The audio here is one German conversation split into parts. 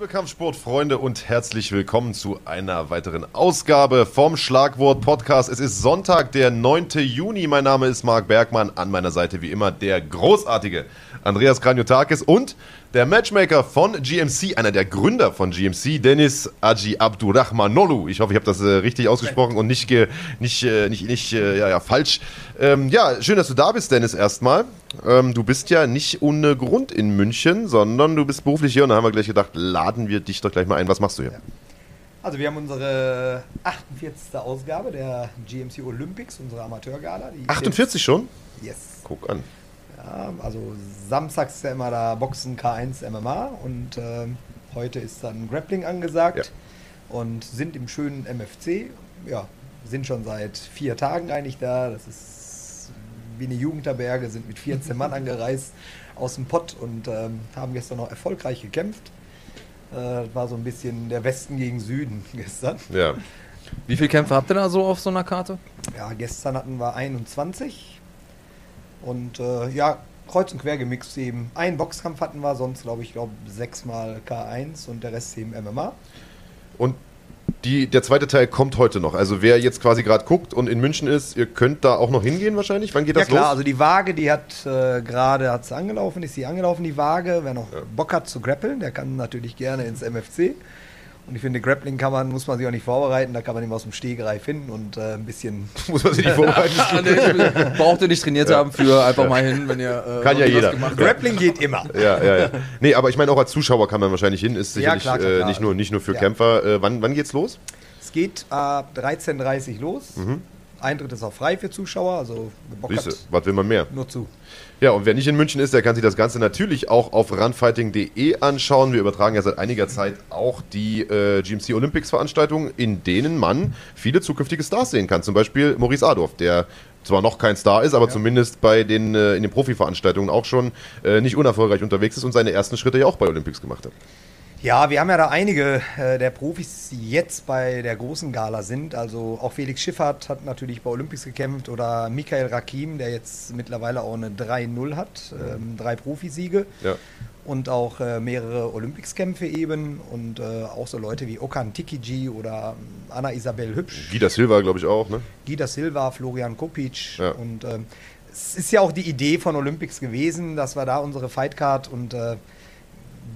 Liebe Kampfsportfreunde und herzlich willkommen zu einer weiteren Ausgabe vom Schlagwort Podcast. Es ist Sonntag, der 9. Juni. Mein Name ist Marc Bergmann. An meiner Seite wie immer der großartige Andreas Kranjotakis und der Matchmaker von GMC, einer der Gründer von GMC, Dennis Aji Abdurrahmanolu. Ich hoffe, ich habe das äh, richtig ausgesprochen und nicht, ge, nicht, äh, nicht, nicht äh, ja, ja, falsch. Ähm, ja, schön, dass du da bist, Dennis, erstmal. Ähm, du bist ja nicht ohne Grund in München, sondern du bist beruflich hier und da haben wir gleich gedacht, laden wir dich doch gleich mal ein. Was machst du hier? Also wir haben unsere 48. Ausgabe der GMC Olympics, unsere Amateurgala. die 48 schon? Yes. Guck an. Ja, also samstags ist ja immer da Boxen K1 MMA und ähm, heute ist dann Grappling angesagt Ja. und sind im schönen MFC. Ja, sind schon seit vier Tagen eigentlich da. Das ist wie eine Jugendherberge, sind mit 14 Mann angereist aus dem Pott und ähm, haben gestern noch erfolgreich gekämpft. Äh, war so ein bisschen der Westen gegen Süden gestern. Ja. Wie viele Kämpfe habt ihr da so auf so einer Karte? Ja, gestern hatten wir 21 und äh, ja, kreuz und quer gemixt eben. Einen Boxkampf hatten wir, sonst glaube ich, glaube sechsmal K1 und der Rest eben MMA. Und die, der zweite Teil kommt heute noch. Also wer jetzt quasi gerade guckt und in München ist, ihr könnt da auch noch hingehen wahrscheinlich. Wann geht Ja das klar, los? also die Waage, die hat äh, gerade hat sie angelaufen, ist sie angelaufen, die Waage. Wer noch Ja. Bock hat zu grappeln, der kann natürlich gerne ins MFC. Und ich finde, Grappling kann man, muss man sich auch nicht vorbereiten, da kann man eben aus dem Stegreif finden und äh, ein bisschen Muss man sich nicht vorbereiten. Nee, braucht ihr nicht trainiert haben für einfach mal hin, wenn ihr äh, Kann ja jeder. Grappling geht immer. ja, ja, ja. Nee, aber ich meine auch als Zuschauer kann man wahrscheinlich hin. Ist Ja, sicherlich klar, klar, Äh, klar. nicht, nur, nicht nur für Ja. Kämpfer. Äh, wann, wann geht's los? Es geht ab 13.30 Uhr los. Eintritt ist auch frei für Zuschauer, also Bock Siehste, hat, was will man mehr? nur zu. Ja, und wer nicht in München ist, der kann sich das Ganze natürlich auch auf runfighting.de anschauen. Wir übertragen ja seit einiger Zeit auch die äh, GMC Olympics Veranstaltungen, in denen man viele zukünftige Stars sehen kann. Zum Beispiel Maurice Adorf, der zwar noch kein Star ist, aber zumindest bei den, äh, in den Profi-Veranstaltungen auch schon äh, nicht unerfolgreich unterwegs ist und seine ersten Schritte ja auch bei Olympics gemacht hat. Ja, wir haben ja da einige äh, der Profis, die jetzt bei der großen Gala sind. Also auch Felix Schiffert hat natürlich bei Olympics gekämpft oder Michael Rakim, der jetzt mittlerweile auch eine 3-0 hat, ähm, drei Profisiege Ja. und auch äh, mehrere Olympicskämpfe eben und äh, auch so Leute wie Okan Tikiji oder ähm, Anna Isabel Hübsch. Gida Silva, glaube ich, auch, ne? Gida Silva, Florian Kopic Ja. und ähm, es ist ja auch die Idee von Olympics gewesen, dass wir da unsere Fightcard und äh,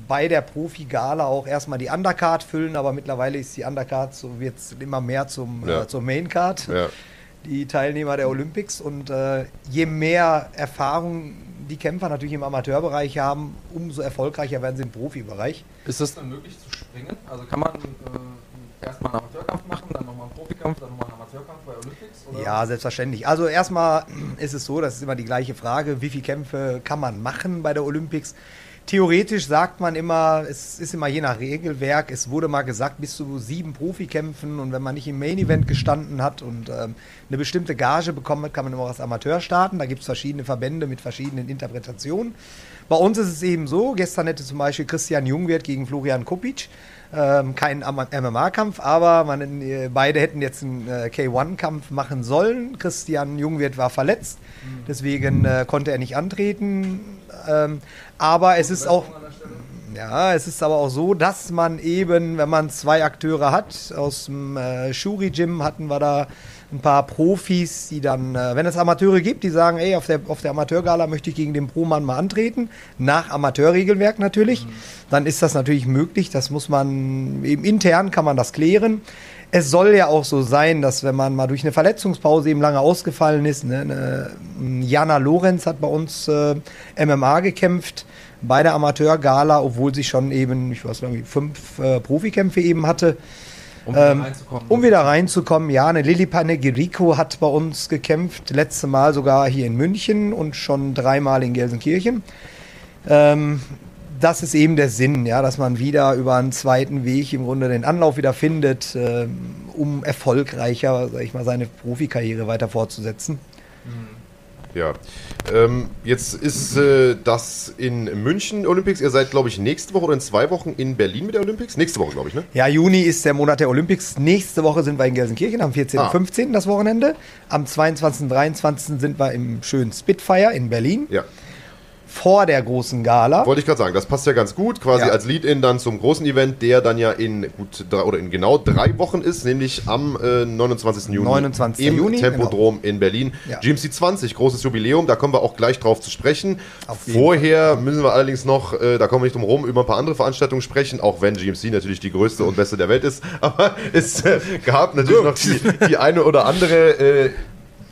bei der Profi-Gala auch erstmal die Undercard füllen, aber mittlerweile ist die Undercard so wird immer mehr zum, Ja. äh, zur Maincard, Ja. die Teilnehmer der Olympics und äh, je mehr Erfahrung die Kämpfer natürlich im Amateurbereich haben, umso erfolgreicher werden sie im Profibereich. Ist das dann möglich zu springen? Also kann man äh, erstmal einen Amateurkampf machen, dann nochmal einen Profikampf, dann nochmal einen Amateurkampf bei Olympics? Oder? Ja, selbstverständlich. Also erstmal ist es so, das ist immer die gleiche Frage, wie viele Kämpfe kann man machen bei der Olympics? Theoretisch sagt man immer, es ist immer je nach Regelwerk, es wurde mal gesagt, bis zu sieben Profikämpfen und wenn man nicht im Main Event gestanden hat und ähm, eine bestimmte Gage bekommen hat, kann man immer als Amateur starten. Da gibt es verschiedene Verbände mit verschiedenen Interpretationen. Bei uns ist es eben so, gestern hätte zum Beispiel Christian Jungwirth gegen Florian Kopic ähm, kein MMA-Kampf, aber man, äh, beide hätten jetzt einen äh, K1-Kampf machen sollen. Christian Jungwirth war verletzt, deswegen äh, konnte er nicht antreten. Ähm, aber es ist auch, ja, es ist aber auch so, dass man eben, wenn man zwei Akteure hat, aus dem äh, Shuri-Gym hatten wir da ein paar Profis, die dann, äh, wenn es Amateure gibt, die sagen, ey, auf der, auf der Amateurgala möchte ich gegen den Pro-Mann mal antreten, nach Amateurregelwerk natürlich, dann ist das natürlich möglich, das muss man, eben intern kann man das klären. Es soll ja auch so sein, dass wenn man mal durch eine Verletzungspause eben lange ausgefallen ist, ne, ne, Jana Lorenz hat bei uns äh, MMA gekämpft, bei der Amateurgala, obwohl sie schon eben, ich weiß nicht, fünf äh, Profikämpfe eben hatte. Um wieder Ähm, reinzukommen. Um wieder reinzukommen, ja, eine Lili Panegirico hat bei uns gekämpft, letzte Mal sogar hier in München und schon dreimal in Gelsenkirchen. Ähm, das ist eben der Sinn, ja, dass man wieder über einen zweiten Weg im Grunde den Anlauf wieder findet, ähm, um erfolgreicher, sag ich mal, seine Profikarriere weiter fortzusetzen. Ja. Ähm, jetzt ist äh, das in München Olympics. Ihr seid, glaube ich, nächste Woche oder in zwei Wochen in Berlin mit der Olympics. Nächste Woche, glaube ich, ne? Ja, Juni ist der Monat der Olympics. Nächste Woche sind wir in Gelsenkirchen, am 14. Ah. und 15. das Wochenende. Am 22. und 23. sind wir im schönen Spitfire in Berlin. Ja. Vor der großen Gala. Wollte ich gerade sagen, das passt ja ganz gut, quasi Ja. als Lead-In dann zum großen Event, der dann ja in gut drei, oder in genau drei Wochen ist, nämlich am äh, 29. Juni 29. im Juni, Tempodrom in Berlin. Ja. GMC 20, großes Jubiläum, da kommen wir auch gleich drauf zu sprechen. Vorher müssen wir allerdings noch, äh, da kommen wir nicht drum rum, über ein paar andere Veranstaltungen sprechen, auch wenn GMC natürlich die größte und beste der Welt ist. Aber es äh, gab natürlich noch die, die eine oder andere äh,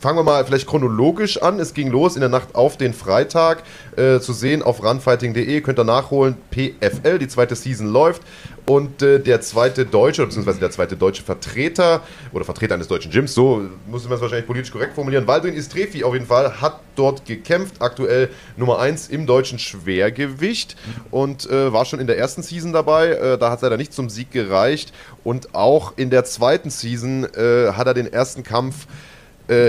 Fangen wir mal vielleicht chronologisch an. Es ging los in der Nacht auf den Freitag. Äh, zu sehen auf runfighting.de. Könnt ihr nachholen. PFL, die zweite Season läuft. Und äh, der zweite deutsche, beziehungsweise der zweite deutsche Vertreter oder Vertreter eines deutschen Gyms, so muss man es wahrscheinlich politisch korrekt formulieren. Waldrin Istrefi auf jeden Fall hat dort gekämpft. Aktuell Nummer 1 im deutschen Schwergewicht und äh, war schon in der ersten Season dabei. Äh, da hat es leider nicht zum Sieg gereicht. Und auch in der zweiten Season äh, hat er den ersten Kampf äh,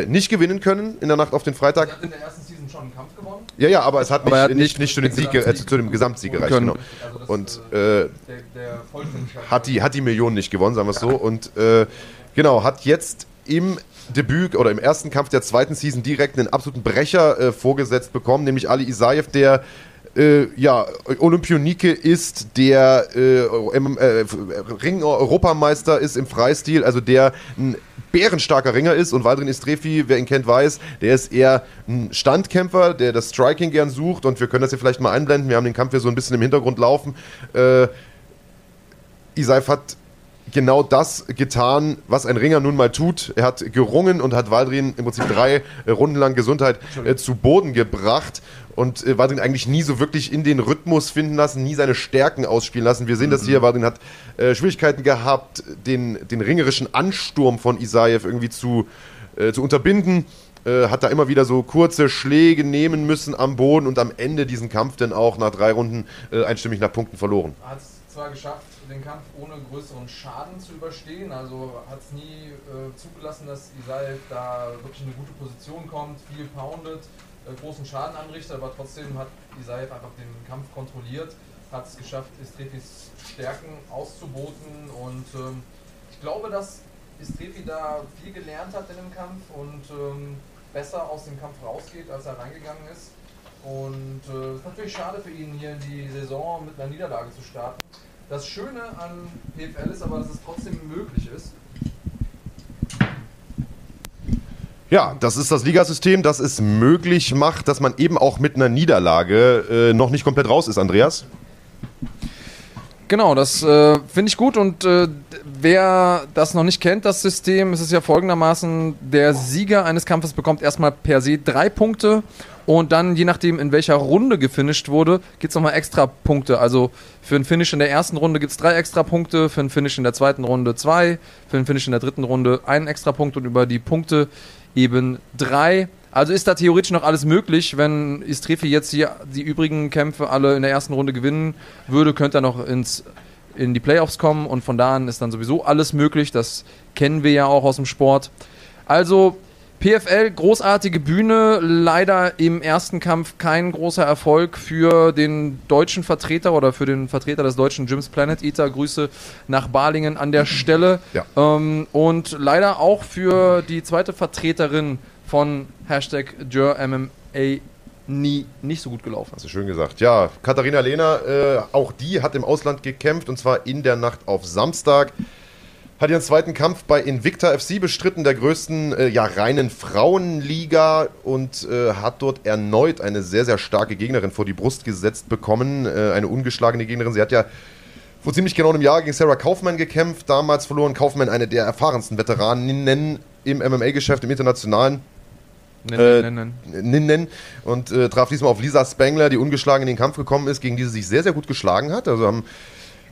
nicht gewinnen können in der Nacht auf den Er Freitag. hat in der ersten Season schon einen Kampf gewonnen. Ja, ja, aber es hat nicht, Aber er hat nicht, nicht nicht, zu, den Sieg, äh, zu, dem Gesamtsieg gereicht. können. Genau. Also das, Und äh, äh, der, der hat, die, hat die Millionen nicht gewonnen, sagen wir es so. Und äh, genau, hat jetzt im Debüt oder im ersten Kampf der zweiten Season direkt einen absoluten Brecher äh, vorgesetzt bekommen, nämlich Ali Isaev, der äh, ja, Olympionike ist, der äh, äh, Ring-Europameister ist im Freistil, also der ein bärenstarker Ringer ist und Waldrin Istrefi, wer ihn kennt, weiß, der ist eher ein Standkämpfer, der das Striking gern sucht und wir können das hier vielleicht mal einblenden, wir haben den Kampf hier so ein bisschen im Hintergrund laufen. Äh, Isaif hat genau das getan, was ein Ringer nun mal tut. Er hat gerungen und hat Waldrin im Prinzip drei Runden lang Gesundheit äh, zu Boden gebracht und äh, Waldrin eigentlich nie so wirklich in den Rhythmus finden lassen, nie seine Stärken ausspielen lassen. Wir sehen das hier, Waldrin hat äh, Schwierigkeiten gehabt, den, den ringerischen Ansturm von Isaev irgendwie zu, äh, zu unterbinden. Äh, hat da immer wieder so kurze Schläge nehmen müssen am Boden und am Ende diesen Kampf dann auch nach drei Runden äh, einstimmig nach Punkten verloren. hat es zwar geschafft, den Kampf ohne größeren Schaden zu überstehen, also hat es nie äh, zugelassen, dass Isaev da wirklich in eine gute Position kommt, viel poundet, großen Schaden anrichtet, aber trotzdem hat Isaev einfach den Kampf kontrolliert, hat es geschafft, Istrefis Stärken auszuboten und ähm, ich glaube, dass Istrefi da viel gelernt hat in dem Kampf und ähm, besser aus dem Kampf rausgeht, als er reingegangen ist. Und äh, es ist natürlich schade für ihn, hier die Saison mit einer Niederlage zu starten. Das Schöne an PFL ist aber, dass es trotzdem möglich ist. Ja, das ist das Ligasystem, das es möglich macht, dass man eben auch mit einer Niederlage äh, noch nicht komplett raus ist, Andreas. Genau, das äh, finde ich gut und äh, wer das noch nicht kennt, das System, ist es ja folgendermaßen, der Sieger eines Kampfes bekommt erstmal per se drei Punkte und dann, je nachdem in welcher Runde gefinisht wurde, gibt es nochmal extra Punkte. Also für ein Finish in der ersten Runde gibt es drei extra Punkte, für ein Finish in der zweiten Runde zwei, für ein Finish in der dritten Runde einen extra Punkt und über die Punkte eben drei. Also ist da theoretisch noch alles möglich, wenn Istrefi jetzt hier die übrigen Kämpfe alle in der ersten Runde gewinnen würde, könnte er noch ins, in die Playoffs kommen und von da an ist dann sowieso alles möglich. Das kennen wir ja auch aus dem Sport. Also PFL, großartige Bühne, leider im ersten Kampf kein großer Erfolg für den deutschen Vertreter oder für den Vertreter des deutschen Gyms Planet Eater. Grüße nach Balingen an der Stelle. Ja. Ähm, und leider auch für die zweite Vertreterin von Hashtag MMA nie nicht so gut gelaufen. Hast du schön gesagt. Ja, Katharina Lehner, äh, auch die hat im Ausland gekämpft und zwar in der Nacht auf Samstag. Hat ihren zweiten Kampf bei Invicta FC bestritten, der größten äh, ja, reinen Frauenliga und äh, hat dort erneut eine sehr, sehr starke Gegnerin vor die Brust gesetzt bekommen. Äh, eine ungeschlagene Gegnerin. Sie hat ja vor ziemlich genau einem Jahr gegen Sarah Kaufmann gekämpft, damals verloren. Kaufmann eine der erfahrensten Veteraninnen im MMA-Geschäft, im internationalen. Nein, Äh, Ninnen und äh, traf diesmal auf Lisa Spangler, die ungeschlagen in den Kampf gekommen ist, gegen die sie sich sehr, sehr gut geschlagen hat. Also haben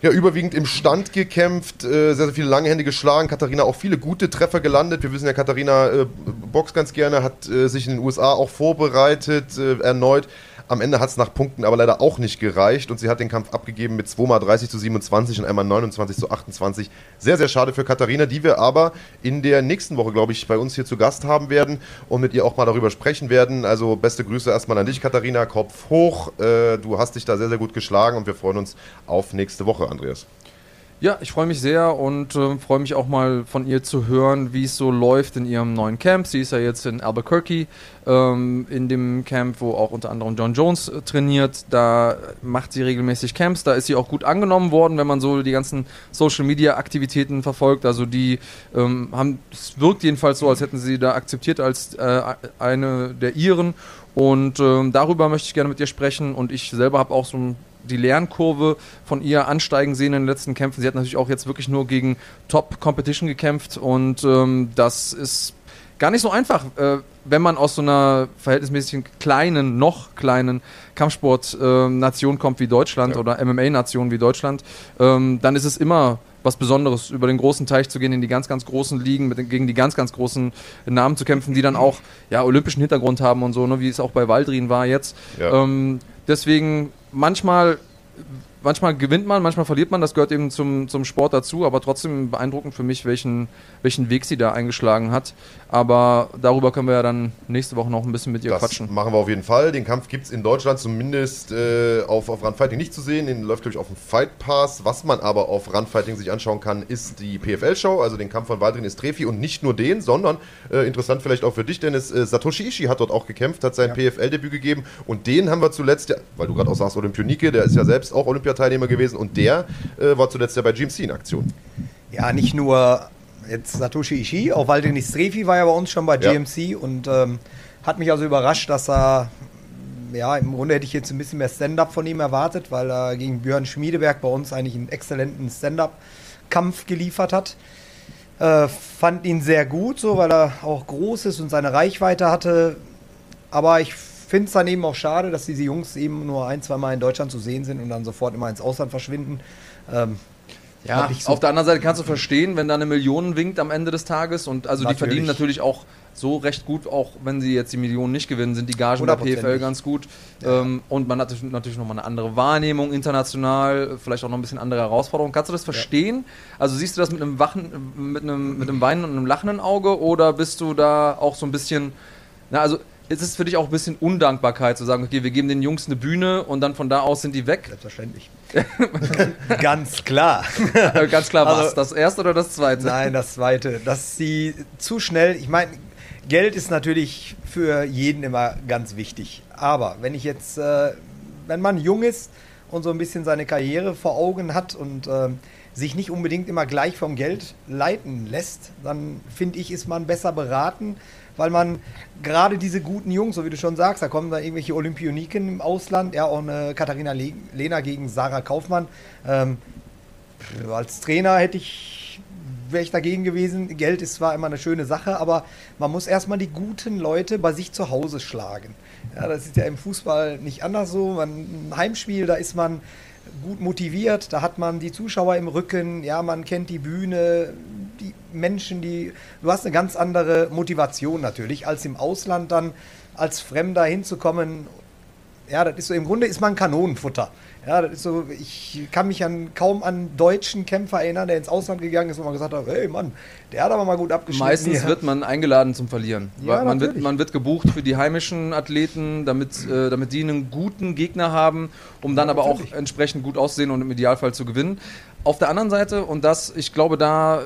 ja überwiegend im Stand gekämpft, äh, sehr, sehr viele lange Hände geschlagen. Katharina auch viele gute Treffer gelandet. Wir wissen ja, Katharina äh, boxt ganz gerne, hat äh, sich in den USA auch vorbereitet, äh, erneut. Am Ende hat es nach Punkten aber leider auch nicht gereicht und sie hat den Kampf abgegeben mit 2 mal 30 zu 27 und einmal 29 zu 28. Sehr, sehr schade für Katharina, die wir aber in der nächsten Woche, glaube ich, bei uns hier zu Gast haben werden und mit ihr auch mal darüber sprechen werden. Also beste Grüße erstmal an dich, Katharina. Kopf hoch. Äh, du hast dich da sehr, sehr gut geschlagen und wir freuen uns auf nächste Woche, Andreas. Ja, ich freue mich sehr und äh, freue mich auch mal von ihr zu hören, wie es so läuft in ihrem neuen Camp. Sie ist ja jetzt in Albuquerque, ähm, in dem Camp, wo auch unter anderem John Jones äh, trainiert. Da macht sie regelmäßig Camps. Da ist sie auch gut angenommen worden, wenn man so die ganzen Social Media Aktivitäten verfolgt. Also die ähm, haben, es wirkt jedenfalls so, als hätten sie da akzeptiert als äh, eine der ihren. Und ähm, darüber möchte ich gerne mit dir sprechen. Und ich selber habe auch so ein die Lernkurve von ihr ansteigen sehen in den letzten Kämpfen. Sie hat natürlich auch jetzt wirklich nur gegen Top-Competition gekämpft und ähm, das ist gar nicht so einfach, äh, wenn man aus so einer verhältnismäßig kleinen, noch kleinen Kampfsport-Nation äh, kommt wie Deutschland ja. oder MMA-Nation wie Deutschland, ähm, dann ist es immer was Besonderes, über den großen Teich zu gehen, in die ganz, ganz großen Ligen, mit, gegen die ganz, ganz großen Namen zu kämpfen, die dann auch ja, olympischen Hintergrund haben und so, ne, wie es auch bei Waldrin war jetzt. Ja. Ähm, deswegen manchmal, manchmal gewinnt man, manchmal verliert man, das gehört eben zum, zum Sport dazu, aber trotzdem beeindruckend für mich, welchen, welchen Weg sie da eingeschlagen hat. Aber darüber können wir ja dann nächste Woche noch ein bisschen mit ihr das quatschen. machen wir auf jeden Fall. Den Kampf gibt es in Deutschland zumindest äh, auf, auf Runfighting nicht zu sehen. Den läuft, glaube ich, auf dem Fight Pass. Was man aber auf Runfighting sich anschauen kann, ist die PFL-Show, also den Kampf von Waldrin Estrefi und nicht nur den, sondern äh, interessant vielleicht auch für dich, Dennis, äh, Satoshi Ishii hat dort auch gekämpft, hat sein ja. PFL-Debüt gegeben und den haben wir zuletzt, ja, weil du gerade auch sagst Olympionike, der ist ja selbst auch Olympiateilnehmer gewesen und der äh, war zuletzt ja bei GMC in Aktion. Ja, nicht nur jetzt Satoshi Ishii, auch Walter Nistrefi war ja bei uns schon bei GMC ja. und ähm, hat mich also überrascht, dass er, ja, im Grunde hätte ich jetzt ein bisschen mehr Stand-up von ihm erwartet, weil er gegen Björn Schmiedeberg bei uns eigentlich einen exzellenten Stand-up-Kampf geliefert hat. Äh, fand ihn sehr gut, so weil er auch groß ist und seine Reichweite hatte. Aber ich finde es dann eben auch schade, dass diese Jungs eben nur ein, zwei Mal in Deutschland zu sehen sind und dann sofort immer ins Ausland verschwinden. Ähm, ja, so auf der anderen Seite kannst du verstehen, wenn da eine Million winkt am Ende des Tages und also natürlich. die verdienen natürlich auch so recht gut, auch wenn sie jetzt die Millionen nicht gewinnen, sind die Gagen der PFL ganz gut. Ja. Ähm, und man hat natürlich nochmal eine andere Wahrnehmung international, vielleicht auch noch ein bisschen andere Herausforderungen. Kannst du das verstehen? Ja. Also siehst du das mit einem wachen, mit einem, mit einem weinenden und einem lachenden Auge oder bist du da auch so ein bisschen, na also ist es für dich auch ein bisschen Undankbarkeit zu sagen, okay, wir geben den Jungs eine Bühne und dann von da aus sind die weg? Selbstverständlich. Ganz klar. Ganz klar, was? Also, das erste oder das zweite? Nein, das zweite. Dass sie zu schnell, ich meine, Geld ist natürlich für jeden immer ganz wichtig. Aber wenn ich jetzt, äh, wenn man jung ist und so ein bisschen seine Karriere vor Augen hat und äh, sich nicht unbedingt immer gleich vom Geld leiten lässt, dann finde ich, ist man besser beraten, weil man gerade diese guten Jungs, so wie du schon sagst, da kommen da irgendwelche Olympioniken im Ausland, ja, auch eine Katharina Lehner gegen Sarah Kaufmann. Ähm, als Trainer hätte ich, wäre ich dagegen gewesen. Geld ist zwar immer eine schöne Sache, aber man muss erstmal die guten Leute bei sich zu Hause schlagen. Ja, das ist ja im Fußball nicht anders so. Man, ein Heimspiel, da ist man gut motiviert, da hat man die Zuschauer im Rücken, ja, man kennt die Bühne, die Menschen, die. Du hast eine ganz andere Motivation natürlich, als im Ausland dann als Fremder hinzukommen. Ja, das ist so, im Grunde ist man Kanonenfutter. Ja, das ist so, ich kann mich an, kaum an deutschen Kämpfer erinnern, der ins Ausland gegangen ist und man gesagt hat, hey Mann, der hat aber mal gut abgeschnitten. Meistens hier. wird man eingeladen zum Verlieren. Ja, man, wird, man wird gebucht für die heimischen Athleten, damit, äh, damit die einen guten Gegner haben, um dann ja, aber natürlich. auch entsprechend gut aussehen und im Idealfall zu gewinnen. Auf der anderen Seite, und das, ich glaube, da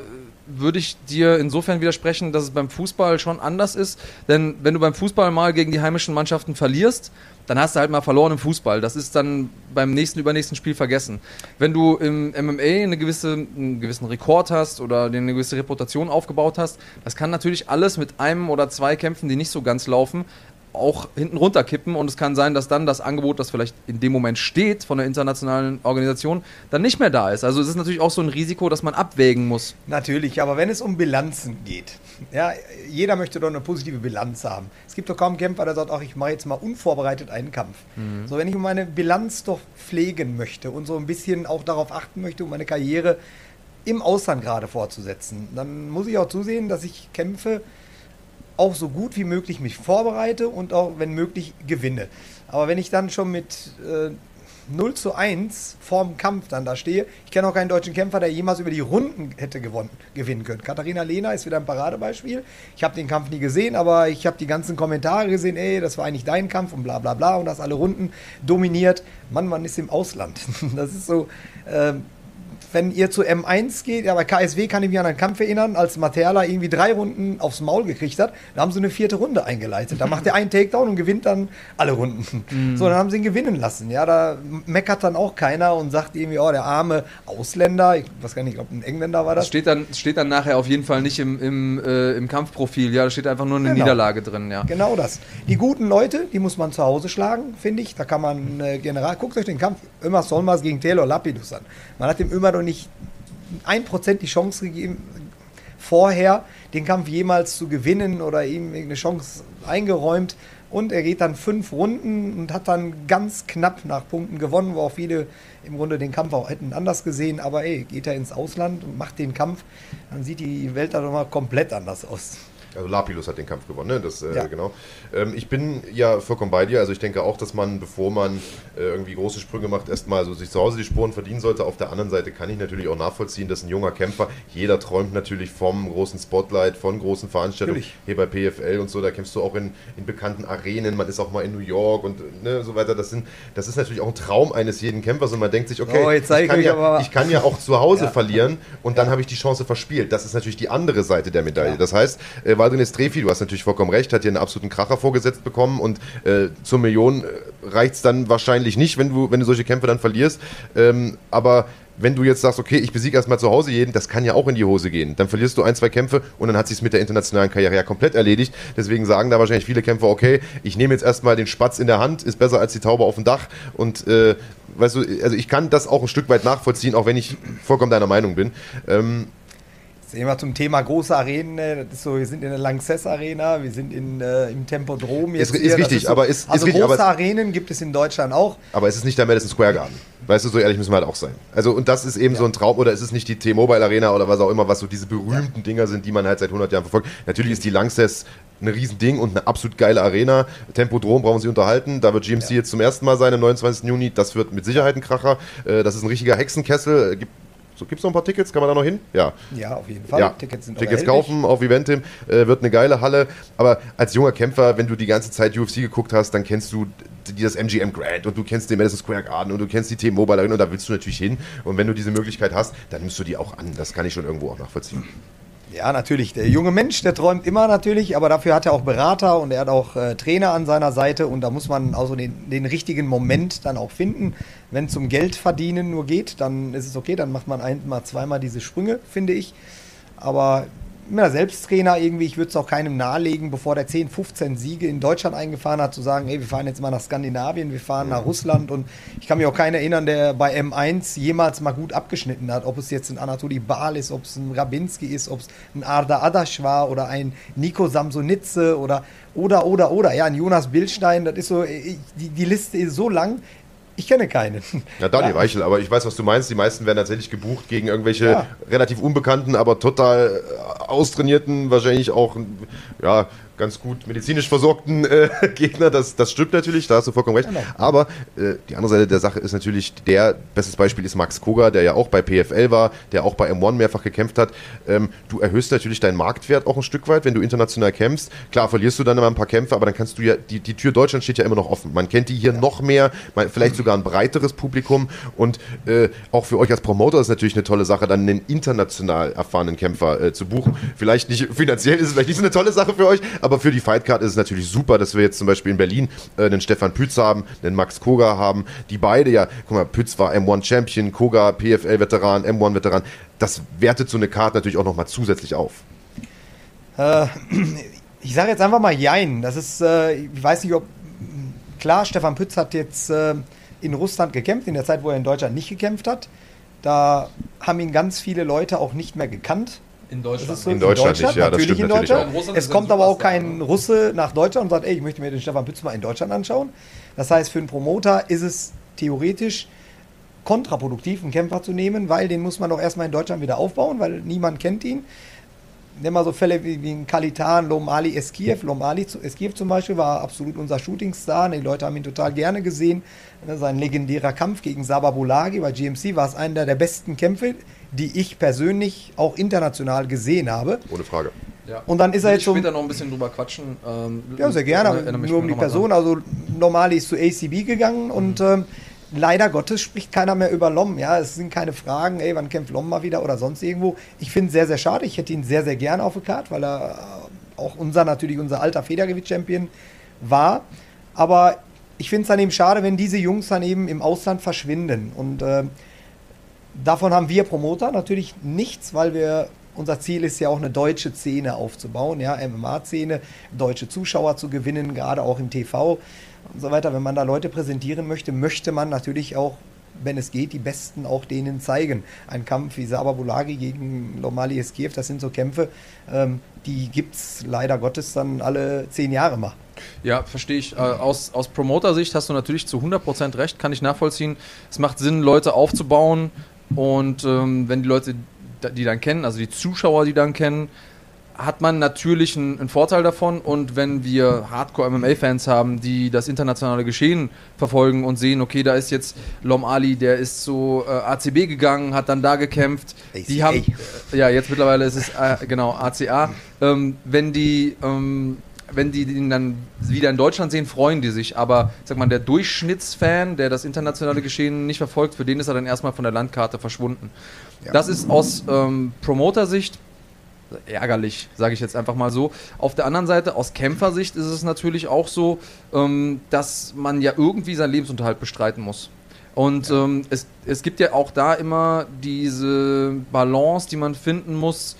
würde ich dir insofern widersprechen, dass es beim Fußball schon anders ist. Denn wenn du beim Fußball mal gegen die heimischen Mannschaften verlierst, dann hast du halt mal verloren im Fußball. Das ist dann beim nächsten, übernächsten Spiel vergessen. Wenn du im MMA eine gewisse, einen gewissen Rekord hast oder eine gewisse Reputation aufgebaut hast, das kann natürlich alles mit einem oder zwei Kämpfen, die nicht so ganz laufen, auch hinten runterkippen und es kann sein, dass dann das Angebot, das vielleicht in dem Moment steht von der internationalen Organisation, dann nicht mehr da ist. Also es ist natürlich auch so ein Risiko, das man abwägen muss. Natürlich, aber wenn es um Bilanzen geht, ja, jeder möchte doch eine positive Bilanz haben. Es gibt doch kaum Kämpfer, der sagt, ach, ich mache jetzt mal unvorbereitet einen Kampf. Mhm. So, wenn ich meine Bilanz doch pflegen möchte und so ein bisschen auch darauf achten möchte, um meine Karriere im Ausland gerade fortzusetzen, dann muss ich auch zusehen, dass ich kämpfe, auch so gut wie möglich mich vorbereite und auch, wenn möglich, gewinne. Aber wenn ich dann schon mit äh, 0 zu 1 vorm Kampf dann da stehe, ich kenne auch keinen deutschen Kämpfer, der jemals über die Runden hätte gewonnen, gewinnen können. Katharina Lehner ist wieder ein Paradebeispiel. Ich habe den Kampf nie gesehen, aber ich habe die ganzen Kommentare gesehen, ey, das war eigentlich dein Kampf und bla bla bla und das alle Runden dominiert. Mann, man ist im Ausland. Das ist so, äh, wenn ihr zu M1 geht, ja, bei KSW kann ich mich an einen Kampf erinnern, als Materla irgendwie drei Runden aufs Maul gekriegt hat, da haben sie eine vierte Runde eingeleitet. Da macht er einen Takedown und gewinnt dann alle Runden. Mhm. So, dann haben sie ihn gewinnen lassen. Ja, da meckert dann auch keiner und sagt irgendwie, oh, der arme Ausländer, ich weiß gar nicht, ich glaube, ein Engländer war Das steht dann, steht dann nachher auf jeden Fall nicht im, im, äh, im Kampfprofil. Ja, da steht einfach nur eine Genau. Niederlage drin, ja. Genau das. Die guten Leute, die muss man zu Hause schlagen, finde ich. Da kann man äh, General, guckt euch den Kampf Ömer Solmers gegen Taylor Lapidus an. Man hat dem Ömer doch nicht ein Prozent die Chance gegeben, vorher den Kampf jemals zu gewinnen oder ihm irgendeine Chance eingeräumt. Und er geht dann fünf Runden und hat dann ganz knapp nach Punkten gewonnen, wo auch viele im Grunde den Kampf auch hätten anders gesehen. Aber ey, geht er ins Ausland und macht den Kampf, dann sieht die Welt da doch mal komplett anders aus. Also Lapilus hat den Kampf gewonnen, ne? Das, äh, Ja. genau. Ähm, ich bin ja vollkommen bei dir. Also ich denke auch, dass man, bevor man äh, irgendwie große Sprünge macht, erstmal so sich zu Hause die Spuren verdienen sollte. Auf der anderen Seite kann ich natürlich auch nachvollziehen, dass ein junger Kämpfer, jeder träumt natürlich vom großen Spotlight, von großen Veranstaltungen. Natürlich. Hier bei PFL und so, da kämpfst du auch in, in bekannten Arenen, man ist auch mal in New York und ne, so weiter. Das, sind, das ist natürlich auch ein Traum eines jeden Kämpfers und man denkt sich, okay, Oh, ich, kann ja, ich kann ja auch zu Hause Ja. verlieren und dann habe ich die Chance verspielt. Das ist natürlich die andere Seite der Medaille. Das heißt, äh, Waldrin Estrefi, du hast natürlich vollkommen recht, hat hier einen absoluten Kracher vorgesetzt bekommen und äh, zur Million äh, reicht es dann wahrscheinlich nicht, wenn du, wenn du solche Kämpfe dann verlierst. Ähm, aber wenn du jetzt sagst, okay, ich besiege erstmal zu Hause jeden, das kann ja auch in die Hose gehen. Dann verlierst du ein, zwei Kämpfe und dann hat sich mit der internationalen Karriere ja komplett erledigt. Deswegen sagen da wahrscheinlich viele Kämpfer, okay, ich nehme jetzt erstmal den Spatz in der Hand, ist besser als die Taube auf dem Dach. Und äh, weißt du, also ich kann das auch ein Stück weit nachvollziehen, auch wenn ich vollkommen deiner Meinung bin. Ähm, Wir zum Thema große Arenen, äh, ist so, wir sind in der Lanxess Arena, wir sind in, äh, im Tempodrom Ist- ist das richtig, so, aber ist- ist also richtig, große Arenen gibt es in Deutschland auch. Aber es ist nicht der Madison Square Garden. Weißt du, so ehrlich müssen wir halt auch sein. Also, und das ist eben so ein Traum, oder es ist nicht die T-Mobile Arena oder was auch immer, was so diese berühmten Dinger sind, die man halt seit 100 Jahren verfolgt. Natürlich ist die Lanxess ein Riesending und eine absolut geile Arena. Tempodrom brauchen nicht unterhalten. Da wird GMC jetzt zum ersten Mal sein am 29. Juni. Das wird mit Sicherheit ein Kracher. Äh, Das ist ein richtiger Hexenkessel. Äh, Gibt so, gibt's noch ein paar Tickets? Kann man da noch hin? Ja. Ja, auf jeden Fall. Ja, Tickets sind Tickets kaufen auf Eventim, äh, wird eine geile Halle. Aber als junger Kämpfer, wenn du die ganze Zeit UFC geguckt hast, dann kennst du das MGM Grand und du kennst den Madison Square Garden und du kennst die T-Mobile Arena und da willst du natürlich hin. Und wenn du diese Möglichkeit hast, dann nimmst du die auch an. Das kann ich schon irgendwo auch nachvollziehen. Ja, natürlich. Der junge Mensch, der träumt immer natürlich, aber dafür hat er auch Berater und er hat auch äh, Trainer an seiner Seite und da muss man also den, den richtigen Moment dann auch finden. Wenn es um Geld verdienen nur geht, dann ist es okay, dann macht man einmal, zweimal diese Sprünge, finde ich. Aber ich bin ja selbst Trainer irgendwie, ich würde es auch keinem nahelegen, bevor der 10, 15 Siege in Deutschland eingefahren hat, zu sagen, hey, wir fahren jetzt mal nach Skandinavien, wir fahren nach Russland. Und ich kann mich auch keinen erinnern, der bei M1 jemals mal gut abgeschnitten hat, ob es jetzt ein Anatoli Baal ist, ob es ein Rabinski ist, ob es ein Arda Adasch war oder ein Nico Samsonitze oder, oder, oder, oder, ja, ein Jonas Bildstein, das ist so, ich, die, die Liste ist so lang, ich kenne keinen. Ja, Daniel Weichel, aber ich weiß, was du meinst. Die meisten werden tatsächlich gebucht gegen irgendwelche Ja. relativ unbekannten, aber total äh, austrainierten, wahrscheinlich auch ja, ganz gut medizinisch versorgten äh, Gegner. Das, das stimmt natürlich, da hast du vollkommen recht. Genau. Aber äh, die andere Seite der Sache ist natürlich, der, bestes Beispiel ist Max Koga, der ja auch bei PFL war, der auch bei M1 mehrfach gekämpft hat. Ähm, du erhöhst natürlich deinen Marktwert auch ein Stück weit, wenn du international kämpfst. Klar, verlierst du dann immer ein paar Kämpfe, aber dann kannst du ja, die, die Tür Deutschland steht ja immer noch offen. Man kennt die hier noch mehr, man, vielleicht sogar ein breiteres Publikum und äh, auch für euch als Promoter ist natürlich eine tolle Sache, dann einen international erfahrenen Kämpfer äh, zu buchen. Vielleicht nicht finanziell ist es vielleicht nicht so eine tolle Sache für euch, aber für die Fightcard ist es natürlich super, dass wir jetzt zum Beispiel in Berlin äh, einen Stefan Pütz haben, einen Max Koga haben, die beide ja, guck mal, Pütz war M1 Champion, Koga PFL-Veteran, M1-Veteran. Das wertet so eine Karte natürlich auch nochmal zusätzlich auf. Äh, ich sage jetzt einfach mal Jein. Das ist, äh, ich weiß nicht, ob. Klar, Stefan Pütz hat jetzt äh, in Russland gekämpft, in der Zeit, wo er in Deutschland nicht gekämpft hat. Da haben ihn ganz viele Leute auch nicht mehr gekannt. In Deutschland. ist so In Deutschland nicht, ja, das natürlich stimmt in natürlich Deutschland. auch. In Russland Es kommt aber auch kein? Russe nach Deutschland und sagt, ey, ich möchte mir den Stefan Pütz mal in Deutschland anschauen. Das heißt, für einen Promoter ist es theoretisch kontraproduktiv, einen Kämpfer zu nehmen, weil den muss man doch erstmal in Deutschland wieder aufbauen, weil niemand kennt ihn. Nimm mal so Fälle wie, wie Kalitan, Lomali Eskiev. Lomali zu- Eskiev zum Beispiel war absolut unser Shootingstar. Die Leute haben ihn total gerne gesehen. Ne, Sein legendärer Kampf gegen Sababulagi bei GMC war es einer der besten Kämpfe, die ich persönlich auch international gesehen habe. Ohne Frage. Ja. Und dann ist er Will jetzt ich so. später noch ein bisschen drüber quatschen. Ähm, Ja, sehr gerne, nur um die Person. Also Normali ist zu ACB gegangen und ähm, leider Gottes spricht keiner mehr über Lom. Ja, es sind keine Fragen, ey, wann kämpft Lom mal wieder oder sonst irgendwo. Ich finde es sehr, sehr schade. Ich hätte ihn sehr, sehr gerne auf der Karte, weil er äh, auch unser, natürlich unser alter Federgewicht-Champion war. Aber ich finde es dann eben schade, wenn diese Jungs dann eben im Ausland verschwinden. Und äh, davon haben wir Promoter natürlich nichts, weil wir unser Ziel ist ja auch eine deutsche Szene aufzubauen, ja, MMA-Szene, deutsche Zuschauer zu gewinnen, gerade auch im TV und so weiter. Wenn man da Leute präsentieren möchte, möchte man natürlich auch, wenn es geht, die Besten auch denen zeigen. Ein Kampf wie Saba Bulagi gegen Lomali Eskiev, das sind so Kämpfe, ähm, die gibt es leider Gottes dann alle zehn Jahre mal. Ja, verstehe ich. Äh, aus, aus Promoter-Sicht hast du natürlich zu 100% recht, kann ich nachvollziehen. Es macht Sinn, Leute aufzubauen und ähm, wenn die Leute die dann kennen, also die Zuschauer, die dann kennen, hat man natürlich einen, einen Vorteil davon. Und wenn wir Hardcore-MMA-Fans haben, die das internationale Geschehen verfolgen und sehen, okay, da ist jetzt Lom Ali, der ist zu äh, ACB gegangen, hat dann da gekämpft. ACA. Die haben, äh, ja, jetzt mittlerweile ist es äh, genau ACA. Ähm, wenn die ähm, wenn die ihn dann wieder in Deutschland sehen, freuen die sich. Aber sag mal, der Durchschnittsfan, der das internationale Geschehen nicht verfolgt, für den ist er dann erstmal von der Landkarte verschwunden. Ja. Das ist aus ähm, Promoter-Sicht ärgerlich, sage ich jetzt einfach mal so. Auf der anderen Seite, aus Kämpfersicht ist es natürlich auch so, ähm, dass man ja irgendwie seinen Lebensunterhalt bestreiten muss. Und ja. ähm, es, es gibt ja auch da immer diese Balance, die man finden muss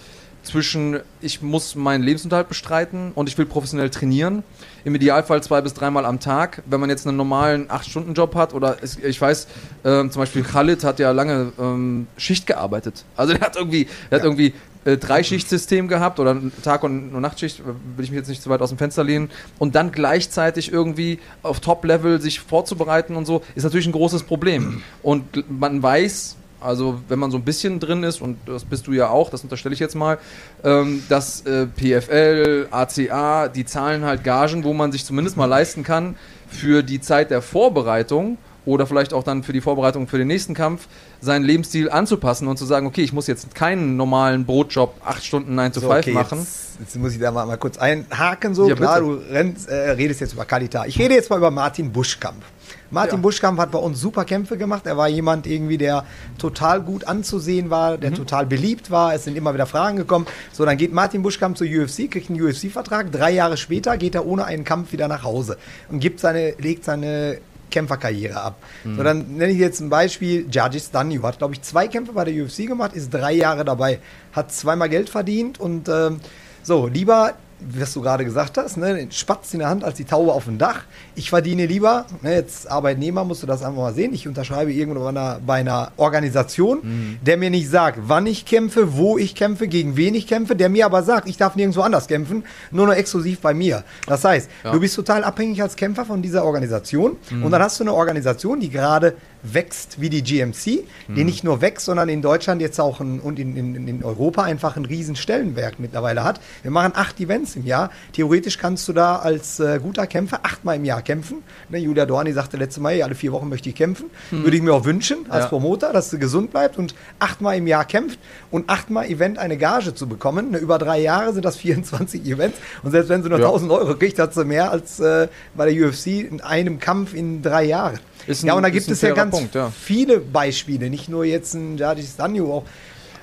zwischen, ich muss meinen Lebensunterhalt bestreiten und ich will professionell trainieren. Im Idealfall zwei bis dreimal am Tag. Wenn man jetzt einen normalen 8-Stunden-Job hat oder es, ich weiß, äh, zum Beispiel Khalid hat ja lange ähm, Schicht gearbeitet. Also der hat irgendwie, der ja. hat irgendwie äh, Dreischichtsystem gehabt oder Tag- und, und Nachtschicht, will ich mich jetzt nicht zu weit aus dem Fenster lehnen. Und dann gleichzeitig irgendwie auf Top-Level sich vorzubereiten und so, ist natürlich ein großes Problem. Und man weiß, also wenn man so ein bisschen drin ist, und das bist du ja auch, das unterstelle ich jetzt mal, ähm, dass äh, PFL, ACA, die zahlen halt Gagen, wo man sich zumindest mal leisten kann, für die Zeit der Vorbereitung oder vielleicht auch dann für die Vorbereitung für den nächsten Kampf, seinen Lebensstil anzupassen und zu sagen, okay, ich muss jetzt keinen normalen Brotjob acht Stunden 9 to 5 okay, machen. Jetzt, jetzt, muss ich da mal, mal kurz einhaken. So, ja, klar, du rennst, äh, redest jetzt über Kalita. Ich rede jetzt mal über Martin Buschkamp. Martin ja. Buschkamp hat bei uns super Kämpfe gemacht. Er war jemand irgendwie, der total gut anzusehen war, der mhm. total beliebt war. Es sind immer wieder Fragen gekommen. So, dann geht Martin Buschkamp zur UFC, kriegt einen UFC-Vertrag. Drei Jahre später geht er ohne einen Kampf wieder nach Hause und gibt seine, legt seine Kämpferkarriere ab. Mhm. So, dann nenne ich jetzt ein Beispiel. Judges Danyu hat, glaube ich, zwei Kämpfe bei der UFC gemacht, ist drei Jahre dabei, hat zweimal Geld verdient und ähm, so, lieber was du gerade gesagt hast, ne, den Spatz in der Hand als die Taube auf dem Dach. Ich verdiene lieber, ne, jetzt Arbeitnehmer musst du das einfach mal sehen, ich unterschreibe irgendwo bei einer, bei einer Organisation, mhm. der mir nicht sagt, wann ich kämpfe, wo ich kämpfe, gegen wen ich kämpfe, der mir aber sagt, ich darf nirgendwo anders kämpfen, nur noch exklusiv bei mir. Das heißt, ja. du bist total abhängig als Kämpfer von dieser Organisation mhm. und dann hast du eine Organisation, die gerade wächst wie die GMC, mhm. die nicht nur wächst, sondern in Deutschland jetzt auch ein, und in, in, in Europa einfach einen riesen Stellenwerk mittlerweile hat. Wir machen acht Events im Jahr. Theoretisch kannst du da als äh, guter Kämpfer achtmal im Jahr kämpfen. Ne, Julia Dorni sagte letztes Mal, alle vier Wochen möchte ich kämpfen. Mhm. Würde ich mir auch wünschen als ja. Promoter, dass du gesund bleibst und achtmal im Jahr kämpft und achtmal Event eine Gage zu bekommen. Ne, über drei Jahre sind das 24 Events und selbst wenn sie nur ja. 1000 Euro kriegt, hat sie mehr als äh, bei der UFC in einem Kampf in drei Jahren. Ein, ja, und da gibt es ja ganz Punkt, ja. viele Beispiele, nicht nur jetzt ein Jadis Danyu, auch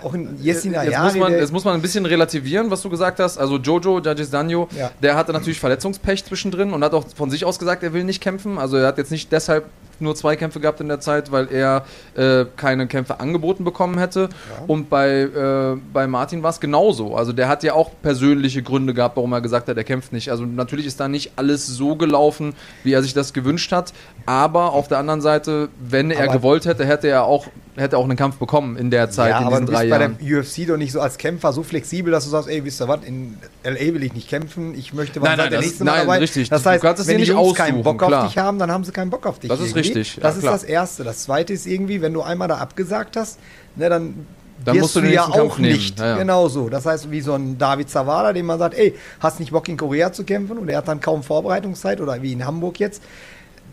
auch in Jessin jetzt, muss man, jetzt muss man ein bisschen relativieren, was du gesagt hast. Also Jojo Judges Danjo, ja. der hatte natürlich Verletzungspech zwischendrin und hat auch von sich aus gesagt, er will nicht kämpfen. Also er hat jetzt nicht deshalb nur zwei Kämpfe gehabt in der Zeit, weil er äh, keine Kämpfe angeboten bekommen hätte. Ja. Und bei, äh, bei Martin war es genauso. Also der hat ja auch persönliche Gründe gehabt, warum er gesagt hat, er kämpft nicht. Also natürlich ist da nicht alles so gelaufen, wie er sich das gewünscht hat. Aber auf der anderen Seite, wenn er aber gewollt hätte, hätte er auch hätte auch einen Kampf bekommen in der Zeit, ja, in diesen drei Jahren. Aber bei der UFC doch nicht so als Kämpfer so flexibel, dass du sagst, ey, wisst ihr was, in L.A. will ich nicht kämpfen, ich möchte, wann nein, nein, der das, nächste Mal nein, dabei. richtig. Das heißt, wenn die Jungs keinen Bock klar. auf dich haben, dann haben sie keinen Bock auf dich. Das ist irgendwie. Richtig. Das ja, ist das Erste. Das Zweite ist irgendwie, wenn du einmal da abgesagt hast, ne, dann dann musst du den ja auch nicht. Ja, ja. Genau so. Das heißt, wie so ein David Zawada, dem man sagt, ey, hast nicht Bock in Korea zu kämpfen und er hat dann kaum Vorbereitungszeit oder wie in Hamburg jetzt.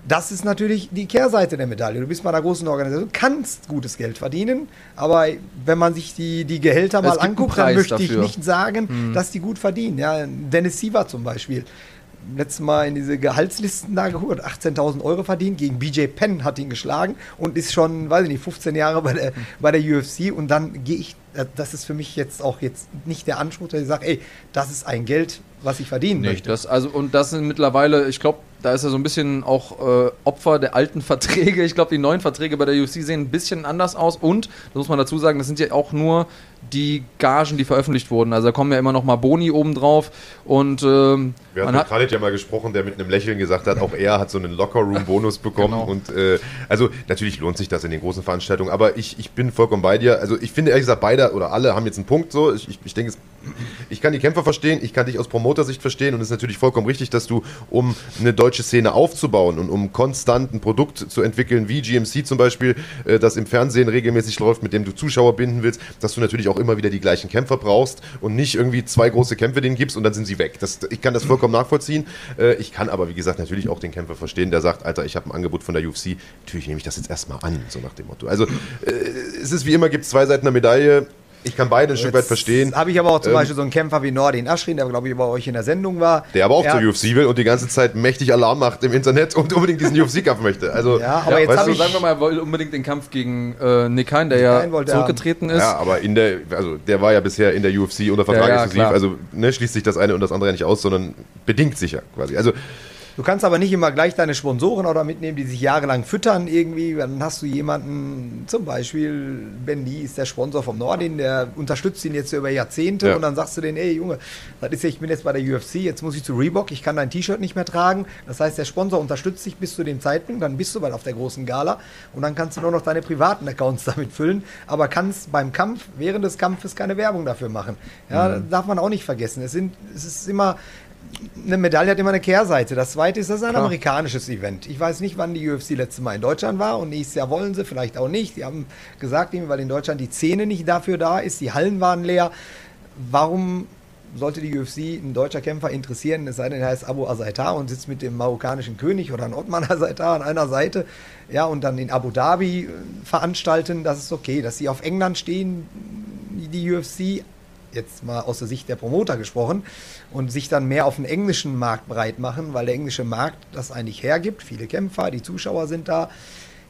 Das ist natürlich die Kehrseite der Medaille. Du bist bei einer großen Organisation, kannst gutes Geld verdienen, aber wenn man sich die, die Gehälter mal anguckt, dann möchte dafür. ich nicht sagen, hm. dass die gut verdienen. Ja, Dennis Siever zum Beispiel letztes Mal in diese Gehaltslisten da geholt, 18.000 Euro verdient, gegen BJ Penn hat ihn geschlagen und ist schon, weiß ich nicht, 15 Jahre bei der, bei der UFC und dann gehe ich, das ist für mich jetzt auch jetzt nicht der Anspruch, dass ich sage, ey, das ist ein Geld, was ich verdienen Nicht. möchte. Das, also, und das sind mittlerweile, ich glaube, da ist er so ein bisschen auch äh, Opfer der alten Verträge. Ich glaube, die neuen Verträge bei der UFC sehen ein bisschen anders aus. Und, das muss man dazu sagen, das sind ja auch nur die Gagen, die veröffentlicht wurden. Also da kommen ja immer noch mal Boni obendrauf. Und ähm, Wir hatten Khalid ja mal gesprochen, der mit einem Lächeln gesagt hat, auch er hat so einen Locker-Room-Bonus bekommen. Genau. Und äh, also natürlich lohnt sich das in den großen Veranstaltungen, aber ich, ich bin vollkommen bei dir. Also ich finde ehrlich gesagt, beide oder alle haben jetzt einen Punkt so. Ich, ich, ich denke, ich kann die Kämpfer verstehen, ich kann dich aus Promotersicht verstehen und es ist natürlich vollkommen richtig, dass du, um eine deutsche Szene aufzubauen und um konstant ein Produkt zu entwickeln, wie GMC zum Beispiel, äh, das im Fernsehen regelmäßig läuft, mit dem du Zuschauer binden willst, dass du natürlich auch immer wieder die gleichen Kämpfer brauchst und nicht irgendwie zwei große Kämpfe denen gibst und dann sind sie weg. Das, ich kann das vollkommen nachvollziehen. Äh, ich kann aber, wie gesagt, natürlich auch den Kämpfer verstehen, der sagt, Alter, ich habe ein Angebot von der UFC, natürlich nehme ich das jetzt erstmal an, so nach dem Motto. Also äh, es ist wie immer, gibt es zwei Seiten der Medaille. Ich kann beide ein Stück weit verstehen. Habe ich aber auch zum Ähm, Beispiel so einen Kämpfer wie Nordin Aschrin, der glaube ich bei euch in der Sendung war. Der aber auch Ja. zur UFC will und die ganze Zeit mächtig Alarm macht im Internet und unbedingt diesen UFC-Kampf möchte. Also, Ja, aber jetzt weißt du, ich- sagen wir mal, er wollte unbedingt den Kampf gegen äh, Nick Hein, der ja wollte er zurückgetreten ist. Ja, aber in der, also der war ja bisher in der UFC unter Vertrag Ja, ja, exklusiv, klar. also ne, schließt sich das eine und das andere ja nicht aus, sondern bedingt sich ja quasi. Also Du kannst aber nicht immer gleich deine Sponsoren oder mitnehmen, die sich jahrelang füttern irgendwie. Dann hast du jemanden, zum Beispiel Ben Lee ist der Sponsor vom Nordin, der unterstützt ihn jetzt über Jahrzehnte Ja. und dann sagst du denen, ey Junge, das ist ja, ich bin jetzt bei der UFC, jetzt muss ich zu Reebok, ich kann dein T-Shirt nicht mehr tragen. Das heißt, der Sponsor unterstützt dich bis zu dem Zeitpunkt, dann bist du bald auf der großen Gala und dann kannst du nur noch deine privaten Accounts damit füllen, aber kannst beim Kampf, während des Kampfes keine Werbung dafür machen. Ja, darf man auch nicht vergessen. Es, sind, es ist immer eine Medaille hat immer eine Kehrseite. Das zweite ist, das ist ein Klar. amerikanisches Event. Ich weiß nicht, wann die UFC letzte Mal in Deutschland war und nächstes Jahr wollen sie, vielleicht auch nicht. Die haben gesagt, weil in Deutschland die Szene nicht dafür da ist, die Hallen waren leer. Warum sollte die UFC ein deutscher Kämpfer interessieren, es sei denn, er heißt Abu Azaitar und sitzt mit dem marokkanischen König oder ein Ottman Azaitar an einer Seite, ja, und dann in Abu Dhabi äh, veranstalten, das ist okay. Dass sie auf England stehen, die UFC, jetzt mal aus der Sicht der Promoter gesprochen, und sich dann mehr auf den englischen Markt breit machen, weil der englische Markt das eigentlich hergibt. Viele Kämpfer, die Zuschauer sind da.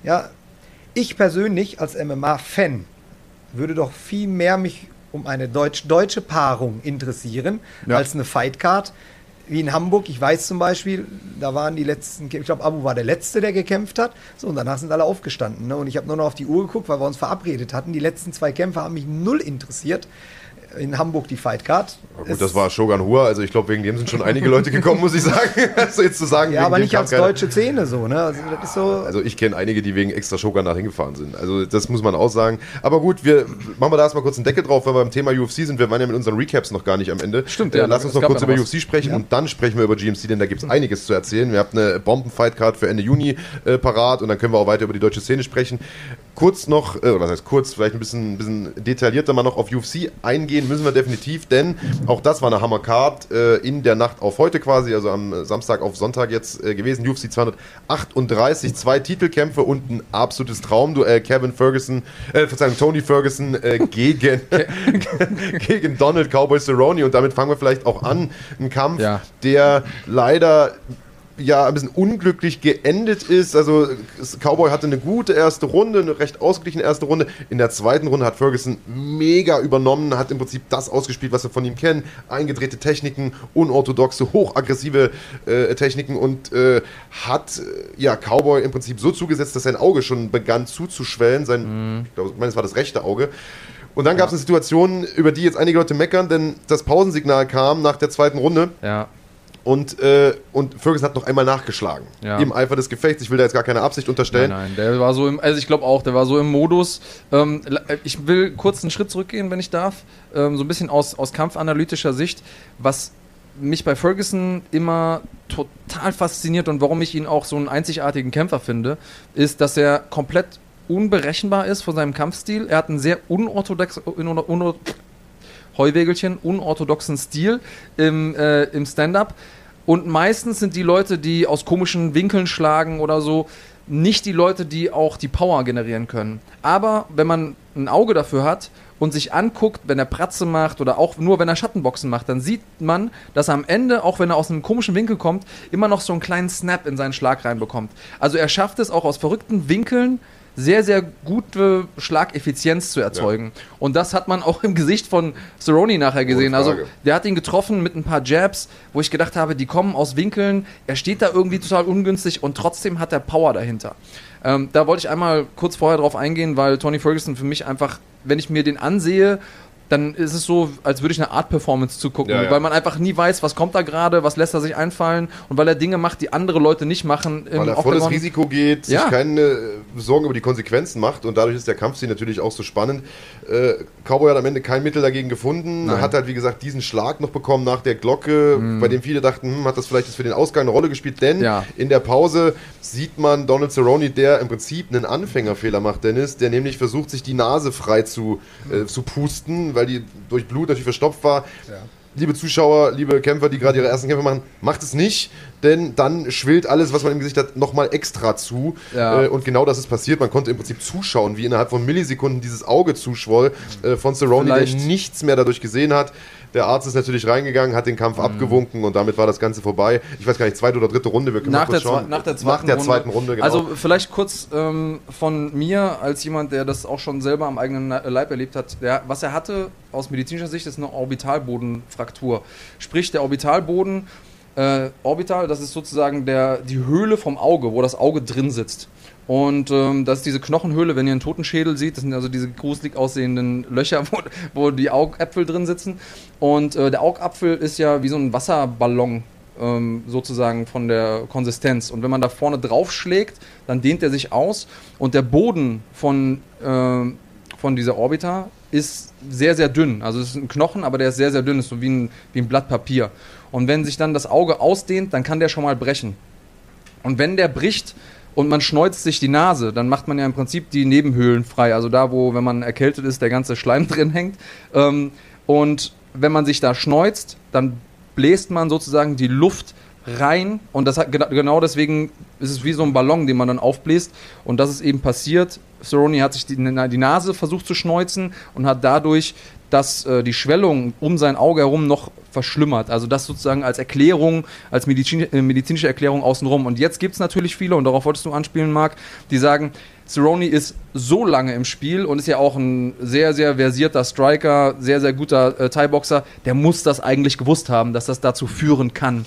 Ja, ich persönlich als MMA-Fan würde doch viel mehr mich um eine deutsch-deutsche Paarung interessieren, Ja. als eine Fightcard. Wie in Hamburg, ich weiß zum Beispiel, da waren die letzten, ich glaube, Abu war der Letzte, der gekämpft hat. So, und danach sind alle aufgestanden. Ne? Und ich habe nur noch auf die Uhr geguckt, weil wir uns verabredet hatten. Die letzten zwei Kämpfe haben mich null interessiert. In Hamburg die Fightcard. gut, Es- das war Shogun Hua, also ich glaube, wegen dem sind schon einige Leute gekommen, muss ich sagen. Also jetzt zu sagen, Ja, aber nicht als deutsche Szene so, ne? Also das ist so. Also ich kenne einige, die wegen extra Shogun da hingefahren sind. Also das muss man auch sagen. Aber gut, wir machen wir da erstmal kurz einen Deckel drauf, weil wir beim Thema UFC sind. Wir waren ja mit unseren Recaps noch gar nicht am Ende. Stimmt, äh, ja, Lass uns noch kurz ja über was. UFC sprechen Ja. und dann sprechen wir über GMC, denn da gibt es einiges zu erzählen. Wir haben eine Bomben-Fight-Card für Ende Juni äh, parat und dann können wir auch weiter über die deutsche Szene sprechen. Kurz noch, äh, oder was heißt kurz, vielleicht ein bisschen, bisschen detaillierter mal noch auf UFC eingehen müssen wir definitiv, denn auch das war eine Hammer-Card äh, in der Nacht auf heute quasi, also am äh, Samstag auf Sonntag jetzt äh, gewesen. UFC 238, zwei Titelkämpfe und ein absolutes Traumduell. Kevin Ferguson, äh, Verzeihung, Tony Ferguson äh, gegen, gegen Donald Cowboy Cerrone und damit fangen wir vielleicht auch an. Ein Kampf, Ja. der leider ja ein bisschen unglücklich geendet ist. Also Cowboy hatte eine gute erste Runde, eine recht ausgeglichene erste Runde. In der zweiten Runde hat Ferguson mega übernommen, hat im Prinzip das ausgespielt, was wir von ihm kennen. Eingedrehte Techniken, unorthodoxe, hochaggressive äh, Techniken und äh, hat äh, ja Cowboy im Prinzip so zugesetzt, dass sein Auge schon begann zuzuschwellen. Sein, ich glaube, ich meine, es war das rechte Auge. Und dann gab es eine Situation, über die jetzt einige Leute meckern, denn das Pausensignal kam nach der zweiten Runde. Ja. Und, äh, und Ferguson hat noch einmal nachgeschlagen. Ja. Im Eifer des Gefechts. Ich will da jetzt gar keine Absicht unterstellen. Nein, nein, der war so im, also ich glaube auch, der war so im Modus. Ähm, la- ich will kurz einen Schritt zurückgehen, wenn ich darf. Ähm, so ein bisschen aus, aus kampfanalytischer Sicht, was mich bei Ferguson immer total fasziniert und warum ich ihn auch so einen einzigartigen Kämpfer finde, ist, dass er komplett unberechenbar ist von seinem Kampfstil. Er hat einen sehr unorthodox, un, un, Heuwägelchen, unorthodoxen Stil im, äh, im Stand-up. Und meistens sind die Leute, die aus komischen Winkeln schlagen oder so, nicht die Leute, die auch die Power generieren können. Aber wenn man ein Auge dafür hat und sich anguckt, wenn er Pratze macht oder auch nur wenn er Schattenboxen macht, dann sieht man, dass er am Ende, auch wenn er aus einem komischen Winkel kommt, immer noch so einen kleinen Snap in seinen Schlag reinbekommt. Also er schafft es auch aus verrückten Winkeln sehr, sehr gute Schlageffizienz zu erzeugen. Und das hat man auch im Gesicht von Cerrone nachher gesehen. Also der hat ihn getroffen mit ein paar Jabs, wo ich gedacht habe, die kommen aus Winkeln. Er steht da irgendwie total ungünstig und trotzdem hat er Power dahinter. Ähm, da wollte ich einmal kurz vorher drauf eingehen, weil Tony Ferguson für mich einfach, wenn ich mir den ansehe, dann ist es so, als würde ich eine Art Performance zugucken, Ja, ja. weil man einfach nie weiß, was kommt da gerade, was lässt er sich einfallen und weil er Dinge macht, die andere Leute nicht machen. Weil er volles. Risiko geht, sich Ja. keine äh, Sorgen über die Konsequenzen macht und dadurch ist der Kampfstil natürlich auch so spannend. Äh, Cowboy hat am Ende kein Mittel dagegen gefunden, Nein. hat halt wie gesagt diesen Schlag noch bekommen nach der Glocke, bei dem viele dachten, hm, hat das vielleicht jetzt für den Ausgang eine Rolle gespielt, denn in der Pause sieht man Donald Cerrone, der im Prinzip einen Anfängerfehler macht, Dennis, der nämlich versucht, sich die Nase frei zu, äh, zu pusten, weil die durch Blut natürlich verstopft war. Liebe Zuschauer, liebe Kämpfer, die gerade ihre ersten Kämpfe machen, macht es nicht, denn dann schwillt alles, was man im Gesicht hat, nochmal extra zu. Ja. Äh, und genau das ist passiert. Man konnte im Prinzip zuschauen, wie innerhalb von Millisekunden dieses Auge zuschwoll äh, von Cerrone, der nichts mehr dadurch gesehen hat. Der Arzt ist natürlich reingegangen, hat den Kampf Mhm. abgewunken und damit war das Ganze vorbei. Ich weiß gar nicht, zweite oder dritte Runde. Wir können nach der, schauen. nach der zweiten nach der Runde. zweiten Runde, genau. Also vielleicht kurz ähm, von mir als jemand, der das auch schon selber am eigenen Leib erlebt hat. Der, was er hatte aus medizinischer Sicht ist eine Orbitalbodenfraktur. Sprich, der Orbitalboden, äh, Orbital, das ist sozusagen der, die Höhle vom Auge, wo das Auge drin sitzt. Und ähm, das ist diese Knochenhöhle, wenn ihr einen Totenschädel seht, das sind also diese gruselig aussehenden Löcher, wo, wo die Augäpfel drin sitzen. Und äh, der Augapfel ist ja wie so ein Wasserballon ähm, sozusagen von der Konsistenz. Und wenn man da vorne drauf schlägt, dann dehnt er sich aus. Und der Boden von, ähm, von dieser Orbita ist sehr, sehr dünn. Also es ist ein Knochen, aber der ist sehr, sehr dünn. ist so wie ein, wie ein Blatt Papier. Und wenn sich dann das Auge ausdehnt, dann kann der schon mal brechen. Und wenn der bricht und man schneuzt sich die Nase, dann macht man ja im Prinzip die Nebenhöhlen frei. Also da, wo, wenn man erkältet ist, der ganze Schleim drin hängt. Ähm, und wenn man sich da schneuzt, dann bläst man sozusagen die Luft rein. Und das hat, gena- genau deswegen ist es wie so ein Ballon, den man dann aufbläst. Und das ist eben passiert. Cerrone hat sich die, die Nase versucht zu schneuzen und hat dadurch dass äh, die Schwellung um sein Auge herum noch verschlimmert. Also das sozusagen als Erklärung, als medizin äh, medizinische Erklärung außenrum. Und jetzt gibt es natürlich viele, und darauf wolltest du anspielen, Marc, die sagen, Cerrone ist so lange im Spiel und ist ja auch ein sehr, sehr versierter Striker, sehr, sehr guter äh, Thai-Boxer, der muss das eigentlich gewusst haben, dass das dazu führen kann.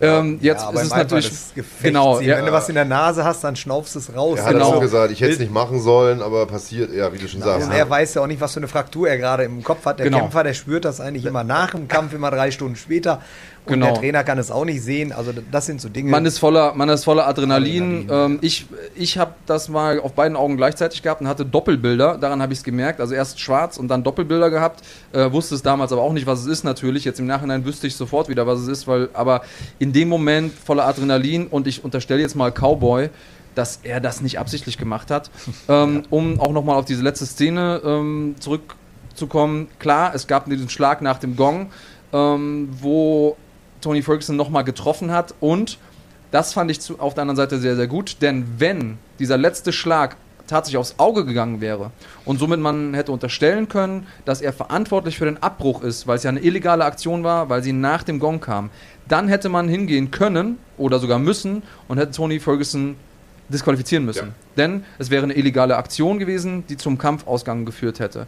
Ähm, jetzt Ja, ist es natürlich des Gefechts genau. Ja, Wenn du was in der Nase hast, dann schnaufst du es raus. er hat genau. auch gesagt, ich hätte es nicht machen sollen, aber passiert, ja, wie du schon sagst. Und er weiß ja auch nicht, was für eine Fraktur er gerade im Kopf hat. Der Genau. Kämpfer, der spürt das eigentlich immer nach dem Kampf, immer drei Stunden später. Und Genau. der Trainer kann es auch nicht sehen. Also das sind so Dinge. Man ist voller, man ist voller Adrenalin. Adrenalin. Ähm, ich ich habe das mal auf beiden Augen gleichzeitig gehabt und hatte Doppelbilder. Daran habe ich es gemerkt. Also erst schwarz und dann Doppelbilder gehabt. Äh, wusste es damals aber auch nicht, was es ist natürlich. Jetzt im Nachhinein wüsste ich sofort wieder, was es ist. Weil, aber in dem Moment voller Adrenalin und ich unterstelle jetzt mal Cowboy, dass er das nicht absichtlich gemacht hat. ähm, um auch nochmal auf diese letzte Szene ähm, zurückzukommen. Klar, es gab diesen Schlag nach dem Gong, ähm, wo Tony Ferguson nochmal getroffen hat und das fand ich zu, auf der anderen Seite sehr, sehr gut, denn wenn dieser letzte Schlag tatsächlich aufs Auge gegangen wäre und somit man hätte unterstellen können, dass er verantwortlich für den Abbruch ist, weil es ja eine illegale Aktion war, weil sie nach dem Gong kam, dann hätte man hingehen können oder sogar müssen und hätte Tony Ferguson disqualifizieren müssen. Ja. Denn es wäre eine illegale Aktion gewesen, die zum Kampfausgang geführt hätte.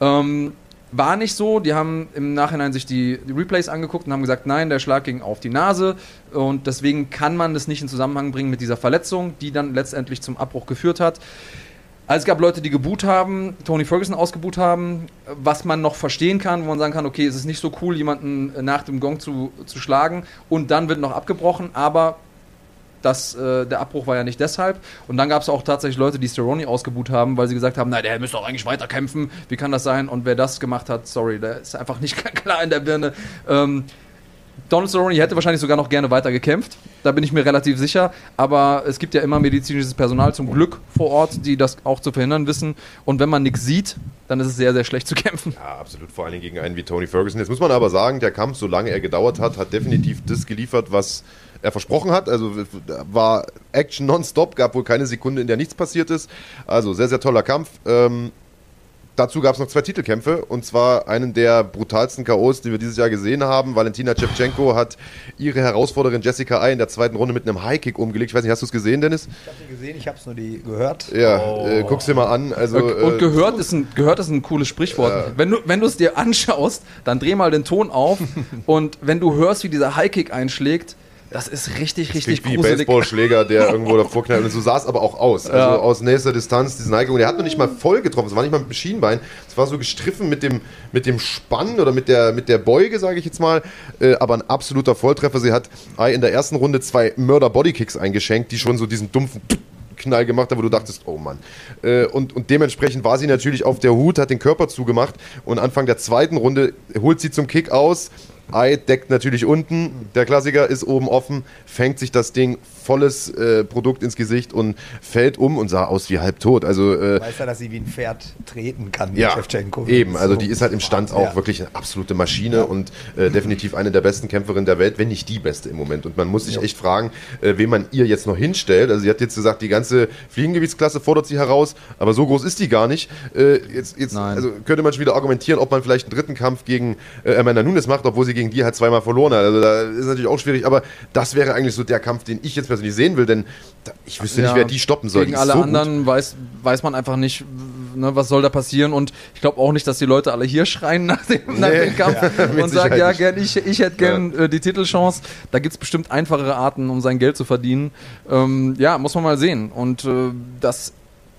Ähm, war nicht so. Die haben im Nachhinein sich die, Replays angeguckt und haben gesagt, nein, der Schlag ging auf die Nase und deswegen kann man das nicht in Zusammenhang bringen mit dieser Verletzung, die dann letztendlich zum Abbruch geführt hat. Also es gab Leute, die geboot haben, Tony Ferguson ausgeboot haben, was man noch verstehen kann, wo man sagen kann, okay, es ist nicht so cool, jemanden nach dem Gong zu, zu schlagen und dann wird noch abgebrochen, aber das, äh, der Abbruch war ja nicht deshalb. Und dann gab es auch tatsächlich Leute, die Cerrone ausgebuht haben, weil sie gesagt haben, na, der müsste doch eigentlich weiter kämpfen. Wie kann das sein? Und wer das gemacht hat, sorry, der ist einfach nicht klar in der Birne. Ähm, Donald Cerrone hätte wahrscheinlich sogar noch gerne weiter gekämpft. Da bin ich mir relativ sicher. Aber es gibt ja immer medizinisches Personal zum Glück vor Ort, die das auch zu verhindern wissen. Und wenn man nichts sieht, dann ist es sehr, sehr schlecht zu kämpfen. Ja, absolut, vor Dingen gegen einen wie Tony Ferguson. Jetzt muss man aber sagen, der Kampf, solange er gedauert hat, hat definitiv das geliefert, was er versprochen hat. Also war Action nonstop, gab wohl keine Sekunde, in der nichts passiert ist. Also sehr, sehr toller Kampf. Ähm, dazu gab es noch zwei Titelkämpfe und zwar einen der brutalsten K.O.s, die wir dieses Jahr gesehen haben. Valentina Shevchenko hat ihre Herausforderin Jessica Ai in der zweiten Runde mit einem Highkick umgelegt. Ich weiß nicht, hast du es gesehen, Dennis? Ich habe gesehen, ich habe es nur die gehört. Ja, äh, guck's dir mal an. Also, und äh, gehört ist, ein, gehört ist ein cooles Sprichwort. Wenn du wenn du es dir anschaust, dann dreh mal den Ton auf und wenn du hörst, wie dieser Highkick einschlägt, das ist richtig, richtig Klingt wie gruselig. Baseballschläger, der irgendwo davor knallt. Und so sah es aber auch aus. Also Ja. aus nächster Distanz, diesen Neigung. Der hat noch nicht mal voll getroffen. Es war nicht mal mit dem Schienbein. Es war so gestriffen mit dem, mit dem Spann oder mit der, mit der Beuge, sage ich jetzt mal. Äh, aber ein absoluter Volltreffer. Sie hat in der ersten Runde zwei Mörder-Bodykicks eingeschenkt, die schon so diesen dumpfen Knall gemacht hat, wo du dachtest, oh Mann. Äh, und, und dementsprechend war sie natürlich auf der Hut, hat den Körper zugemacht und Anfang der zweiten Runde holt sie zum Kick aus. Ei deckt natürlich unten, der Klassiker ist oben offen, fängt sich das Ding volles äh, Produkt ins Gesicht und fällt um und sah aus wie halbtot. Also äh, Weiß ja, dass sie wie ein Pferd treten kann, die ja, Shevchenko. eben. Also So. die ist halt im Stand auch Ja. wirklich eine absolute Maschine und äh, definitiv eine der besten Kämpferinnen der Welt, wenn nicht die beste im Moment. Und man muss sich echt fragen, äh, wen man ihr jetzt noch hinstellt. Also sie hat jetzt gesagt, die ganze Fliegengewichtsklasse fordert sie heraus, aber so groß ist die gar nicht. Äh, jetzt jetzt Nein. also könnte man schon wieder argumentieren, ob man vielleicht einen dritten Kampf gegen äh, Amanda Nunes macht, obwohl sie gegen die halt zweimal verloren hat. Also da ist natürlich auch schwierig, aber das wäre eigentlich so der Kampf, den ich jetzt persönlich sehen will, denn ich wüsste nicht, Ja, wer die stoppen soll. Gegen alle so gut. anderen weiß, weiß man einfach nicht, ne, was soll da passieren. Und ich glaube auch nicht, dass die Leute alle hier schreien nach dem, nach Nee, dem Kampf mit und sagen, ja, nicht. gern, ich, ich hätte gern äh, die Titelchance. Da gibt es bestimmt einfachere Arten, um sein Geld zu verdienen. Ähm, ja, muss man mal sehen. Und äh, das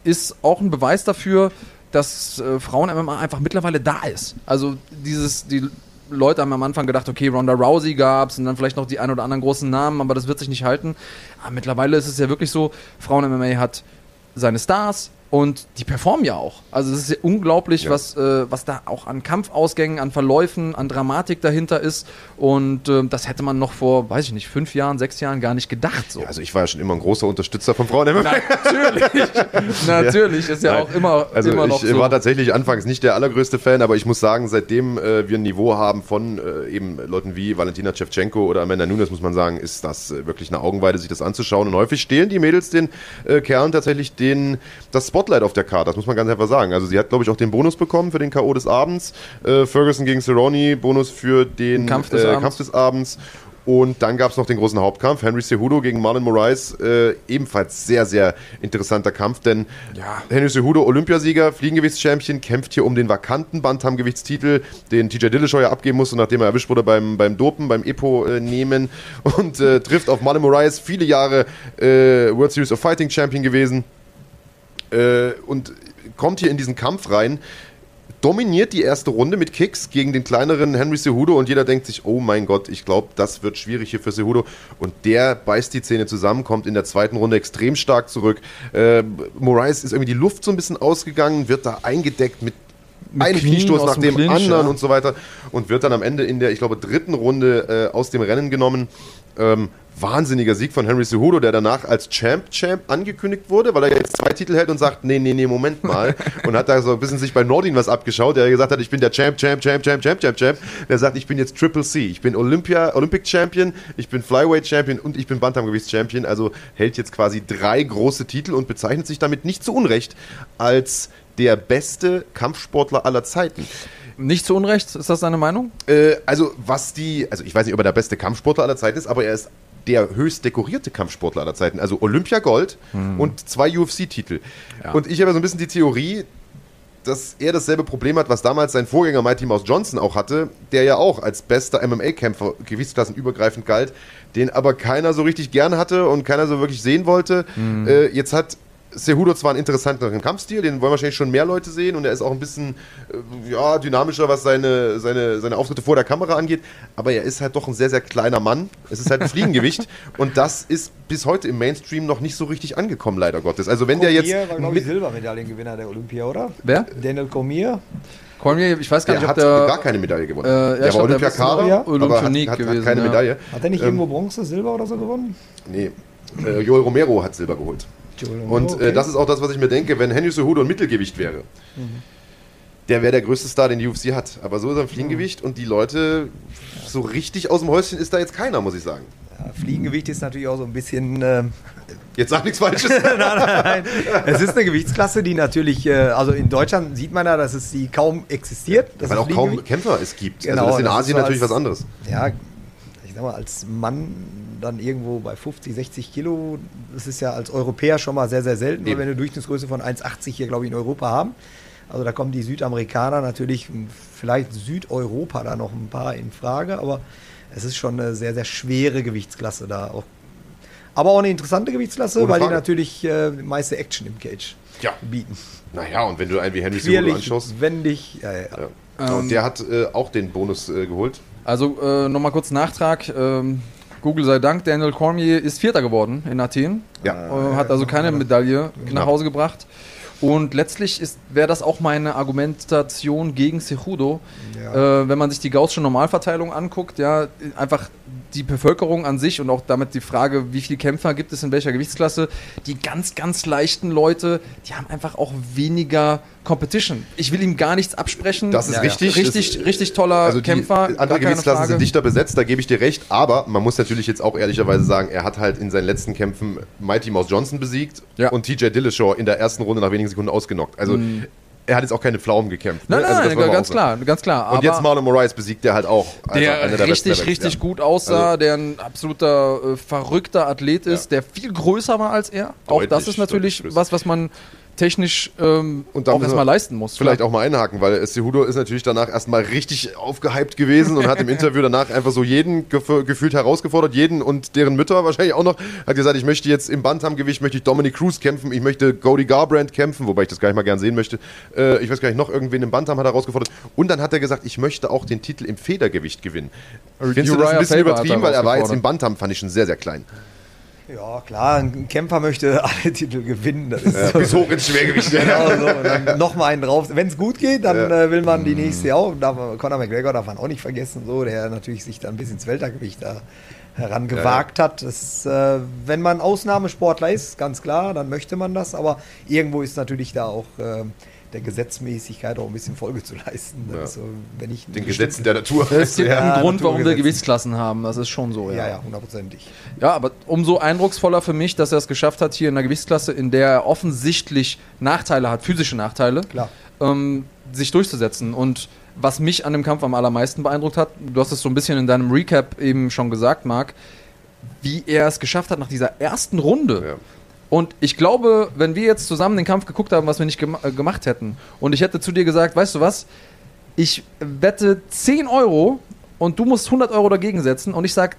ist auch ein Beweis dafür, dass äh, Frauen-MMA einfach mittlerweile da ist. Also dieses, die Leute haben am Anfang gedacht, okay, Ronda Rousey gab's und dann vielleicht noch die ein oder anderen großen Namen, aber das wird sich nicht halten. Aber mittlerweile ist es ja wirklich so, Frauen-MMA hat seine Stars und die performen ja auch. Also es ist ja unglaublich, Ja. was, äh, was da auch an Kampfausgängen, an Verläufen, an Dramatik dahinter ist. Und ähm, das hätte man noch vor, weiß ich nicht, fünf Jahren, sechs Jahren gar nicht gedacht. So. Ja, also ich war ja schon immer ein großer Unterstützer von Frauen. Natürlich, natürlich, ist ja Nein. auch immer, Also immer ich noch so. war tatsächlich anfangs nicht der allergrößte Fan, aber ich muss sagen, seitdem äh, wir ein Niveau haben von äh, eben Leuten wie Valentina Shevchenko oder Amanda Nunes, muss man sagen, ist das äh, wirklich eine Augenweide, sich das anzuschauen. Und häufig stehlen die Mädels den äh, Kerlen tatsächlich den, das Spotlight auf der Karte, das muss man ganz einfach sagen. Also sie hat, glaube ich, auch den Bonus bekommen für den K.O. des Abends. Äh, Ferguson gegen Cerrone, Bonus für den Kampf des äh, Abends. Kampf des Abends. Und dann gab es noch den großen Hauptkampf, Henry Cejudo gegen Marlon Moraes, äh, ebenfalls sehr, sehr interessanter Kampf, denn Ja. Henry Cejudo, Olympiasieger, Fliegengewichtschampion, kämpft hier um den vakanten Bantamgewichtstitel, den TJ Dillashaw ja abgeben musste, nachdem er erwischt wurde beim, beim Dopen, beim Epo äh, nehmen und äh, trifft auf Marlon Moraes, viele Jahre äh, World Series of Fighting Champion gewesen äh, und kommt hier in diesen Kampf rein, dominiert die erste Runde mit Kicks gegen den kleineren Henry Cejudo und jeder denkt sich, oh mein Gott, ich glaube, das wird schwierig hier für Cejudo und der beißt die Zähne zusammen, kommt in der zweiten Runde extrem stark zurück. Äh, Moraes ist irgendwie die Luft so ein bisschen ausgegangen, wird da eingedeckt mit einem Knien Kniestoß nach dem dem Clinch, anderen ja. und so weiter und wird dann am Ende in der, ich glaube, dritten Runde äh, aus dem Rennen genommen. Ähm, wahnsinniger Sieg von Henry Cejudo, der danach als Champ Champ angekündigt wurde, weil er jetzt zwei Titel hält und sagt, nee, nee, nee, Moment mal. und hat da so ein bisschen sich bei Nordin was abgeschaut, der gesagt hat, ich bin der Champ, Champ, Champ, Champ, Champ, Champ, Champ. Der sagt, ich bin jetzt Triple C. Ich bin Olympia, Olympic Champion, ich bin Flyweight Champion und ich bin Bantamgewichts Champion. Also hält jetzt quasi drei große Titel und bezeichnet sich damit nicht zu Unrecht als der beste Kampfsportler aller Zeiten. Nicht zu Unrecht, ist das deine Meinung? Äh, also was die, also ich weiß nicht, ob er der beste Kampfsportler aller Zeiten ist, aber er ist der höchst dekorierte Kampfsportler aller Zeiten. Also Olympia Gold und zwei UFC-Titel. Ja. Und ich habe so ein bisschen die Theorie, dass er dasselbe Problem hat, was damals sein Vorgänger Mighty Mouse Johnson auch hatte, der ja auch als bester MMA-Kämpfer gewichtsklassenübergreifend galt, den aber keiner so richtig gern hatte und keiner so wirklich sehen wollte. Äh, jetzt hat Cejudo zwar einen interessanteren Kampfstil, den wollen wahrscheinlich schon mehr Leute sehen und er ist auch ein bisschen äh, ja, dynamischer, was seine, seine, seine Auftritte vor der Kamera angeht, aber er ist halt doch ein sehr, sehr kleiner Mann. Es ist halt ein Fliegengewicht und das ist bis heute im Mainstream noch nicht so richtig angekommen, leider Gottes. Also wenn der jetzt Cormier war, glaube ich, mit, Silbermedaillengewinner der Olympia, oder? Wer? Daniel Cormier. Cormier, ich weiß gar der nicht, ob hat der. gar keine Medaille gewonnen. äh, ja, der ich war der Olympiakader, Olympionik hat, hat gewesen, keine ja. Medaille. Hat er nicht Ähm, irgendwo Bronze, Silber oder so gewonnen? Nee. Äh, Joel Romero hat Silber geholt. Und äh, das ist auch das, was ich mir denke, wenn Henry Cejudo ein Mittelgewicht wäre, der wäre der größte Star, den die UFC hat. Aber so ist er ein Fliegengewicht und die Leute, so richtig aus dem Häuschen ist da jetzt keiner, muss ich sagen. Ja, Fliegengewicht ist natürlich auch so ein bisschen. Äh, Jetzt sag nichts Falsches. nein, nein. Es ist eine Gewichtsklasse, die natürlich, äh, also in Deutschland sieht man ja, dass es die kaum existiert. Das Weil ist auch kaum. Kämpfer es gibt. Genau, also das ist in das ist Asien so natürlich als- was anderes. Ja, sag mal, als Mann dann irgendwo bei 50, 60 Kilo, das ist ja als Europäer schon mal sehr, sehr selten, weil Eben. wir eine Durchschnittsgröße von 1,80 hier, glaube ich, in Europa haben. Also da kommen die Südamerikaner natürlich, vielleicht Südeuropa da noch ein paar in Frage, aber es ist schon eine sehr, sehr schwere Gewichtsklasse da auch. Aber auch eine interessante Gewichtsklasse, Ohne weil die Frage. natürlich äh, die meiste Action im Cage Ja. bieten. Naja, und wenn du einen wie Henry Cejudo Quirlig, anschaust, wendig, ja, ja. ja. und der hat äh, auch den Bonus äh, geholt. Also äh, nochmal kurz Nachtrag. Ähm, Google sei Dank, Daniel Cormier ist Vierter geworden in Athen. Ja. Äh, hat also keine Medaille nach. Hause gebracht. Und letztlich wäre das auch meine Argumentation gegen Cejudo. Ja. Äh, wenn man sich die Gaußsche Normalverteilung anguckt, ja, einfach die Bevölkerung an sich und auch damit die Frage, wie viele Kämpfer gibt es in welcher Gewichtsklasse, die ganz, ganz leichten Leute, die haben einfach auch weniger Competition. Ich will ihm gar nichts absprechen. Das ist Ja, richtig. Richtig, Das- richtig toller Also Kämpfer. andere Gewichtsklassen sind dichter besetzt, da gebe ich dir recht. Aber man muss natürlich jetzt auch ehrlicherweise sagen, er hat halt in seinen letzten Kämpfen Mighty Mouse Johnson besiegt Ja. und TJ Dillashaw in der ersten Runde nach wenigen Sekunden ausgenockt. Also er hat jetzt auch keine Pflaumen gekämpft. Nein, ne? nein, also nein, ganz auch klar, ganz klar. Und jetzt Marlon Moraes besiegt der halt auch. Also der einer richtig, richtig ja. gut aussah, Also- der ein absoluter äh, verrückter Athlet ist, der viel größer war als er. Auch Deutlich, das ist natürlich was, was man technisch ähm, Und dann auch erstmal leisten muss. Vielleicht auch mal einhaken, weil Cejudo ist natürlich danach erstmal richtig aufgehypt gewesen und hat im Interview danach einfach so jeden gef gefühlt herausgefordert, jeden und deren Mütter wahrscheinlich auch noch, hat gesagt, ich möchte jetzt im Bantamgewicht, möchte ich Dominic Cruz kämpfen, ich möchte Cody Garbrandt kämpfen, wobei ich das gar nicht mal gern sehen möchte. Äh, ich weiß gar nicht, noch irgendwen im Bantam hat er herausgefordert. Und dann hat er gesagt, ich möchte auch den Titel im Federgewicht gewinnen. Findest du das ein Uriah bisschen Faber er übertrieben, weil er war jetzt im Bantam, fand ich schon sehr, sehr klein. Ja, klar, ein Kämpfer möchte alle Titel gewinnen. Das ist so. Bis hoch ins Schwergewicht. Genau so. Und dann nochmal einen drauf. Wenn es gut geht, dann Ja. äh, will man die nächste auch. Darf, Conor McGregor darf man auch nicht vergessen, so, der natürlich sich dann bis ins Weltergewicht da herangewagt hat. Das, äh, wenn man Ausnahmesportler ist, ganz klar, dann möchte man das. Aber irgendwo ist natürlich da auch äh, der Gesetzmäßigkeit auch ein bisschen Folge zu leisten. Ja. Also, wenn ich Den Gesetzen der Natur. es gibt Ja, einen Grund, warum wir. Gewichtsklassen haben. Das ist schon so, Ja, ja, hundertprozentig. Ja, aber umso eindrucksvoller für mich, dass er es geschafft hat, hier in einer Gewichtsklasse, in der er offensichtlich Nachteile hat, physische Nachteile, Klar. ähm, sich durchzusetzen. Und was mich an dem Kampf am allermeisten beeindruckt hat, du hast es so ein bisschen in deinem Recap eben schon gesagt, Marc, wie er es geschafft hat nach dieser ersten Runde. Und ich glaube, wenn wir jetzt zusammen den Kampf geguckt haben, was wir nicht gema äh, gemacht hätten, und ich hätte zu dir gesagt, weißt du was, ich wette 10 Euro und du musst 100 Euro dagegen setzen und ich sag,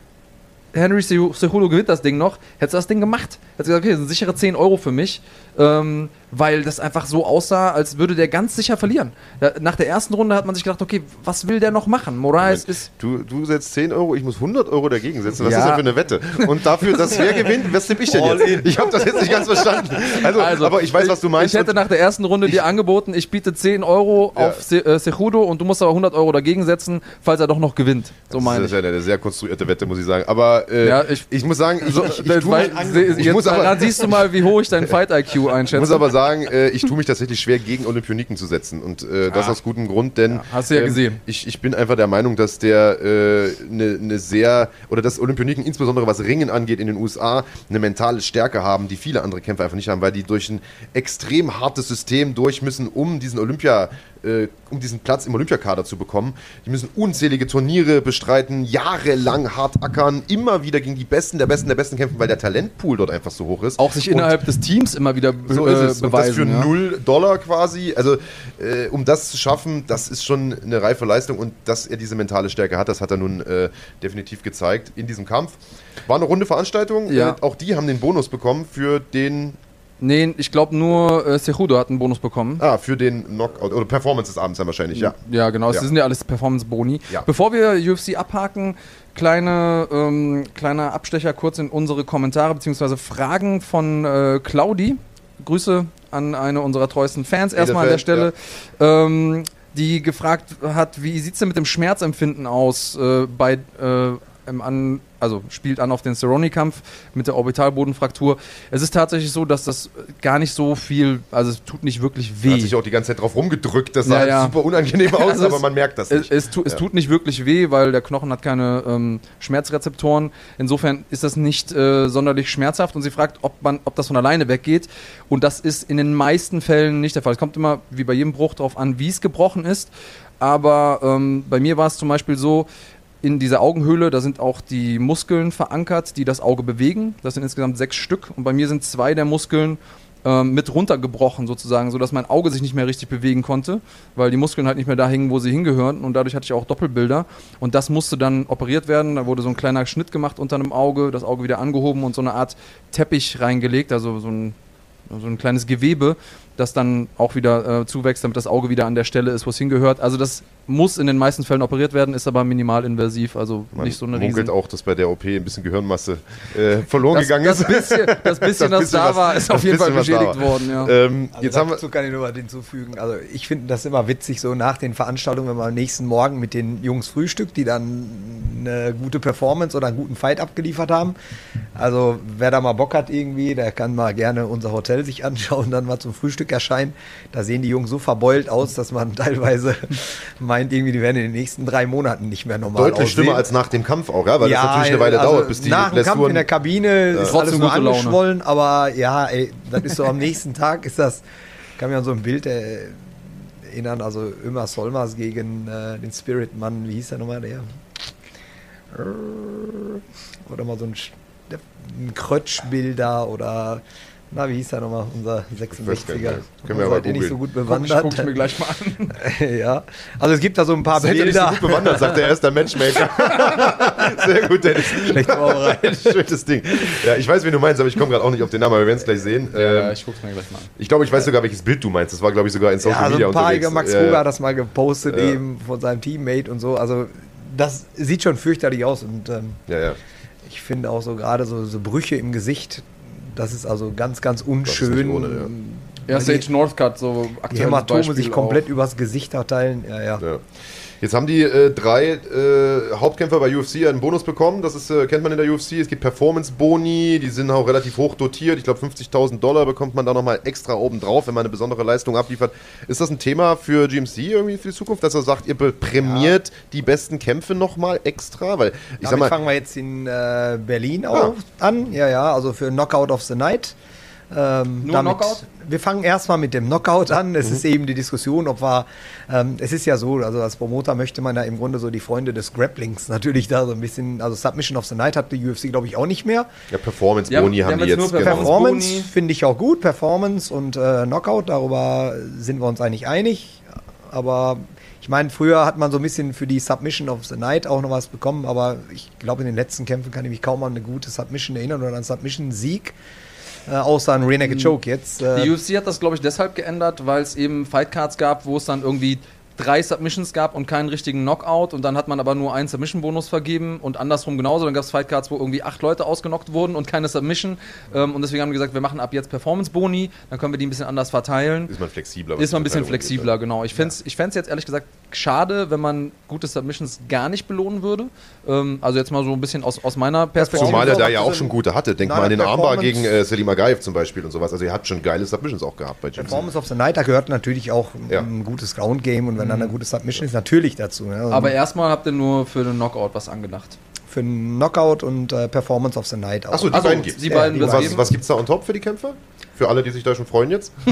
Henry Ceju- Cejudo gewinnt das Ding noch, hättest du das Ding gemacht. Hättest du gesagt, okay, das sind sichere 10 Euro für mich, ähm, weil das einfach so aussah, als würde der ganz sicher verlieren. Nach der ersten Runde hat man sich gedacht, okay, was will der noch machen? Moraes ist Du, du setzt 10 Euro, ich muss 100 Euro dagegen setzen. Was Ja. ist das denn für eine Wette? Und dafür, dass wer gewinnt, was tippe ich denn All jetzt? in. Ich habe das jetzt nicht ganz verstanden. Also, aber ich weiß, was du meinst. Ich hätte nach der ersten Runde dir angeboten, ich biete 10 Euro Ja. auf Se äh, Cejudo und du musst aber 100 Euro dagegen setzen, falls er doch noch gewinnt. So meine das ich. ist ja eine sehr konstruierte Wette, muss ich sagen. Aber äh, Ja, ich, ich- muss sagen, ich, So, ich, ich, se- ich jetzt, muss aber- dann siehst du mal, wie hoch ich dein Fight-IQ ich einschätze. muss aber sagen, äh, ich tue mich tatsächlich schwer, gegen Olympioniken zu setzen. Und äh, das Ah. aus gutem Grund, denn Ja, hast du ja ähm, gesehen. Ich, ich bin einfach der Meinung, dass der eine ne sehr, oder dass Olympioniken insbesondere was Ringen angeht in den USA, eine mentale Stärke haben, die viele andere Kämpfer einfach nicht haben, weil die durch ein extrem hartes System durch müssen, um diesen Olympia, äh, um diesen Platz im Olympiakader zu bekommen. Die müssen unzählige Turniere bestreiten, jahrelang hart ackern, immer wieder gegen die Besten der Besten der Besten kämpfen, weil der Talentpool dort einfach so hoch ist. auch sich Und- innerhalb des Teams immer wieder be so ist äh, es. Und das für beweisen. ja. null Dollar quasi. Also, äh, um das zu schaffen, das ist schon eine reife Leistung. Und dass er diese mentale Stärke hat, das hat er nun äh, definitiv gezeigt in diesem Kampf. War eine runde Veranstaltung. Ja. Äh, auch die haben den Bonus bekommen für den, Nee, ich glaube nur äh, Cejudo hat einen Bonus bekommen. ah, für den Knockout oder Performance des Abends dann wahrscheinlich, ja. Ja, genau. Ja. Das sind ja alles Performance-Boni. Ja. Bevor wir UFC abhaken, kleine, ähm, kleiner Abstecher kurz in unsere Kommentare bzw. Fragen von äh, Claudi. Grüße an eine unserer treuesten Fans erstmal an der Stelle. Ähm, die gefragt hat, wie sieht es denn mit dem Schmerzempfinden aus äh, bei, äh, an, also spielt an auf den Cerrone-Kampf mit der Orbitalbodenfraktur. Es ist tatsächlich so, dass das gar nicht so viel, also es tut nicht wirklich Hat weh. sich auch die ganze Zeit drauf rumgedrückt. Das sah Ja, halt ja. super unangenehm aus, Also aber es- man merkt das Es, nicht. es, tu, es Ja. tut nicht wirklich weh, weil der Knochen hat keine ähm, Schmerzrezeptoren. Insofern ist das nicht äh, sonderlich schmerzhaft und sie fragt, ob, man, ob das von alleine weggeht. Und das ist in den meisten Fällen nicht der Fall. Es kommt immer, wie bei jedem Bruch, darauf an, wie es gebrochen ist. Aber ähm, bei mir war es zum Beispiel so, in dieser Augenhöhle, da sind auch die Muskeln verankert, die das Auge bewegen. Das sind insgesamt sechs Stück. Und bei mir sind zwei der Muskeln ähm, mit runtergebrochen sozusagen, sodass mein Auge sich nicht mehr richtig bewegen konnte, weil die Muskeln halt nicht mehr da hingen, wo sie hingehören. Und dadurch hatte ich auch Doppelbilder. Und das musste dann operiert werden. Da wurde so ein kleiner Schnitt gemacht unter einem Auge, das Auge wieder angehoben und so eine Art Teppich reingelegt, also so ein, so ein kleines Gewebe, das dann auch wieder äh, zuwächst, damit das Auge wieder an der Stelle ist, wo es hingehört. Also das muss in den meisten Fällen operiert werden, ist aber minimalinvasiv, also Man nicht so eine munkelt riesen... auch, dass bei der OP ein bisschen Gehirnmasse äh, verloren Das, gegangen das ist. bisschen, das bisschen, das, bisschen da was- war, ist das auf jeden Fall beschädigt worden, ja. Ähm, Also jetzt haben wir, dazu kann ich nur was hinzufügen. Also ich finde das immer witzig, so nach den Veranstaltungen, wenn man am nächsten Morgen mit den Jungs frühstückt, die dann eine gute Performance oder einen guten Fight abgeliefert haben. Also wer da mal Bock hat irgendwie, der kann mal gerne unser Hotel sich anschauen, dann mal zum Frühstück erscheinen. Da sehen die Jungs so verbeult aus, dass man teilweise meint, irgendwie, die werden in den nächsten drei Monaten nicht mehr normal deutlich aussehen. schlimmer als nach dem Kampf auch, ja? weil das natürlich eine Weile also dauert, bis die nach dem Kampf in der Kabine ist Trotzdem alles nur angeschwollen, aber ja, ey, das ist so am nächsten Tag ist das, kann mir an so ein Bild äh, erinnern, also Ömer Solmers gegen äh, den Spirit-Mann, wie hieß der nochmal, der? Oder mal so ein, ein Krötschbilder oder na, wie hieß der nochmal, unser weiß gar nicht 66er? mehr. Können wir aber Seid ihr nicht so gut bewandert? guck ich mir gleich mal an. ja, also es gibt da so ein paar Seid ihr nicht so Bilder. gut bewandert, sagt er, er ist der Matchmaker. Sehr gut, Dennis. Schlecht vorbereitet. Schönes Ding. Ja, ich weiß, wen du meinst, aber ich komme gerade auch nicht auf den Namen, aber wir werden es gleich sehen. Ja, Ähm, ich guck's mir gleich mal an. ich glaube, ich weiß sogar, welches Bild du meinst. Das war, glaube ich, sogar in Social Ja, so Media ein paar unterwegs. Max Ja, Ruger hat das mal gepostet, Ja. eben von seinem Teammate und so. Also, das sieht schon fürchterlich aus und ähm, ja, ja. ich finde auch so gerade so, so Brüche im Gesicht, das ist also ganz, ganz ist unschön. nicht ohne, ja. Ja, Sage die, Northcutt, so die aktuell. Hämatome sich komplett übers Gesicht verteilen. Ja, ja. Ja. Jetzt haben die äh, drei äh, Hauptkämpfer bei UFC einen Bonus bekommen. Das ist, äh, kennt man in der UFC. Es gibt Performance-Boni, die sind auch relativ hoch dotiert. Ich glaube, 50.000 Dollar bekommt man da nochmal extra oben drauf, wenn man eine besondere Leistung abliefert. Ist das ein Thema für GMC irgendwie für die Zukunft, dass er sagt, ihr prämiert die besten Kämpfe nochmal extra? Weil ich Damit sag mal, fangen wir jetzt in äh, Berlin auch an. Ja, ja, also für Knockout of the Night. Ähm, Nur Knockout? Wir fangen erstmal mit dem Knockout an. Mhm. Es ist eben die Diskussion, ob wir, ähm, es ist ja so, also als Promoter möchte man ja im Grunde so die Freunde des Grapplings natürlich da so ein bisschen, also Submission of the Night hat die UFC glaube ich auch nicht mehr. ja, Performance-Boni Ja, haben wir die jetzt. Genau. Performance- Performance Boni. finde ich auch gut, Performance und äh, Knockout, darüber sind wir uns eigentlich einig. Aber ich meine, früher hat man so ein bisschen für die Submission of the Night auch noch was bekommen, aber ich glaube, in den letzten Kämpfen kann ich mich kaum an eine gute Submission erinnern oder an einen Submission-Sieg. Äh, außer ein Rear Naked Choke jetzt. Äh, Die UFC hat das, glaube ich, deshalb geändert, weil es eben Fightcards gab, wo es dann irgendwie drei Submissions gab und keinen richtigen Knockout und dann hat man aber nur einen Submission-Bonus vergeben und andersrum genauso. Dann gab es Fightcards, wo irgendwie acht Leute ausgenockt wurden und keine Submission ähm, und deswegen haben wir gesagt, wir machen ab jetzt Performance-Boni, dann können wir die ein bisschen anders verteilen. Ist man flexibler. Ist man ein bisschen flexibler, genau. Ich fände es ich fänd's jetzt ehrlich gesagt schade, wenn man gute Submissions gar nicht belohnen würde. Ähm, also jetzt mal so ein bisschen aus, aus meiner. Perspektive. Zumal er da ja auch so schon gute hatte. Denk Nein, mal an den Armbar gegen äh, Selim Agaev zum Beispiel und sowas. Also er hat schon geile Submissions auch gehabt bei GMC. Performance of the Night, da gehört natürlich auch Ja. ein gutes Ground-Game und wenn dann eine gute Submission ist, natürlich dazu. Ne? Also Aber erstmal habt ihr nur für den Knockout was angedacht. für einen Knockout und äh, Performance of the Night auch. Achso, die Also, beiden gibt's. die Ja, beiden die wird's Was, geben. was gibt es da on top für die Kämpfer? Für alle, die sich da schon freuen jetzt?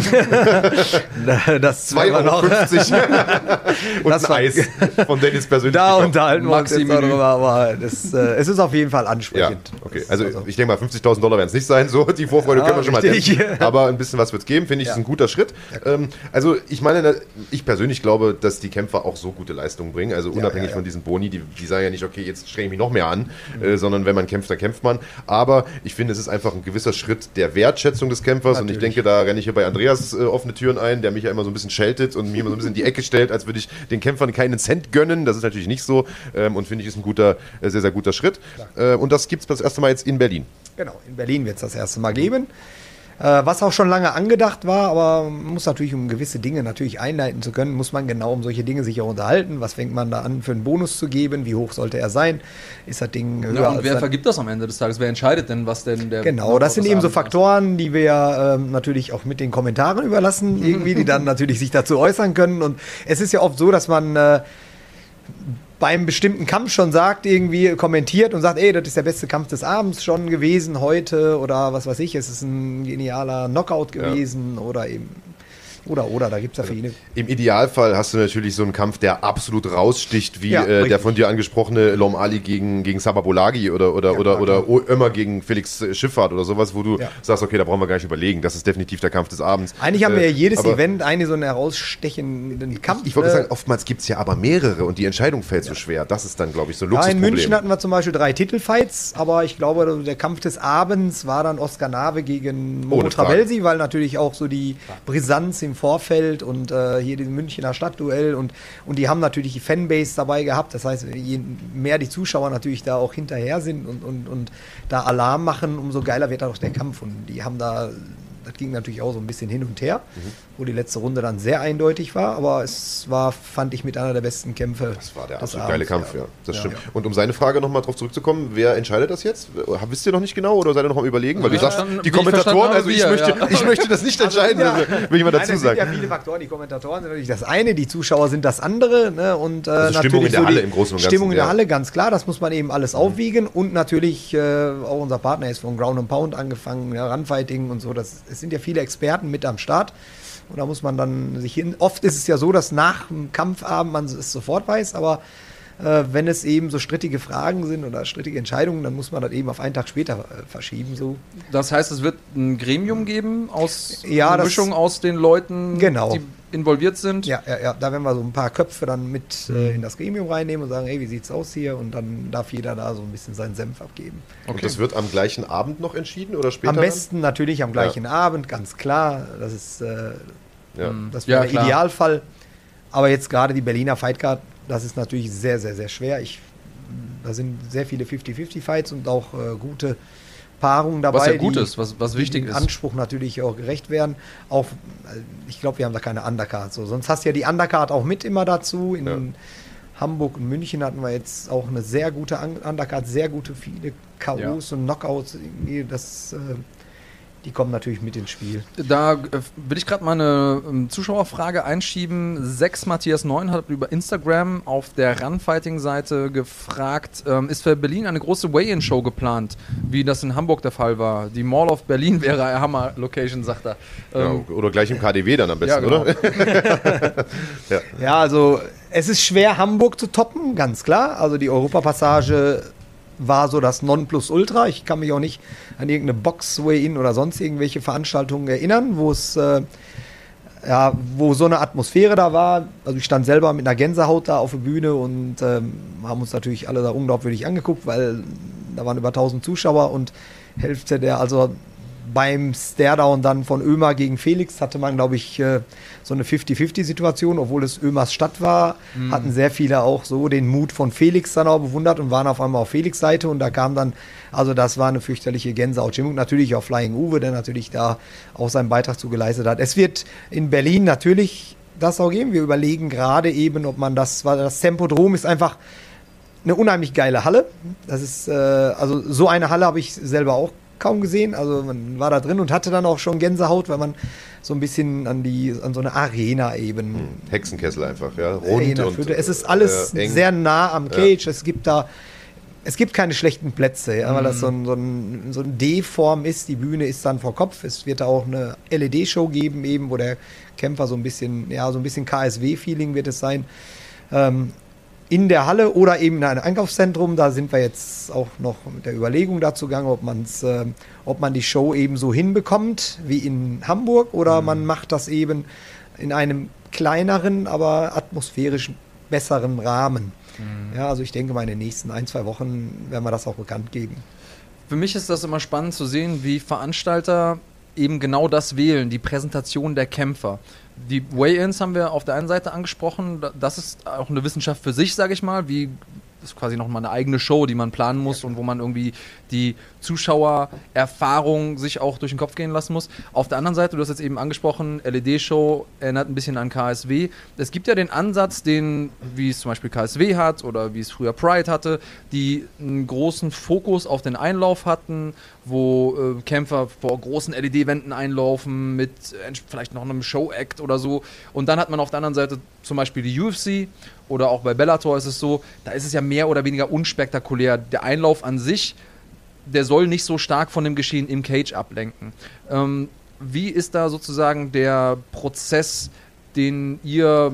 das 2,50 werden wir noch- Euro und Das ein war- Eis von Dennis persönlich. Da unterhalten wir uns jetzt Maxi-Menü. darüber, aber das, äh, es ist auf jeden Fall Ja, ansprechend. okay. Das- Also, ich denke mal, 50.000 Dollar werden es nicht sein. So, die Vorfreude Ja, können wir schon mal dämpfen. Aber ein bisschen was wird es geben, finde ich, Ja. ist ein guter Schritt. Ähm, also, ich meine, ich persönlich glaube, dass die Kämpfer auch so gute Leistungen bringen. Also, unabhängig ja, ja. von diesen Boni, die, die sagen ja nicht, okay, jetzt strenge ich mich noch mehr an, äh, sondern wenn man kämpft, dann kämpft man. Aber ich finde, es ist einfach ein gewisser Schritt der Wertschätzung des Kämpfers. Und ich Natürlich. denke, da renne ich hier bei Andreas äh, offene Türen ein, der mich ja immer so ein bisschen scheltet und mir immer so ein bisschen in die Ecke stellt, als würde ich den Kämpfern keinen Cent gönnen. Das ist natürlich nicht so. Ähm, und finde ich, ist ein guter, äh, sehr, sehr guter Schritt. Äh, und das gibt es das erste Mal jetzt in Berlin. Genau, in Berlin wird es das erste Mal geben. Äh, was auch schon lange angedacht war, aber man muss natürlich, um gewisse Dinge natürlich einleiten zu können, muss man genau um solche Dinge sich auch unterhalten. Was fängt man da an für einen Bonus zu geben? Wie hoch sollte er sein? Ist das Ding höher Ja, und wer vergibt das am Ende des Tages? Wer entscheidet denn, was denn der. Genau, das sind eben so? Faktoren, die wir ähm, natürlich auch mit den Kommentaren überlassen, irgendwie, die dann natürlich sich dazu äußern können. Und es ist ja oft so, dass man äh, beim bestimmten Kampf schon sagt, irgendwie kommentiert und sagt, ey, das ist der beste Kampf des Abends schon gewesen heute oder was weiß ich, es ist ein genialer Knockout gewesen oder eben oder oder, da gibt es ja viele. Im Idealfall hast du natürlich so einen Kampf, der absolut raussticht, wie Ja, äh, der von dir angesprochene Lom Ali gegen, gegen Sababolagi oder, oder, Ja, oder, klar, oder O- Ömer gegen Felix äh, Schifffahrt oder sowas, wo du Ja. sagst, okay, da brauchen wir gar nicht überlegen. Das ist definitiv der Kampf des Abends. Eigentlich haben wir ja Äh, jedes aber Event eine so einen herausstechenden Kampf. Ich wollte ne? sagen, oftmals gibt es ja aber mehrere und die Entscheidung fällt so schwer. Das ist dann, glaube ich, so ein Ja, in Luxusproblem. München hatten wir zum Beispiel drei Titelfights, aber ich glaube, der Kampf des Abends war dann Oscar Nave gegen Momo. Travelsi, weil natürlich auch so die Brisanz im Vorfeld und äh, hier dieses Münchner Stadtduell und, und die haben natürlich die Fanbase dabei gehabt. Das heißt, je mehr die Zuschauer natürlich da auch hinterher sind und, und, und da Alarm machen, umso geiler wird dann auch der Kampf. Und die haben da, das ging natürlich auch so ein bisschen hin und her, Mhm. wo die letzte Runde dann sehr eindeutig war, aber es war, fand ich, mit einer der besten Kämpfe. Das war der absolut geile Kampf, ja. Das Ja. stimmt. Und um seine Frage nochmal drauf zurückzukommen, wer entscheidet das jetzt? Wisst ihr noch nicht genau oder seid ihr noch am überlegen? Weil du Ja, sagst, die Kommentatoren, also ich wir, möchte, ja. ich möchte das nicht entscheiden, ja. also, will ich mal Nein, dazu es sagen. sind ja viele Faktoren. Die Kommentatoren sind natürlich das eine, die Zuschauer sind das andere. Ne? Und, äh, Also Stimmung in der so Halle im Großen und Ganzen, Stimmung in der ja. Halle, ganz klar. Das muss man eben alles aufwiegen. Und natürlich äh, auch unser Partner ist von Ground and Pound angefangen, ja, Runfighting und so. Das, es sind ja viele Experten mit am Start. Und da muss man dann sich hin. Oft ist es ja so, dass nach dem Kampfabend man es sofort weiß, aber äh, wenn es eben so strittige Fragen sind oder strittige Entscheidungen, dann muss man das eben auf einen Tag später äh, verschieben. So. Das heißt, es wird ein Gremium geben aus Ja, Mischung aus den Leuten, Genau. die involviert sind. Ja, ja, ja, da werden wir so ein paar Köpfe dann mit äh, in das Gremium reinnehmen und sagen, hey, wie sieht's aus hier? Und dann darf jeder da so ein bisschen seinen Senf abgeben. Und das wird am gleichen Abend noch entschieden oder später? Am besten natürlich am gleichen Abend, ganz klar. Das ist, äh, Dann? Ja. das Ja, wäre der klar. Idealfall. Aber jetzt gerade die Berliner Fightcard, das ist natürlich sehr, sehr, sehr schwer. Ich, da sind sehr viele 50-50-Fights und auch äh, gute Paarungen dabei. Was ja gut die- ist, was, was wichtig ist. Anspruch natürlich auch gerecht werden. Auch, äh, ich glaube, wir haben da keine Undercard. So. Sonst hast du ja die Undercard auch mit immer dazu. In Ja. Hamburg und München hatten wir jetzt auch eine sehr gute Un- Undercard, sehr gute, viele K.O.s und Knockouts. Irgendwie das, äh, die kommen natürlich mit ins Spiel. Da äh, will ich gerade mal eine ähm, Zuschauerfrage einschieben. 6 Matthias 9 hat über Instagram auf der Runfighting-Seite gefragt, ähm, ist für Berlin eine große Weigh-In-Show geplant, wie das in Hamburg der Fall war? Die Mall of Berlin wäre eine Hammer-Location, sagt er. Ähm, Ja, oder gleich im KDW dann am besten, ja, genau. oder? Ja, also es ist schwer, Hamburg zu toppen, ganz klar. Also die Europapassage war so das Nonplusultra. Ich kann mich auch nicht an irgendeine Box-Way-In oder sonst irgendwelche Veranstaltungen erinnern, wo es äh, ja, wo so eine Atmosphäre da war. Also ich stand selber mit einer Gänsehaut da auf der Bühne und ähm, haben uns natürlich alle da unglaubwürdig angeguckt, weil da waren über 1000 Zuschauer und Hälfte der, also beim Staredown dann von Ömer gegen Felix hatte man, glaube ich, äh, so eine 50-50-Situation, obwohl es Ömers Stadt war, hatten sehr viele auch so den Mut von Felix dann auch bewundert und waren auf einmal auf Felix Seite und da kam dann, also das war eine fürchterliche Gänsehautstimmung. Natürlich auch Flying Uwe, der natürlich da auch seinen Beitrag zu geleistet hat. Es wird in Berlin natürlich das auch geben. Wir überlegen gerade eben, ob man das, weil das Tempodrom ist einfach eine unheimlich geile Halle. Das ist, äh, also so eine Halle habe ich selber auch kaum gesehen. Also man war da drin und hatte dann auch schon Gänsehaut, weil man so ein bisschen an die, an so eine Arena eben Hexenkessel einfach, ja. Rund und. Es ist alles äh, sehr nah am Cage. Es gibt da, es gibt keine schlechten Plätze, ja, weil das so ein, so ein, so ein D-Form ist. Die Bühne ist dann vor Kopf. Es wird da auch eine LED-Show geben, eben, wo der Kämpfer so ein bisschen, ja, so ein bisschen KSW-Feeling wird es sein. Ähm, in der Halle oder eben in einem Einkaufszentrum. Da sind wir jetzt auch noch mit der Überlegung dazu gegangen, ob, man's, ähm, ob man die Show eben so hinbekommt wie in Hamburg oder man macht das eben in einem kleineren, aber atmosphärisch besseren Rahmen. Ja, also ich denke mal in den nächsten ein, zwei Wochen werden wir das auch bekannt geben. Für mich ist das immer spannend zu sehen, wie Veranstalter eben genau das wählen, die Präsentation der Kämpfer. Die Weigh-Ins haben wir auf der einen Seite angesprochen, da- das ist auch eine Wissenschaft für sich, sage ich mal, wie ist quasi nochmal eine eigene Show, die man planen muss und wo man irgendwie die Zuschauererfahrung sich auch durch den Kopf gehen lassen muss. Auf der anderen Seite, du hast jetzt eben angesprochen, LED-Show erinnert ein bisschen an KSW. Es gibt ja den Ansatz, den, wie es zum Beispiel KSW hat oder wie es früher Pride hatte, die einen großen Fokus auf den Einlauf hatten, wo äh, Kämpfer vor großen LED-Wänden einlaufen mit äh, vielleicht noch einem Show-Act oder so. Und dann hat man auf der anderen Seite zum Beispiel die UFC oder auch bei Bellator ist es so, da ist es ja mehr oder weniger unspektakulär. Der Einlauf an sich der soll nicht so stark von dem Geschehen im Cage ablenken. Ähm, wie ist da sozusagen der Prozess, den ihr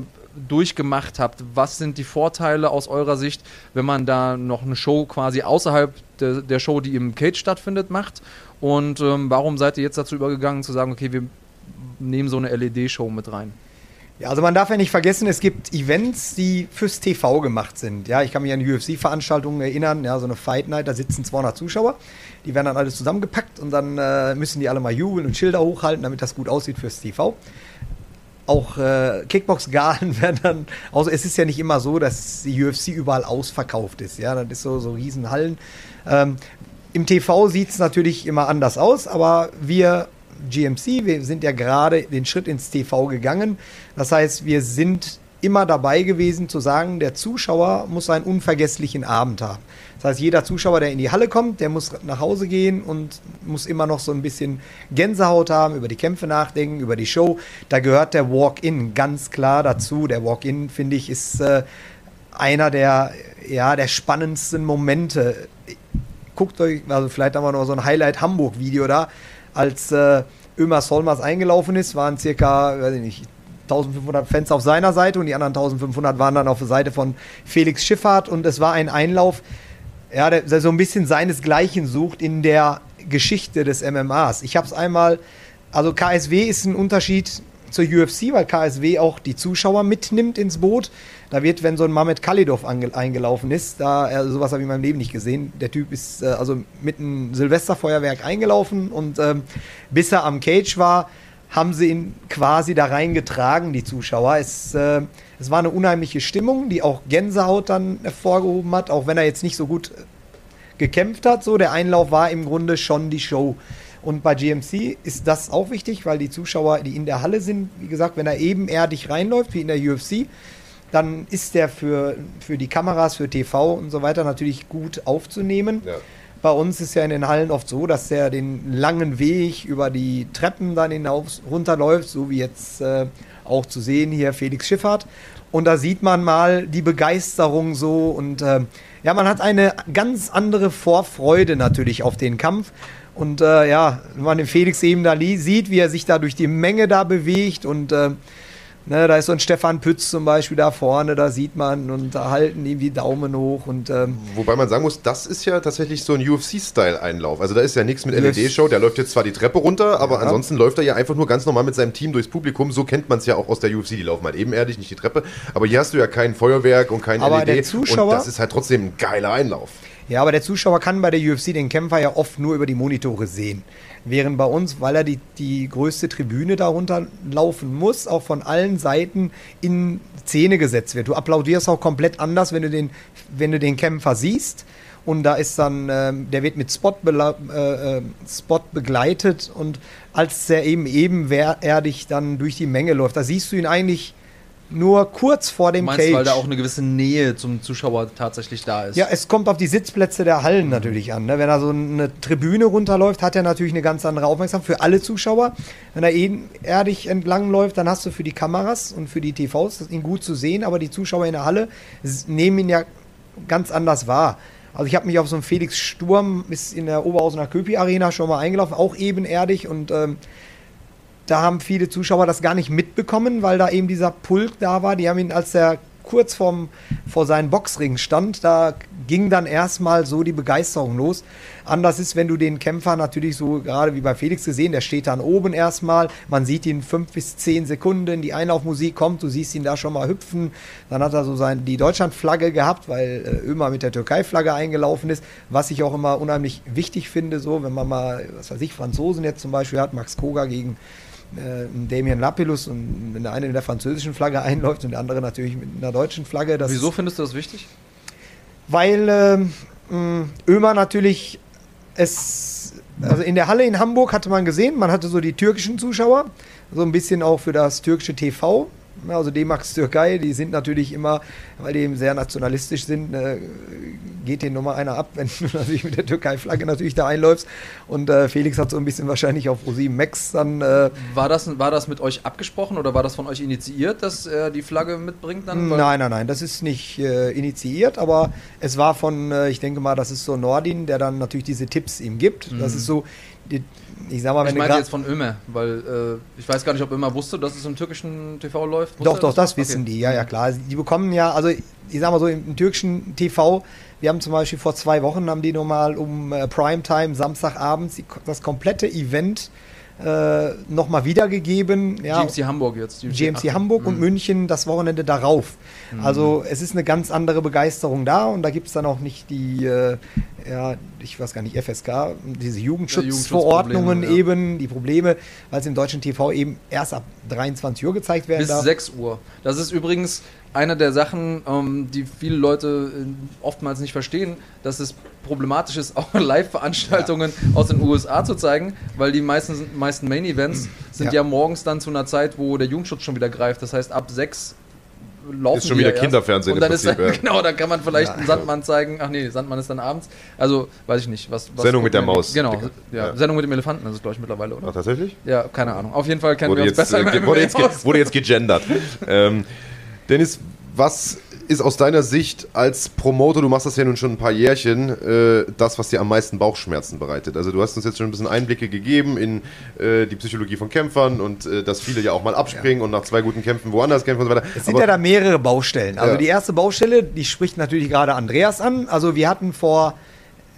durchgemacht habt? Was sind die Vorteile aus eurer Sicht, wenn man da noch eine Show quasi außerhalb de, der Show, die im Cage stattfindet, macht? Und ähm, warum seid ihr jetzt dazu übergegangen zu sagen, okay, wir nehmen so eine LED-Show mit rein? Ja, also man darf ja nicht vergessen, es gibt Events, die fürs TV gemacht sind. Ja, ich kann mich an UFC-Veranstaltungen erinnern, ja, so eine Fight Night, da sitzen 200 Zuschauer, die werden dann alles zusammengepackt und dann äh, müssen die alle mal jubeln und Schilder hochhalten, damit das gut aussieht fürs TV. Auch äh, Kickbox-Galen werden dann, also es ist ja nicht immer so, dass die UFC überall ausverkauft ist, ja, das ist so, so Riesenhallen. Ähm, Im TV sieht es natürlich immer anders aus, aber wir GMC. Wir sind ja gerade den Schritt ins TV gegangen. Das heißt, wir sind immer dabei gewesen zu sagen, der Zuschauer muss einen unvergesslichen Abend haben. Das heißt, jeder Zuschauer, der in die Halle kommt, der muss nach Hause gehen und muss immer noch so ein bisschen Gänsehaut haben, über die Kämpfe nachdenken, über die Show. Da gehört der Walk-In ganz klar dazu. Der Walk-In, finde ich, ist äh, einer der, ja, der spannendsten Momente. Guckt euch, also vielleicht haben wir noch so ein Highlight Hamburg-Video da als äh, Ömer Solmers eingelaufen ist, waren circa, weiß ich nicht, 1500 Fans auf seiner Seite und die anderen 1500 waren dann auf der Seite von Felix Schifffahrt und es war ein Einlauf, ja, der, so ein bisschen seinesgleichen sucht in der Geschichte des MMAs. Ich habe es einmal, also KSW ist ein Unterschied zur UFC, weil KSW auch die Zuschauer mitnimmt ins Boot. Da wird, wenn so ein Mamet Kalidov eingelaufen ist, da äh, sowas habe ich in meinem Leben nicht gesehen. Der Typ ist äh, also mit einem Silvesterfeuerwerk eingelaufen und ähm, bis er am Cage war, haben sie ihn quasi da reingetragen, die Zuschauer. Es, äh, es war eine unheimliche Stimmung, die auch Gänsehaut dann hervorgehoben hat, auch wenn er jetzt nicht so gut äh, gekämpft hat. So, der Einlauf war im Grunde schon die Show. Und bei GMC ist das auch wichtig, weil die Zuschauer, die in der Halle sind, wie gesagt, wenn er ebenerdig reinläuft, wie in der UFC, dann ist der für, für die Kameras, für TV und so weiter natürlich gut aufzunehmen. Ja. Bei uns ist ja in den Hallen oft so, dass er den langen Weg über die Treppen dann hinauf runterläuft, so wie jetzt äh, auch zu sehen hier Felix Schifffahrt. Und da sieht man mal die Begeisterung so und äh, ja, man hat eine ganz andere Vorfreude natürlich auf den Kampf. Und äh, ja, wenn man den Felix eben da sieht, wie er sich da durch die Menge da bewegt und äh, ne, da ist so ein Stefan Pütz zum Beispiel da vorne, da sieht man und da halten ihm die Daumen hoch und ähm, Wobei man sagen muss, das ist ja tatsächlich so ein UFC-Style-Einlauf. Also da ist ja nichts mit LED-Show, der läuft jetzt zwar die Treppe runter, aber ja. ansonsten läuft er ja einfach nur ganz normal mit seinem Team durchs Publikum. So kennt man es ja auch aus der UFC, die laufen halt ebenerdig, nicht die Treppe. Aber hier hast du ja kein Feuerwerk und kein aber LED der Zuschauer, und das ist halt trotzdem ein geiler Einlauf. Ja, aber der Zuschauer kann bei der UFC den Kämpfer ja oft nur über die Monitore sehen. Während bei uns, weil er die, die größte Tribüne darunter laufen muss, auch von allen Seiten in Szene gesetzt wird. Du applaudierst auch komplett anders, wenn du den, wenn du den Kämpfer siehst. Und da ist dann, äh, der wird mit Spot, äh, äh, Spot begleitet und als er eben eben wer er dich dann durch die Menge läuft, da siehst du ihn eigentlich nur kurz vor dem du meinst, Cage. weil da auch eine gewisse Nähe zum Zuschauer tatsächlich da ist. Ja, es kommt auf die Sitzplätze der Hallen mhm. natürlich an. Ne? Wenn er so eine Tribüne runterläuft, hat er natürlich eine ganz andere Aufmerksamkeit für alle Zuschauer. Wenn er ebenerdig entlang läuft, dann hast du für die Kameras und für die TVs ihn gut zu sehen, aber die Zuschauer in der Halle nehmen ihn ja ganz anders wahr. Also ich habe mich auf so einen Felix Sturm ist in der Oberhausener Köpi Arena schon mal eingelaufen, auch ebenerdig und ähm, da haben viele Zuschauer das gar nicht mitbekommen, weil da eben dieser Pulk da war. Die haben ihn, als er kurz vorm, vor seinen Boxring stand, da ging dann erstmal so die Begeisterung los. Anders ist, wenn du den Kämpfer natürlich so, gerade wie bei Felix gesehen, der steht dann oben erstmal, man sieht ihn fünf bis zehn Sekunden, die Einlaufmusik kommt, du siehst ihn da schon mal hüpfen, dann hat er so sein, die Deutschlandflagge gehabt, weil äh, Ömer mit der Türkei-Flagge eingelaufen ist, was ich auch immer unheimlich wichtig finde, so, wenn man mal, was weiß ich, Franzosen jetzt zum Beispiel hat, Max Koga gegen äh, Damien Lapillus und wenn der eine mit der französischen Flagge einläuft und der andere natürlich mit einer deutschen Flagge. Wieso findest du das wichtig? weil mh, Ömer natürlich es, also in der Halle in Hamburg hatte man gesehen, man hatte so die türkischen Zuschauer, so ein bisschen auch für das türkische TV. Also D-Max Türkei, die sind natürlich immer, weil die eben sehr nationalistisch sind, äh, geht denen nochmal einer ab, wenn du natürlich mit der Türkei-Flagge natürlich da einläufst. Und äh, Felix hat so ein bisschen wahrscheinlich auf ProSieben Max dann äh, War das, war das mit euch abgesprochen oder war das von euch initiiert, dass er die Flagge mitbringt dann? Nein, nein, nein, das ist nicht äh, initiiert, aber es war von, äh, ich denke mal, das ist so Nordin, der dann natürlich diese Tipps ihm gibt. Das ist so, die, ich sag mal. Ich wenn du meinte jetzt von Ömer, weil äh, ich weiß gar nicht, ob Ömer wusste, dass es im türkischen TV läuft. Wusste Doch, doch, das Okay. wissen die, ja, ja, klar. Die bekommen ja, also ich sag mal so, im, im türkischen TV, wir haben zum Beispiel vor zwei Wochen, haben die nochmal um äh, Primetime, Samstagabends, die, das komplette Event äh, nochmal wiedergegeben. Ja, GMC Hamburg jetzt. GMC Ach, Hamburg und mhm. München das Wochenende darauf. Also es ist eine ganz andere Begeisterung da und da gibt es dann auch nicht die, äh, ja, ich weiß gar nicht, FSK, diese Jugendschutzverordnungen ja. eben, die Probleme, weil es im deutschen TV eben erst ab 23 Uhr gezeigt werden Bis darf. 6 Uhr. Das ist übrigens eine der Sachen, ähm, die viele Leute äh, oftmals nicht verstehen, dass es problematisch ist, auch Live-Veranstaltungen aus den USA zu zeigen, weil die meisten, meisten Main-Events sind Ja. ja. morgens dann zu einer Zeit, wo der Jugendschutz schon wieder greift. Das heißt, ab 6 laufen Ist schon wieder ja. Kinderfernsehen Und dann ist Prinzip, dann, ja. Genau, dann kann man vielleicht Ja. einen Sandmann zeigen. Ach nee, Sandmann ist dann abends. Also, weiß ich nicht. Was, was Sendung mit der Maus. Genau, ja. Ja. Sendung mit dem Elefanten ist es, glaube ich, mittlerweile, oder? Ach, tatsächlich? Ja, keine Ahnung. Auf jeden Fall kennen Wurde wir uns jetzt, besser äh, im ge- wurde, jetzt, wurde jetzt gegendert. ähm, Dennis, was ist aus deiner Sicht als Promoter, du machst das ja nun schon ein paar Jährchen, äh, das, was dir am meisten Bauchschmerzen bereitet? Also du hast uns jetzt schon ein bisschen Einblicke gegeben in äh, die Psychologie von Kämpfern und äh, dass viele ja auch mal abspringen und nach zwei guten Kämpfen woanders kämpfen und so weiter. Es sind ja da mehrere Baustellen. Also Ja. die erste Baustelle, die spricht natürlich gerade Andreas an. Also wir hatten vor,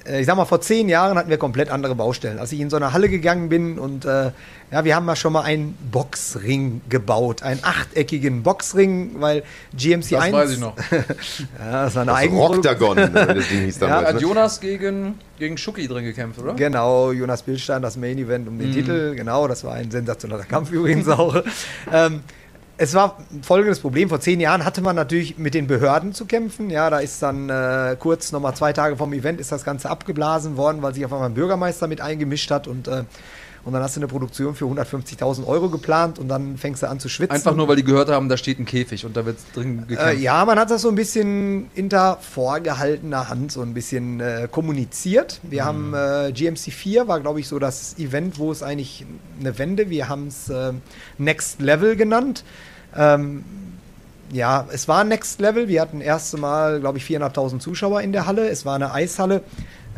ich sag mal, vor zehn Jahren hatten wir komplett andere Baustellen. Als ich in so eine Halle gegangen bin und äh, ja, wir haben ja schon mal einen Boxring gebaut, einen achteckigen Boxring, weil GMC Das 1. weiß ich noch. Ja, das war eine das. Rockdagon, äh, das Ding hieß Ja, damals. Hat ne? Jonas gegen, gegen Schucki drin gekämpft, oder? Genau, Jonas Billstein, das Main Event um den Mhm. Titel. Genau, das war ein sensationeller Kampf übrigens auch. ähm, es war folgendes Problem. Vor zehn Jahren hatte man natürlich mit den Behörden zu kämpfen. Ja, da ist dann äh, kurz nochmal zwei Tage vom Event ist das Ganze abgeblasen worden, weil sich auf einmal ein Bürgermeister mit eingemischt hat und äh, und dann hast du eine Produktion für 150.000 Euro geplant und dann fängst du an zu schwitzen. Einfach nur, weil die gehört haben, da steht ein Käfig und da wird drin gekämpft. Äh, ja, man hat das so ein bisschen hinter vorgehaltener Hand so ein bisschen äh, kommuniziert. Wir haben äh, GMC 4 war, glaube ich, so das Event, wo es eigentlich eine Wende, wir haben es äh, Next Level genannt. Ähm, ja, es war Next Level. Wir hatten erste Mal, glaube ich, 400.000 Zuschauer in der Halle. Es war eine Eishalle.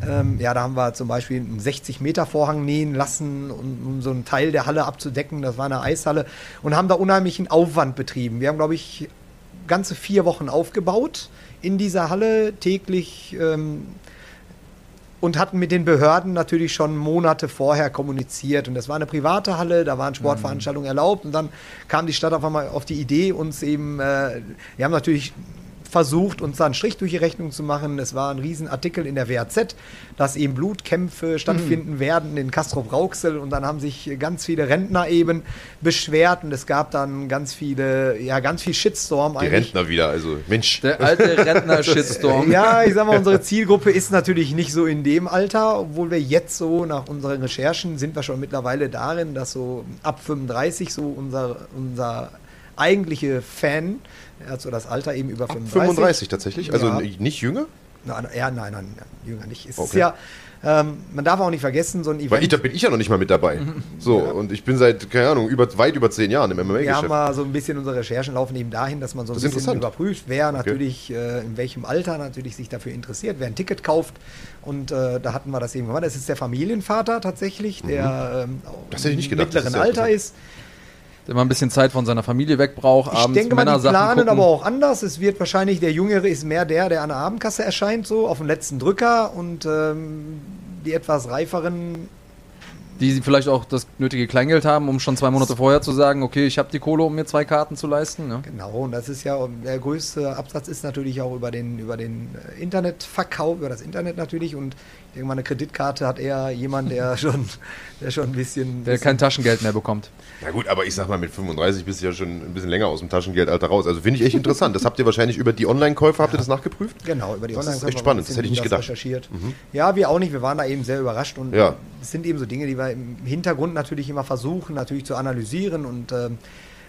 Ähm, ja, da haben wir zum Beispiel einen 60-Meter-Vorhang nähen lassen, um, um so einen Teil der Halle abzudecken. Das war eine Eishalle. Und haben da unheimlichen Aufwand betrieben. Wir haben, glaube ich, ganze vier Wochen aufgebaut in dieser Halle täglich ähm, und hatten mit den Behörden natürlich schon Monate vorher kommuniziert. Und das war eine private Halle, da waren Sportveranstaltungen erlaubt. Und dann kam die Stadt auf einmal auf die Idee, uns eben, äh, wir haben natürlich versucht, uns da einen Strich durch die Rechnung zu machen. Es war ein Riesenartikel in der WAZ, dass eben Blutkämpfe stattfinden werden in Castrop-Rauxel und dann haben sich ganz viele Rentner eben beschwert und es gab dann ganz viele, ja, ganz viel Shitstorm Die Rentner wieder, also Mensch. Der alte Rentner-Shitstorm. ja, ich sag mal, unsere Zielgruppe ist natürlich nicht so in dem Alter, obwohl wir jetzt so nach unseren Recherchen sind wir schon mittlerweile darin, dass so ab 35 so unser, unser eigentliche Fan, er hat so das Alter eben über 35. 35 tatsächlich, also Ja. nicht jünger? Nein, ja, nein, nein, jünger nicht. Es ist Okay. ja, ähm, man darf auch nicht vergessen, so ein Event. Weil ich, da bin ich ja noch nicht mal mit dabei. So, und ich bin seit, keine Ahnung, über, weit über zehn Jahren im wir haben MMA-Geschäft. mal so ein bisschen unsere Recherchen laufen eben dahin, dass man so ein Das ist bisschen überprüft, wer natürlich äh, in welchem Alter natürlich sich dafür interessiert, wer ein Ticket kauft. Und äh, da hatten wir das eben gemacht. Das ist der Familienvater tatsächlich, der ähm, auch Mhm. Nicht im mittleren ist ja Alter ist. Der mal ein bisschen Zeit von seiner Familie weg braucht, Ich abends denke mal, die planen gucken. aber auch anders. Es wird wahrscheinlich, der Jüngere ist mehr der, der an der Abendkasse erscheint, so auf dem letzten Drücker und ähm, die etwas reiferen die vielleicht auch das nötige Kleingeld haben, um schon zwei Monate vorher zu sagen, okay, ich habe die Kohle, um mir zwei Karten zu leisten. Ne? Genau, und das ist ja, der größte Absatz ist natürlich auch über den, über den äh, Internetverkauf, über das Internet natürlich und irgendwann eine Kreditkarte hat eher jemand, der schon, der schon ein bisschen... Der bisschen kein Taschengeld mehr bekommt. Na gut, aber ich sag mal, mit 35 bist du ja schon ein bisschen länger aus dem Taschengeldalter raus. Also finde ich echt interessant. Das habt ihr wahrscheinlich über die Online-Käufe, habt ihr das nachgeprüft? Genau, über die Das ist Online-Käufer echt spannend, das hätte ich nicht gedacht. Mhm. Recherchiert. Ja, wir auch nicht. Wir waren da eben sehr überrascht und Ja. es sind eben so Dinge, die wir im Hintergrund natürlich immer versuchen, natürlich zu analysieren und ähm,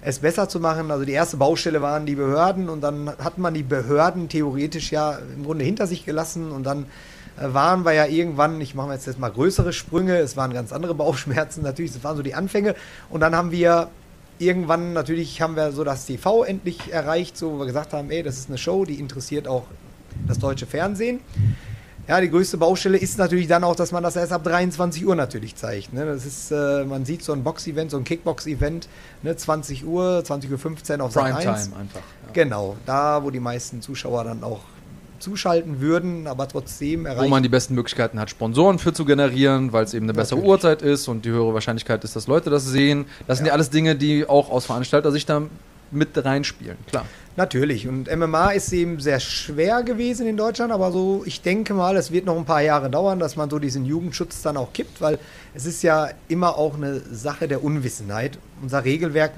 es besser zu machen. Also die erste Baustelle waren die Behörden und dann hat man die Behörden theoretisch ja im Grunde hinter sich gelassen und dann äh, waren wir ja irgendwann, ich mache jetzt, jetzt mal größere Sprünge, es waren ganz andere Bauchschmerzen natürlich, das waren so die Anfänge und dann haben wir irgendwann natürlich haben wir so das TV endlich erreicht, so wo wir gesagt haben, ey, das ist eine Show, die interessiert auch das deutsche Fernsehen. Ja, die größte Baustelle ist natürlich dann auch, dass man das erst ab 23 Uhr natürlich zeigt. Ne? Das ist, äh, man sieht so ein Box-Event, so ein Kickbox-Event, ne? 20 Uhr, 20.15 Uhr auf Sat 1. Primetime einfach. Ja. Genau, da, wo die meisten Zuschauer dann auch zuschalten würden, aber trotzdem Wo erreicht man die besten Möglichkeiten hat, Sponsoren für zu generieren, weil es eben eine bessere Natürlich. Uhrzeit ist und die höhere Wahrscheinlichkeit ist, dass Leute das sehen. Das sind ja alles Dinge, die auch aus Veranstalter-Sicht da mit reinspielen. Klar. Natürlich. Und MMA ist eben sehr schwer gewesen in Deutschland, aber so, ich denke mal, es wird noch ein paar Jahre dauern, dass man so diesen Jugendschutz dann auch kippt, weil es ist ja immer auch eine Sache der Unwissenheit. Unser Regelwerk,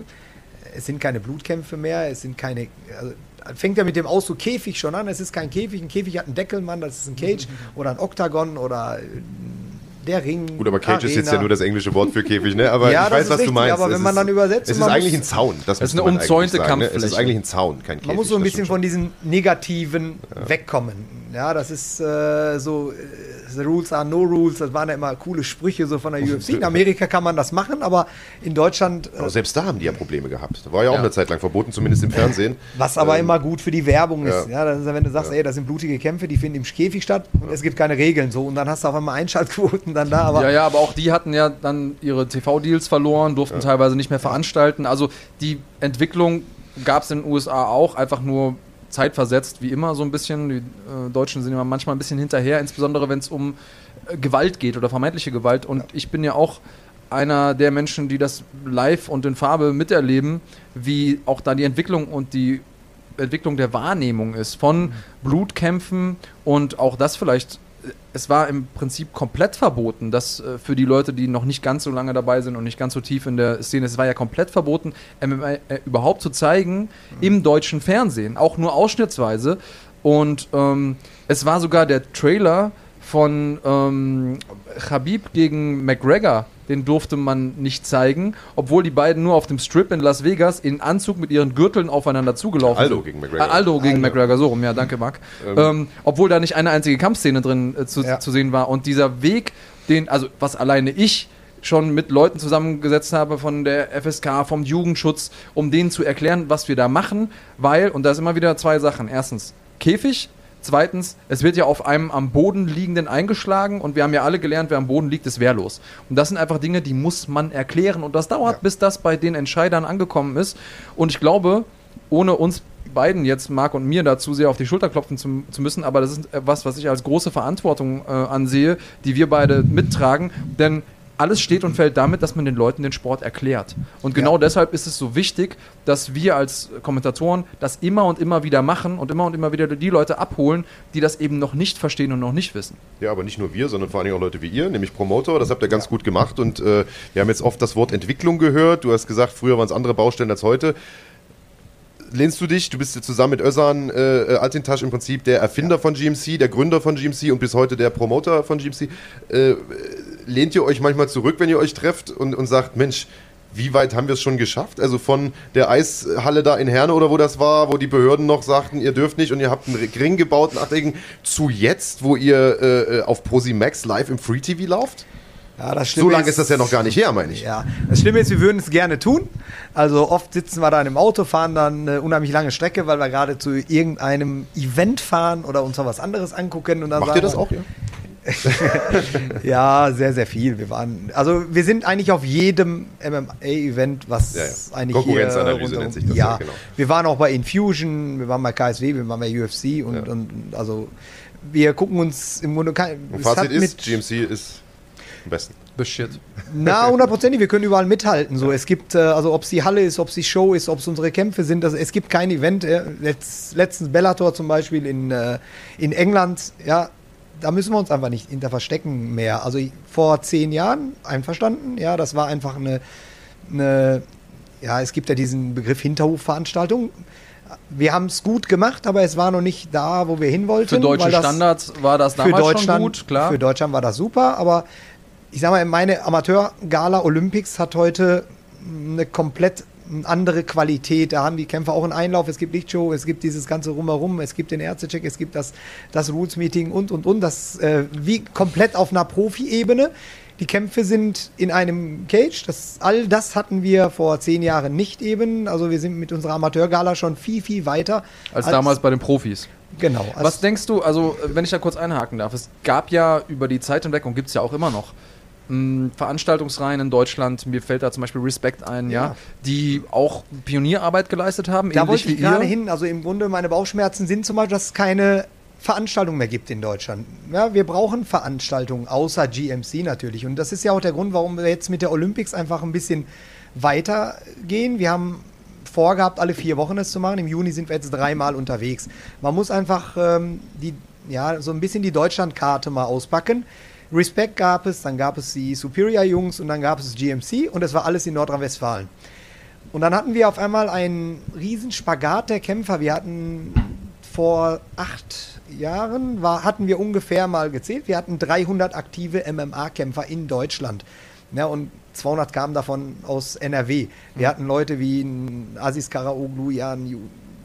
es sind keine Blutkämpfe mehr, es sind keine. Also, fängt ja mit dem Ausdruck Käfig schon an. Es ist kein Käfig. Ein Käfig hat einen Deckelmann, das ist ein Cage oder ein Oktagon oder äh, der Ring. Gut, aber Cage ist jetzt Arena. ja nur das englische Wort für Käfig, ne? Aber Ja, ich weiß, was du richtig, meinst. aber Es wenn man ist- dann übersetzt Es ist eigentlich ein Zaun. Das, Es ist eine umzäunte sagen, ne? Es ist Kampffläche. eigentlich ein Zaun, kein Käfig. Man muss so ein bisschen von diesem Negativen wegkommen. Ja, das ist äh, so, äh, the rules are no rules, das waren ja immer coole Sprüche so von der UFC. In Amerika kann man das machen, aber in Deutschland, Aber äh, selbst da haben die ja Probleme gehabt. Da war ja auch Ja. eine Zeit lang verboten, zumindest im Fernsehen. was aber Ähm, immer gut für die Werbung ist. ja. Ja, ist, ja, wenn du sagst, ey, das sind blutige Kämpfe, die finden im Käfig statt und es gibt keine Regeln so und dann hast du auf einmal Einschaltquoten dann da, aber ja, ja, aber auch die hatten ja dann ihre TV-Deals verloren, durften teilweise nicht mehr veranstalten. Also die Entwicklung gab es in den USA auch, einfach nur zeitversetzt, wie immer so ein bisschen. Die äh, Deutschen sind immer manchmal ein bisschen hinterher, insbesondere wenn es um äh, Gewalt geht oder vermeintliche Gewalt. Und ich bin ja auch einer der Menschen, die das live und in Farbe miterleben, wie auch da die Entwicklung und die Entwicklung der Wahrnehmung ist von Blutkämpfen und auch das vielleicht, es war im Prinzip komplett verboten, dass äh, für die Leute, die noch nicht ganz so lange dabei sind und nicht ganz so tief in der Szene, es war ja komplett verboten, MMA äh, überhaupt zu zeigen im deutschen Fernsehen, auch nur ausschnittsweise. Und ähm, es war sogar der Trailer von ähm, Khabib gegen McGregor, den durfte man nicht zeigen, obwohl die beiden nur auf dem Strip in Las Vegas in Anzug mit ihren Gürteln aufeinander zugelaufen Aldo sind. gegen McGregor. Äh, Aldo gegen Aldo. McGregor, so rum, ja, danke Marc. Ähm, obwohl da nicht eine einzige Kampfszene drin äh, zu, Ja. zu sehen war. Und dieser Weg, den, also was alleine ich schon mit Leuten zusammengesetzt habe von der FSK, vom Jugendschutz, um denen zu erklären, was wir da machen, weil, und da ist immer wieder zwei Sachen. Erstens, Käfig. Zweitens, es wird ja auf einem am Boden liegenden eingeschlagen und wir haben ja alle gelernt, wer am Boden liegt, ist wehrlos. Und das sind einfach Dinge, die muss man erklären und das dauert, Ja. bis das bei den Entscheidern angekommen ist. Und ich glaube, ohne uns beiden jetzt, Marc und mir, dazu sehr auf die Schulter klopfen zu, zu müssen, aber das ist was, was ich als große Verantwortung äh, ansehe, die wir beide mittragen, denn alles steht und fällt damit, dass man den Leuten den Sport erklärt. Und genau Ja. deshalb ist es so wichtig, dass wir als Kommentatoren das immer und immer wieder machen und immer und immer wieder die Leute abholen, die das eben noch nicht verstehen und noch nicht wissen. Ja, aber nicht nur wir, sondern vor allen Dingen auch Leute wie ihr, nämlich Promoter. Das habt ihr ganz gut gemacht. Und äh, wir haben jetzt oft das Wort Entwicklung gehört. Du hast gesagt, früher waren es andere Baustellen als heute. Lehnst du dich, du bist ja zusammen mit Özan äh, Altintasch im Prinzip der Erfinder von GMC, der Gründer von GMC und bis heute der Promoter von GMC. Äh, lehnt ihr euch manchmal zurück, wenn ihr euch trefft und, und sagt, Mensch, wie weit haben wir es schon geschafft? Also von der Eishalle da in Herne oder wo das war, wo die Behörden noch sagten, ihr dürft nicht und ihr habt einen Ring gebaut, einen Achteckigen, zu jetzt, wo ihr äh, auf Posimax live im Free TV lauft? ja, das So lange ist das ja noch gar nicht her, meine ich. Ja, das Schlimme ist, wir würden es gerne tun. Also oft sitzen wir dann im Auto, fahren dann eine unheimlich lange Strecke, weil wir gerade zu irgendeinem Event fahren oder uns noch was anderes angucken. Und dann Macht sagen ihr das auch, ja? Ja, sehr, sehr viel. Wir waren, also wir sind eigentlich auf jedem MMA-Event, was Ja, ja. eigentlich Konkurrenzanalyse nennt sich das, ja, ja, genau. Wir waren auch bei Infusion, wir waren bei KSW, wir waren bei UFC und, Ja. und, also wir gucken uns im Grunde kein, Und Fazit ist, GMC ist am besten. the shit. Na, hundertprozentig, wir können überall mithalten. So, es gibt, äh, also ob es die Halle ist, ob es die Show ist, ob es unsere Kämpfe sind, also, es gibt kein Event. Äh, letzt, letztens Bellator zum Beispiel in, äh, in England, ja, da müssen wir uns einfach nicht hinter verstecken mehr. Also vor zehn Jahren, einverstanden, ja, das war einfach eine, eine ja, es gibt ja diesen Begriff Hinterhofveranstaltung. Wir haben es gut gemacht, aber es war noch nicht da, wo wir hin wollten. Für deutsche das- Standards war das damals schon gut, klar. Für Deutschland war das super, aber ich sag mal, meine Amateur-Gala Olympics hat heute eine komplett andere Qualität. Da haben die Kämpfer auch einen Einlauf, es gibt Lichtshow, es gibt dieses ganze Rumherum, es gibt den Ärztecheck, es gibt das, das Rules-Meeting und, und, und. Das äh, wie komplett auf einer Profi-Ebene. Die Kämpfe sind in einem Cage. Das, all das hatten wir vor zehn Jahren nicht eben. Also wir sind mit unserer Amateur-Gala schon viel, viel weiter. als damals bei den Profis. Genau. Was denkst du, also wenn ich da kurz einhaken darf, es gab ja über die Zeit hinweg und gibt es ja auch immer noch mh, Veranstaltungsreihen in Deutschland, mir fällt da zum Beispiel Respect ein, ja, Ja. die auch Pionierarbeit geleistet haben, Da wollte ich gerade hin. Also im Grunde meine Bauchschmerzen sind zum Beispiel, dass es keine Veranstaltung mehr gibt in Deutschland. Ja, wir brauchen Veranstaltungen, außer GMC natürlich. Und das ist ja auch der Grund, warum wir jetzt mit der Olympics einfach ein bisschen weitergehen. Wir haben vorgehabt, alle vier Wochen es zu machen. Im Juni sind wir jetzt dreimal unterwegs. Man muss einfach ähm, die, ja, so ein bisschen die Deutschlandkarte mal auspacken. Respect gab es, dann gab es die Superior-Jungs und dann gab es GMC und das war alles in Nordrhein-Westfalen. Und dann hatten wir auf einmal einen riesen Spagat der Kämpfer. Wir hatten vor acht Jahren, war, hatten wir ungefähr mal gezählt, wir hatten 300 aktive MMA-Kämpfer in Deutschland. Ja, und 200 kamen davon aus NRW. Wir hatten Leute wie Aziz Karaoglu, Jan,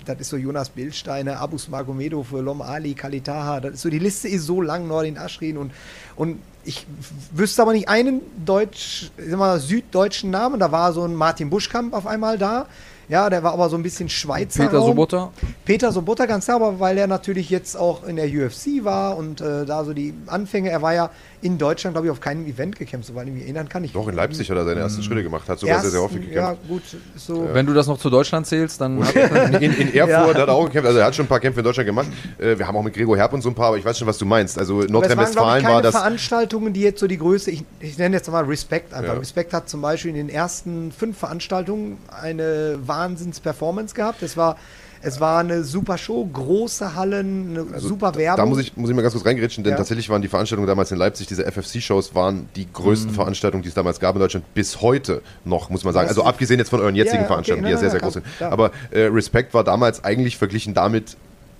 das ist so Jonas Bildsteiner, Abus Magomedo für Lom Ali, Kalitaha. Das ist so, die Liste ist so lang, Nordin Aschrin und, und ich wüsste aber nicht einen deutsch, mal, süddeutschen Namen. Da war so ein Martin Buschkamp auf einmal da. Ja, der war aber so ein bisschen Schweizer. Peter Raum. Sobotta. Peter Sobotta, ganz klar, aber weil er natürlich jetzt auch in der UFC war und äh, da so die Anfänge, er war ja in Deutschland, glaube ich, auf keinem Event gekämpft, soweit ich mich erinnern kann. Ich Doch, in Leipzig hat er seine ersten Schritte gemacht, hat sogar sehr, sehr häufig Ja, gekämpft. gut, so. Wenn du das noch zu Deutschland zählst, dann hat, In, in Erfurt Ja. hat er auch gekämpft, also er hat schon ein paar Kämpfe in Deutschland gemacht. Äh, Wir haben auch mit Gregor Herb und so ein paar, aber ich weiß schon, was du meinst. Also Nordrhein-Westfalen war das. Veranstaltungen, die jetzt so die Größe, ich, ich nenne jetzt mal Respect einfach. Ja. Respect hat zum Beispiel in den ersten fünf Veranstaltungen eine Wahnsinns-Performance gehabt. Es war, es war eine super Show, große Hallen, eine super Werbung. Also Da muss ich, muss ich mal ganz kurz reingrätschen, denn Ja. tatsächlich waren die Veranstaltungen damals in Leipzig, diese FFC-Shows, waren die größten Mhm. Veranstaltungen, die es damals gab in Deutschland, bis heute noch, muss man sagen. Also abgesehen jetzt von euren jetzigen Ja, okay, Veranstaltungen, die ja sehr, sehr groß sind. Aber äh, Respect war damals eigentlich verglichen damit,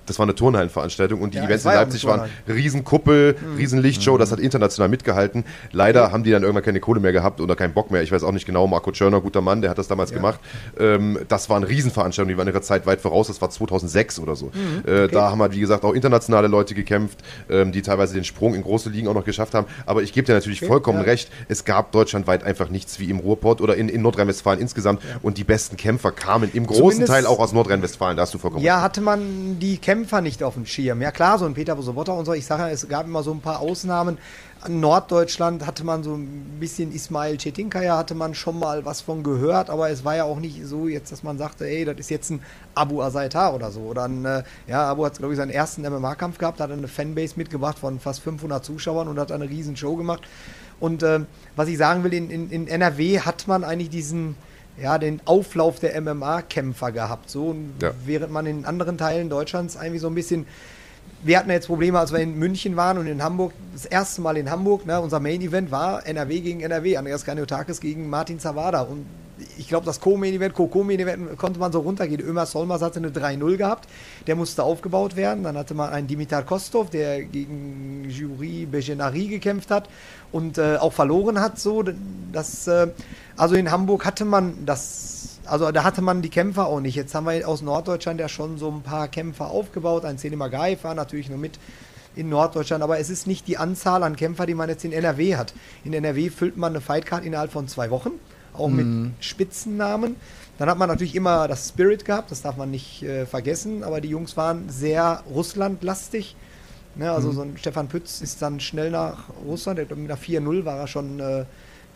das war eine Turnhallenveranstaltung und die Ja, Events war in ja Leipzig eine waren Riesenkuppel, Mhm. Riesenlichtshow, das hat international mitgehalten. Leider haben die dann irgendwann keine Kohle mehr gehabt oder keinen Bock mehr. Ich weiß auch nicht genau, Marco Tschörner, guter Mann, der hat das damals Ja. gemacht. Ähm, das waren Riesenveranstaltungen, die waren ihrer Zeit weit voraus, das war 2006 oder so. Mhm. Äh, Da haben halt, wie gesagt, auch internationale Leute gekämpft, ähm, die teilweise den Sprung in große Ligen auch noch geschafft haben. Aber ich gebe dir natürlich Okay, vollkommen ja. recht, es gab deutschlandweit einfach nichts wie im Ruhrpott oder in, in Nordrhein-Westfalen insgesamt und die besten Kämpfer kamen im großen Zumindest- Teil auch aus Nordrhein-Westfalen, da hast du vollkommen Ja, recht. hatte man die Kämpfer nicht auf dem Schirm. Ja klar, so ein Peter Sobotta und so. Ich sage ja, es gab immer so ein paar Ausnahmen. An Norddeutschland hatte man so ein bisschen Ismail Chetinkaya, hatte man schon mal was von gehört, aber es war ja auch nicht so jetzt, dass man sagte, ey, das ist jetzt ein Abu Azaitar oder so. Oder ein, äh, ja, Abu hat, glaube ich, seinen ersten MMA-Kampf gehabt, hat eine Fanbase mitgebracht von fast 500 Zuschauern und hat eine riesen Show gemacht. Und ähm, was ich sagen will, in, in, in NRW hat man eigentlich diesen, ja, den Auflauf der MMA-Kämpfer gehabt. So, Ja. während man in anderen Teilen Deutschlands eigentlich so ein bisschen. Wir hatten jetzt Probleme, als wir in München waren und in Hamburg, das erste Mal in Hamburg, ne, unser Main-Event war NRW gegen NRW, Andreas Kaniotakis gegen Martin Zawada. Und ich glaube, das Co-Main-Event, Co-Main-Event konnte man so runtergehen. Ömer Solmers hatte eine 3-0 gehabt, der musste aufgebaut werden. Dann hatte man einen Dimitar Kostov, der gegen Jury Bejenari gekämpft hat und äh, auch verloren hat. So, das, äh, also in Hamburg hatte man das, also da hatte man die Kämpfer auch nicht. Jetzt haben wir aus Norddeutschland ja schon so ein paar Kämpfer aufgebaut. Ein Selim Agaev war natürlich nur mit in Norddeutschland, aber es ist nicht die Anzahl an Kämpfer, die man jetzt in NRW hat. In NRW füllt man eine Fightcard innerhalb von zwei Wochen, auch mit Spitzennamen. Dann hat man natürlich immer das Spirit gehabt, das darf man nicht äh, vergessen, aber die Jungs waren sehr Russlandlastig. Ne, also so ein Stefan Pütz ist dann schnell nach Russland, der- mit einer 4-0 war er schon äh,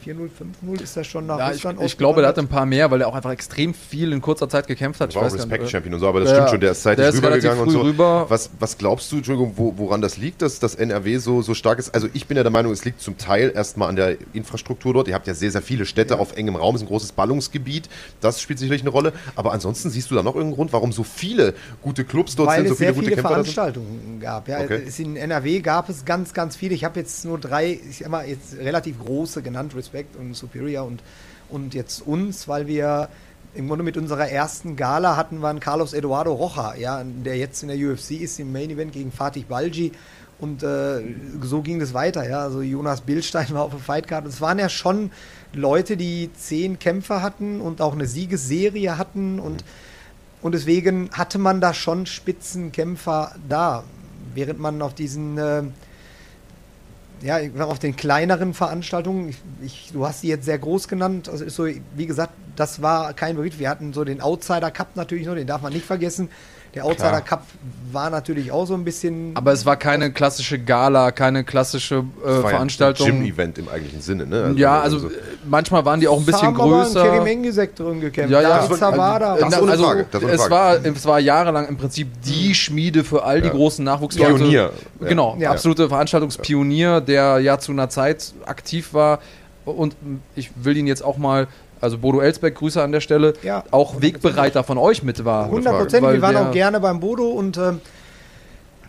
4-0, 5-0 ist das schon nach Ja, ich, Russland ich glaube, der hat ein paar mehr, weil er auch einfach extrem viel in kurzer Zeit gekämpft hat. Ich War auch weiß gar nicht, Respect äh, Champion und so, aber das Ja, stimmt schon, der ist zeitlich der ist rübergegangen und so. rüber. Was, was glaubst du, Entschuldigung, wo, woran das liegt, dass das NRW so, so stark ist? Also ich bin ja der Meinung, es liegt zum Teil erstmal an der Infrastruktur dort. Ihr habt ja sehr, sehr viele Städte auf engem Raum, es ist ein großes Ballungsgebiet. Das spielt sicherlich eine Rolle. Aber ansonsten siehst du da noch irgendeinen Grund, warum so viele gute Clubs dort Weil sind, so viele viele gute Kämpfer sind? Veranstaltungen gab. Ja, Okay. es in NRW gab es ganz, ganz viele. Ich habe jetzt nur drei, ich sag mal, jetzt relativ große genannt, Respect und Superior und, und jetzt uns, weil wir im Grunde mit unserer ersten Gala hatten wir einen Carlos Eduardo Rocha, ja, der jetzt in der UFC ist, im Main Event gegen Fatih Balji. Und äh, so ging es weiter, ja. Also Jonas Billstein war auf der Fightcard. Es waren ja schon Leute, die zehn Kämpfer hatten und auch eine Siegesserie hatten und und deswegen hatte man da schon Spitzenkämpfer da. Während man auf diesen, äh, ja, auf den kleineren Veranstaltungen, ich, ich, du hast die jetzt sehr groß genannt, also ist so, wie gesagt, das war kein Bericht. Wir hatten so den Outsider Cup natürlich noch, den darf man nicht vergessen. Der Outsider Cup war natürlich auch so ein bisschen. Aber es war keine klassische Gala, keine klassische äh, war ja ein Veranstaltung. Gym-Event im eigentlichen Sinne, ne? ja, also äh, manchmal waren die auch ein bisschen Haben größer. Kerim Engisek drin gekämpft. Ja, ja. Das war- Zawada. das ist ohne also, Frage, das ist ohne es, Frage. war, es war jahrelang im Prinzip die Schmiede für all die Ja. großen Nachwuchsleute. Pionier. Ja. Genau, Ja. absolute Veranstaltungspionier, der ja zu einer Zeit aktiv war. Und ich will ihn jetzt auch mal, also Bodo Elsbeck, Grüße an der Stelle, Ja. auch Wegbereiter von euch mit war. 100 Frage. Prozent. Wir waren auch gerne beim Bodo und ähm,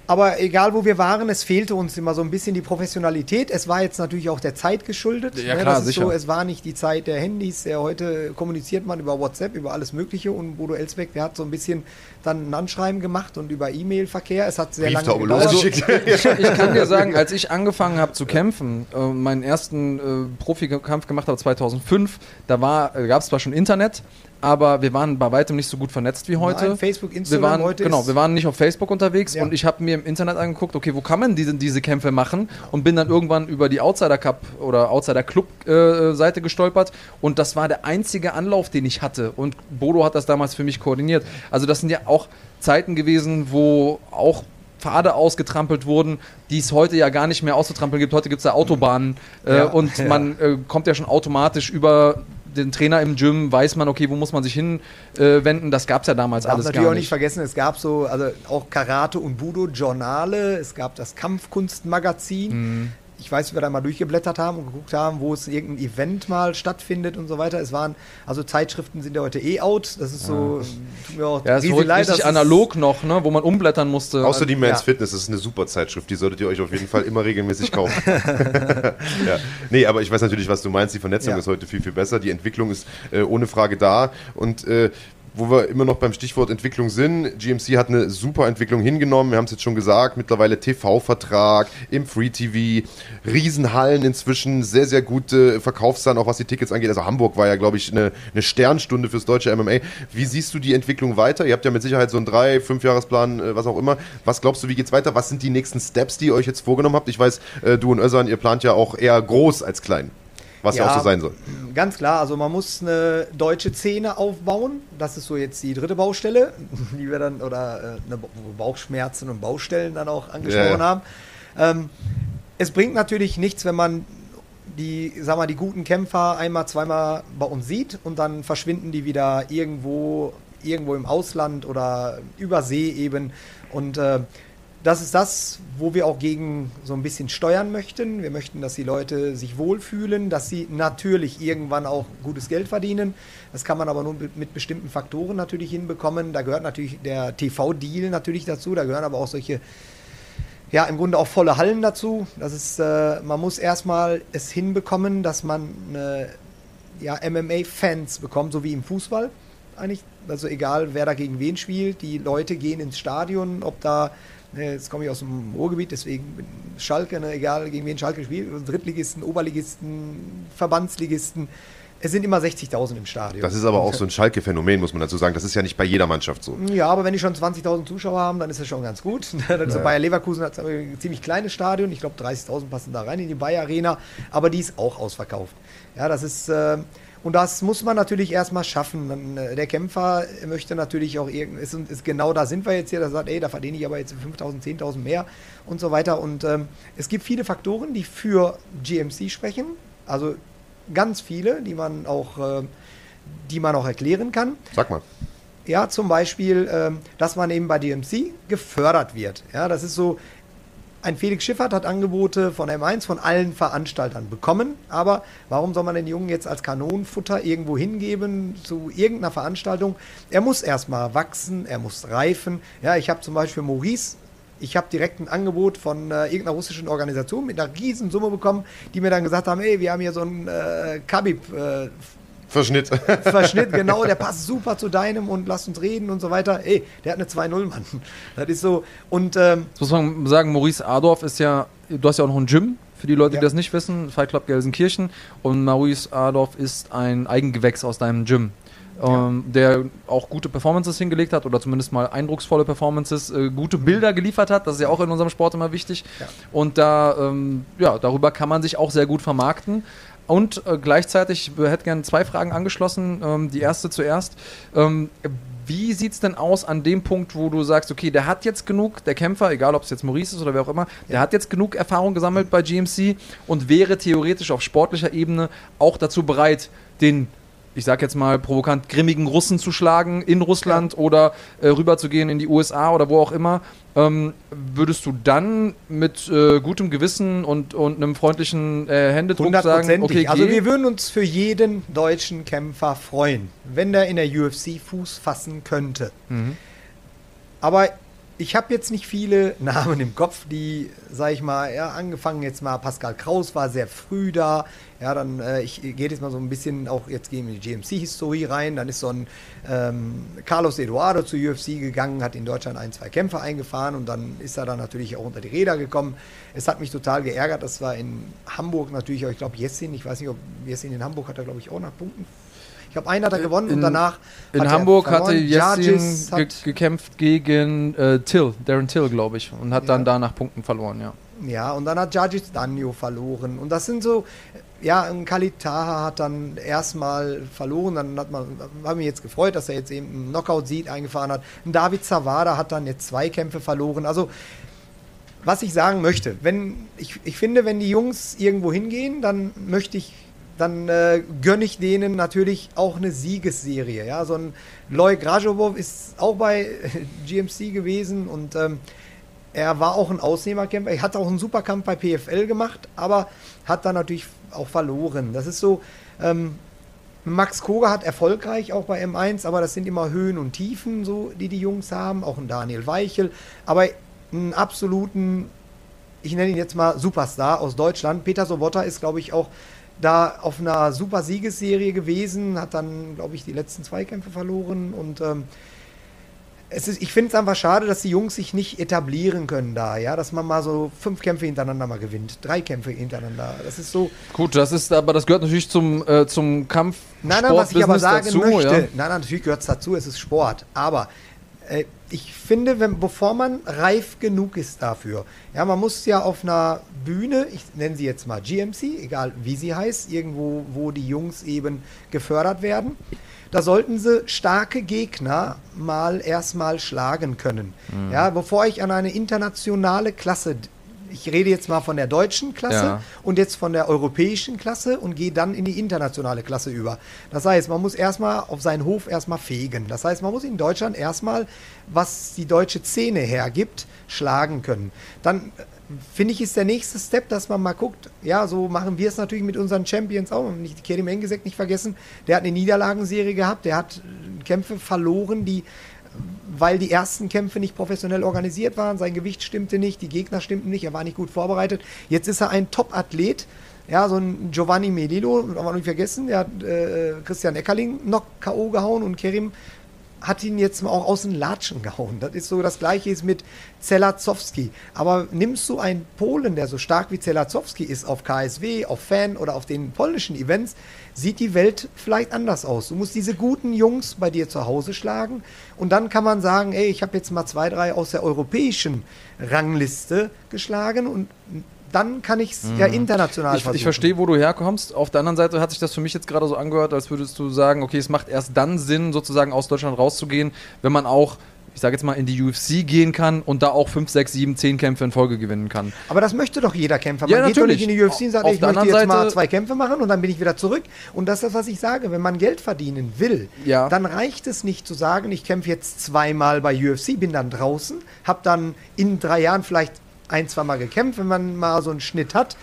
aber egal wo wir waren, es fehlte uns immer so ein bisschen die Professionalität. Es war jetzt natürlich auch der Zeit geschuldet. Ja, ne? klar, das ist sicher. So, es war nicht die Zeit der Handys. Der heute kommuniziert man über WhatsApp, über alles Mögliche und Bodo Elsbeck, der hat so ein bisschen dann ein Anschreiben gemacht und über E-Mail-Verkehr. Es hat sehr lange Brieftaube gedauert. losgeschickt. Ich kann dir sagen, als ich angefangen habe zu kämpfen, äh, meinen ersten äh, Profikampf gemacht habe 2005, da gab es zwar schon Internet, aber wir waren bei weitem nicht so gut vernetzt wie heute. Nein, Facebook, wir Instagram, waren, heute genau, wir waren nicht auf Facebook unterwegs Ja. und ich habe mir im Internet angeguckt, okay, wo kann man diese, diese Kämpfe machen und bin dann irgendwann über die Outsider Cup oder Outsider Club äh, Seite gestolpert und das war der einzige Anlauf, den ich hatte und Bodo hat das damals für mich koordiniert. Also das sind ja auch Zeiten gewesen, wo auch Pfade ausgetrampelt wurden, die es heute ja gar nicht mehr auszutrampeln gibt. Heute gibt es da Autobahnen äh, Ja. und Ja. man äh, kommt ja schon automatisch über den Trainer im Gym, weiß man, okay, wo muss man sich hinwenden. Äh, das gab es ja damals darf alles natürlich gar auch nicht nicht. vergessen, es gab so, also auch Karate und Budo Journale, es gab das Kampfkunstmagazin. Mhm. Ich weiß, wie wir da mal durchgeblättert haben und geguckt haben, wo es irgendein Event mal stattfindet und so weiter. Es waren, also Zeitschriften sind ja heute eh out. Das ist so, tut mir auch Ja, es ist riesig heute leid, richtig das ist- analog noch, ne, wo man umblättern musste. Außer die Men's Ja. Fitness, das ist eine super Zeitschrift, die solltet ihr euch auf jeden Fall immer regelmäßig kaufen. ja. Nee, aber ich weiß natürlich, was du meinst. Die Vernetzung Ja. ist heute viel, viel besser. Die Entwicklung ist äh, ohne Frage da. Und äh, wo wir immer noch beim Stichwort Entwicklung sind, GMC hat eine super Entwicklung hingenommen. Wir haben es jetzt schon gesagt, mittlerweile TV-Vertrag im Free TV, Riesenhallen inzwischen, sehr, sehr gute Verkaufszahlen, auch was die Tickets angeht. Also Hamburg war ja, glaube ich, eine, eine Sternstunde fürs deutsche MMA. Wie siehst du die Entwicklung weiter? Ihr habt ja mit Sicherheit so einen drei, fünf Jahresplan, äh, was auch immer. Was glaubst du, wie geht's weiter? Was sind die nächsten Steps, die ihr euch jetzt vorgenommen habt? Ich weiß, äh, du und Özan, ihr plant ja auch eher groß als klein. Was ja, Ja. auch so sein soll. Ganz klar, also man muss eine deutsche Szene aufbauen. Das ist so jetzt die dritte Baustelle, die wir dann, oder äh, Bauchschmerzen und Baustellen dann auch angesprochen Ja, haben. Ähm, es bringt natürlich nichts, wenn man die, sag mal, die guten Kämpfer einmal, zweimal bei uns sieht und dann verschwinden die wieder irgendwo, irgendwo im Ausland oder übersee eben. Und äh, das ist das, wo wir auch gegen so ein bisschen steuern möchten. Wir möchten, dass die Leute sich wohlfühlen, dass sie natürlich irgendwann auch gutes Geld verdienen. Das kann man aber nur mit, bestimmten Faktoren natürlich hinbekommen. Da gehört natürlich der TV-Deal natürlich dazu. Da gehören aber auch solche, ja, im Grunde auch volle Hallen dazu. Das ist, äh, man muss erstmal es hinbekommen, dass man äh, ja, MMA-Fans bekommt, so wie im Fußball eigentlich. Also egal, wer da gegen wen spielt, die Leute gehen ins Stadion, ob da, ne, jetzt komme ich aus dem Ruhrgebiet, deswegen bin Schalke, ne, egal gegen wen Schalke spielt, Drittligisten, Oberligisten, Verbandsligisten, es sind immer 60.000 im Stadion. Das ist aber auch so ein Schalke-Phänomen, muss man dazu sagen. Das ist ja nicht bei jeder Mannschaft so. Ja, aber wenn die schon 20.000 Zuschauer haben, dann ist das schon ganz gut. Das ist Bayer Leverkusen hat ein ziemlich kleines Stadion. Ich glaube, 30.000 passen da rein in die Bayer Arena. Aber die ist auch ausverkauft. Ja, das ist. Äh, und das muss man natürlich erstmal schaffen. Äh, der Kämpfer möchte natürlich auch irgendwie, ist, ist, genau da sind wir jetzt hier, der sagt, ey, da verdiene ich aber jetzt 5.000, 10.000 mehr und so weiter. Und ähm, es gibt viele Faktoren, die für GMC sprechen. Also ganz viele, die man auch, äh, die man auch erklären kann. Sag mal. Ja, zum Beispiel, ähm, dass man eben bei DMC gefördert wird. Ja, das ist so, ein Felix Schiffert hat Angebote von M1 von allen Veranstaltern bekommen, aber warum soll man den Jungen jetzt als Kanonenfutter irgendwo hingeben zu irgendeiner Veranstaltung? Er muss erstmal wachsen, er muss reifen. Ja, ich habe zum Beispiel Maurice ich habe direkt ein Angebot von äh, irgendeiner russischen Organisation mit einer riesen Summe bekommen, die mir dann gesagt haben, ey, wir haben hier so einen äh, Khabib äh, Verschnitt. Verschnitt, genau, der passt super zu deinem und lass uns reden und so weiter. Ey, der hat eine 2-0, Mann. Das ist so. Und ähm, Das muss man sagen, Maurice Adorf ist ja, du hast ja auch noch ein Gym, für die Leute, die Ja. das nicht wissen, Fight Club Gelsenkirchen. Und Maurice Adorf ist ein Eigengewächs aus deinem Gym. Ähm, der auch gute Performances hingelegt hat oder zumindest mal eindrucksvolle Performances, äh, gute Bilder geliefert hat. Das ist ja auch in unserem Sport immer wichtig. Ja. Und da, ähm, ja, darüber kann man sich auch sehr gut vermarkten. Und äh, gleichzeitig ich hätte gerne zwei Fragen angeschlossen. Ähm, die erste zuerst. Ähm, wie sieht es denn aus an dem Punkt, wo du sagst, okay, der hat jetzt genug, der Kämpfer, egal ob es jetzt Maurice ist oder wer auch immer, der hat jetzt genug Erfahrung gesammelt bei GMC und wäre theoretisch auf sportlicher Ebene auch dazu bereit, den, ich sag jetzt mal provokant, grimmigen Russen zu schlagen in Russland oder äh, rüberzugehen in die USA oder wo auch immer. Ähm, würdest du dann mit äh, gutem Gewissen und, und einem freundlichen äh, Händedruck sagen, okay, also wir würden uns für jeden deutschen Kämpfer freuen, wenn der in der UFC Fuß fassen könnte. Mhm. Aber ich habe jetzt nicht viele Namen im Kopf, die, sag ich mal, ja, angefangen jetzt mal, Pascal Kraus war sehr früh da. Ja, dann, äh, ich gehe jetzt mal so ein bisschen auch jetzt gehen in die GMC-Historie rein. Dann ist so ein ähm, Carlos Eduardo zur UFC gegangen, hat in Deutschland ein, zwei Kämpfe eingefahren und dann ist er dann natürlich auch unter die Räder gekommen. Es hat mich total geärgert, das war in Hamburg natürlich, auch, ich glaube, Jessin, ich weiß nicht, ob Jessin in Hamburg hat er, glaube ich, auch nach Punkten. Ich glaube, einen hat er gewonnen und In- danach. In hat er Hamburg verloren. hatte Jessin ge gekämpft gegen äh, Till, Darren Till, glaube ich, und hat dann Ja. da nach Punkten verloren, ja. Ja, und dann hat Jajic Danjo verloren. Und das sind so, ja, ein Kalitaha hat dann erstmal verloren. Dann hat man, haben mich jetzt gefreut, dass er jetzt eben einen Knockout-Sieg eingefahren hat. Ein David Zawada hat dann jetzt zwei Kämpfe verloren. Also, was ich sagen möchte, wenn, ich, ich finde, wenn die Jungs irgendwo hingehen, dann möchte ich, dann äh, gönne ich denen natürlich auch eine Siegesserie. Ja, so ein Loy Grajovov ist auch bei GMC gewesen und ähm, er war auch ein Ausnehmerkämpfer. Er hat auch einen Superkampf bei PFL gemacht, aber hat dann natürlich auch verloren. Das ist so, ähm, Max Koga hat erfolgreich auch bei M1, aber das sind immer Höhen und Tiefen, so, die die Jungs haben. Auch ein Daniel Weichel. Aber einen absoluten, ich nenne ihn jetzt mal Superstar aus Deutschland. Peter Sobotta ist, glaube ich, auch da auf einer super Siegesserie gewesen, hat dann, glaube ich, die letzten zwei Kämpfe verloren und ähm, es ist, ich finde es einfach schade, dass die Jungs sich nicht etablieren können da, ja, dass man mal so fünf Kämpfe hintereinander mal gewinnt, drei Kämpfe hintereinander. Das ist so. Gut, das ist, aber das gehört natürlich zum, äh, zum Kampf. Nein, nein, was ich aber sagen dazu, möchte, Ja? nein, nein, natürlich gehört es dazu, es ist Sport, aber äh, ich finde, wenn, bevor man reif genug ist dafür, ja, man muss ja auf einer Bühne, ich nenne sie jetzt mal GMC, egal wie sie heißt, irgendwo, wo die Jungs eben gefördert werden, da sollten sie starke Gegner mal erstmal schlagen können. Mhm. Ja, bevor ich an eine internationale Klasse, ich rede jetzt mal von der deutschen Klasse Ja. und jetzt von der europäischen Klasse und gehe dann in die internationale Klasse über. Das heißt, man muss erstmal auf seinen Hof erstmal fegen. Das heißt, man muss in Deutschland erstmal, was die deutsche Szene hergibt, schlagen können. Dann äh, finde ich, ist der nächste Step, dass man mal guckt, ja, so machen wir es natürlich mit unseren Champions auch. Nicht Kerim Engesek nicht vergessen, der hat eine Niederlagenserie gehabt, der hat äh, Kämpfe verloren, die weil die ersten Kämpfe nicht professionell organisiert waren, sein Gewicht stimmte nicht, die Gegner stimmten nicht, er war nicht gut vorbereitet. Jetzt ist er ein Top-Athlet, ja, so ein Giovanni Melillo, haben wir nicht vergessen, der hat äh, Christian Eckerling noch K.O. gehauen und Kerim hat ihn jetzt auch aus den Latschen gehauen. Das ist so das gleiche ist mit Zelazowski. Aber nimmst du einen Polen, der so stark wie Zelazowski ist, auf KSW, auf Fan oder auf den polnischen Events, sieht die Welt vielleicht anders aus. Du musst diese guten Jungs bei dir zu Hause schlagen und dann kann man sagen, ey, ich habe jetzt mal zwei, drei aus der europäischen Rangliste geschlagen und dann kann ich es ja international Ich, ich verstehe, wo du herkommst. Auf der anderen Seite hat sich das für mich jetzt gerade so angehört, als würdest du sagen, okay, es macht erst dann Sinn, sozusagen aus Deutschland rauszugehen, wenn man auch ich sage jetzt mal, in die UFC gehen kann und da auch 5, 6, 7, 10 Kämpfe in Folge gewinnen kann. Aber das möchte doch jeder Kämpfer. Man Ja, geht doch natürlich. nicht in die UFC und sagt, Auf ich möchte jetzt anderen mal Seite- zwei Kämpfe machen und dann bin ich wieder zurück. Und das ist das, was ich sage. Wenn man Geld verdienen will, Ja. dann reicht es nicht zu sagen, ich kämpfe jetzt zweimal bei UFC, bin dann draußen, habe dann in drei Jahren vielleicht ein, zwei Mal gekämpft, wenn man mal so einen Schnitt hat.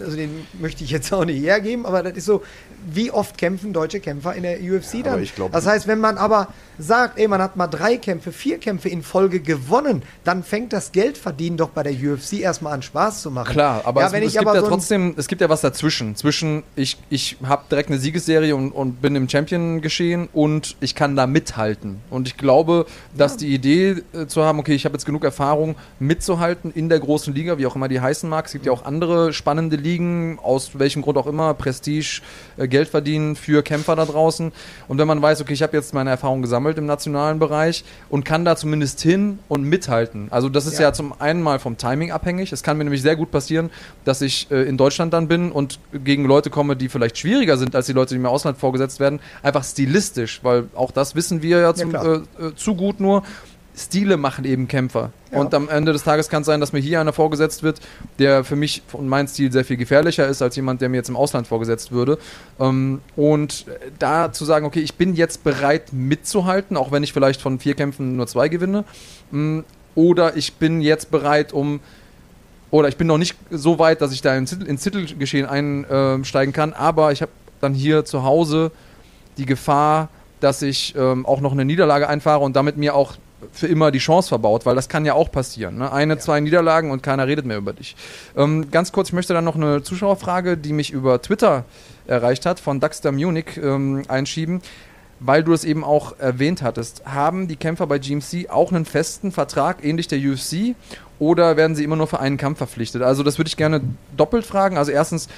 Also den möchte ich jetzt auch nicht hergeben, aber das ist so, wie oft kämpfen deutsche Kämpfer in der UFC dann? aber ich glaub- das heißt, wenn man aber sagt, ey, man hat mal drei Kämpfe, vier Kämpfe in Folge gewonnen, dann fängt das Geldverdienen doch bei der UFC erstmal an Spaß zu machen. Klar, aber ja, es, es ich gibt aber ja so trotzdem, es gibt ja was dazwischen. Zwischen, ich, ich habe direkt eine Siegesserie und, und bin im Champion geschehen und ich kann da mithalten. Und ich glaube, dass die Idee äh, zu haben, okay, ich habe jetzt genug Erfahrung mitzuhalten in der großen Liga, wie auch immer die heißen mag. Es gibt ja auch andere spannende Ligen, aus welchem Grund auch immer, Prestige, äh, Geld verdienen für Kämpfer da draußen. Und wenn man weiß, okay, ich habe jetzt meine Erfahrung gesammelt im nationalen Bereich und kann da zumindest hin und mithalten. Also das ist ja, Ja. zum einen mal vom Timing abhängig. Es kann mir nämlich sehr gut passieren, dass ich äh, in Deutschland dann bin und gegen Leute komme, die vielleicht schwieriger sind als die Leute, die mir im Ausland vorgesetzt werden. Einfach stilistisch, weil auch das wissen wir ja, zum, klar. äh, äh, zu gut nur. Stile machen eben Kämpfer. Ja. Und am Ende des Tages kann es sein, dass mir hier einer vorgesetzt wird, der für mich und meinen Stil sehr viel gefährlicher ist als jemand, der mir jetzt im Ausland vorgesetzt würde. Ähm, und da zu sagen, okay, ich bin jetzt bereit mitzuhalten, auch wenn ich vielleicht von vier Kämpfen nur zwei gewinne. Mm, Oder ich bin jetzt bereit, um oder ich bin noch nicht so weit, dass ich da ins, ins Titelgeschehen einsteigen kann, aber ich habe dann hier zu Hause die Gefahr, dass ich ähm, auch noch eine Niederlage einfahre und damit mir auch für immer die Chance verbaut, weil das kann ja auch passieren. Ne? Eine, zwei Niederlagen und keiner redet mehr über dich. Ähm, ganz kurz, ich möchte dann noch eine Zuschauerfrage, die mich über Twitter erreicht hat, von Daxter Munich ähm, einschieben. Weil du es eben auch erwähnt hattest, haben die Kämpfer bei GMC auch einen festen Vertrag, ähnlich der UFC, oder werden sie immer nur für einen Kampf verpflichtet? Also das würde ich gerne doppelt fragen. Also erstens,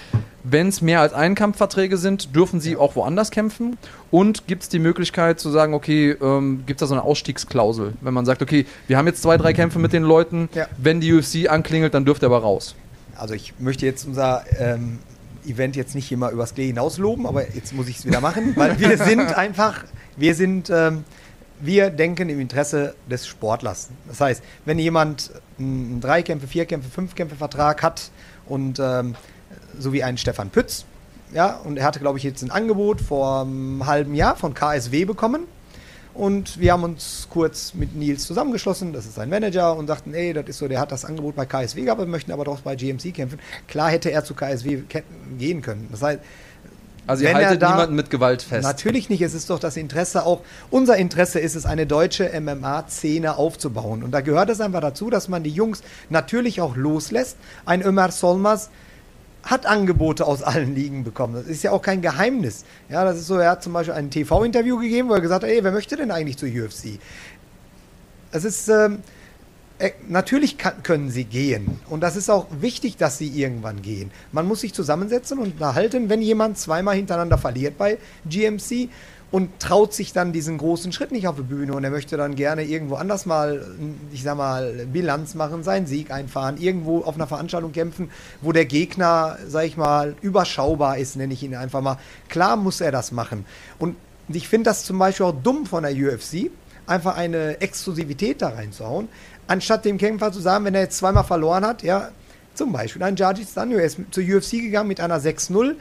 wenn es mehr als Einkampfverträge sind, dürfen sie auch woanders kämpfen? Und gibt es die Möglichkeit zu sagen, okay, ähm, gibt es da so eine Ausstiegsklausel? Wenn man sagt, okay, wir haben jetzt zwei, drei Kämpfe mit den Leuten, Ja. wenn die UFC anklingelt, dann dürft ihr aber raus. Also ich möchte jetzt unser ähm, Event jetzt nicht immer übers Klee hinaus loben, aber jetzt muss ich es wieder machen, weil wir sind einfach, wir sind, ähm, wir denken im Interesse des Sportlers. Das heißt, wenn jemand einen Dreikämpfe, Vierkämpfe, Fünfkämpfe Vertrag hat und ähm, so wie ein Stefan Pütz, ja, und er hatte, glaube ich, jetzt ein Angebot vor einem halben Jahr von KSW bekommen. Und wir haben uns kurz mit Nils zusammengeschlossen, das ist sein Manager, und sagten, ey, das ist so, der hat das Angebot bei KSW gehabt, wir möchten aber doch bei GMC kämpfen. Klar hätte er zu KSW gehen können. Das heißt, Also ihr er haltet da- niemanden mit Gewalt fest. Natürlich nicht, es ist doch das Interesse auch, unser Interesse ist es, eine deutsche MMA-Szene aufzubauen. Und da gehört es einfach dazu, dass man die Jungs natürlich auch loslässt. Ein Ömer Solmas hat Angebote aus allen Ligen bekommen. Das ist ja auch kein Geheimnis. Ja, das ist so, er hat zum Beispiel ein TV-Interview gegeben, wo er gesagt hat, ey, wer möchte denn eigentlich zur UFC? Es ist, ähm, äh, natürlich kann, können sie gehen. Und das ist auch wichtig, dass sie irgendwann gehen. Man muss sich zusammensetzen und unterhalten, wenn jemand zweimal hintereinander verliert bei GMC und traut sich dann diesen großen Schritt nicht auf die Bühne und er möchte dann gerne irgendwo anders mal, ich sag mal, Bilanz machen, seinen Sieg einfahren, irgendwo auf einer Veranstaltung kämpfen, wo der Gegner, sag ich mal, überschaubar ist, nenne ich ihn einfach mal. Klar muss er das machen. Und ich finde das zum Beispiel auch dumm von der UFC, einfach eine Exklusivität da reinzuhauen, anstatt dem Kämpfer zu sagen, wenn er jetzt zweimal verloren hat, ja, zum Beispiel ein Jaji Stanio, er ist zur UFC gegangen mit einer 6-0.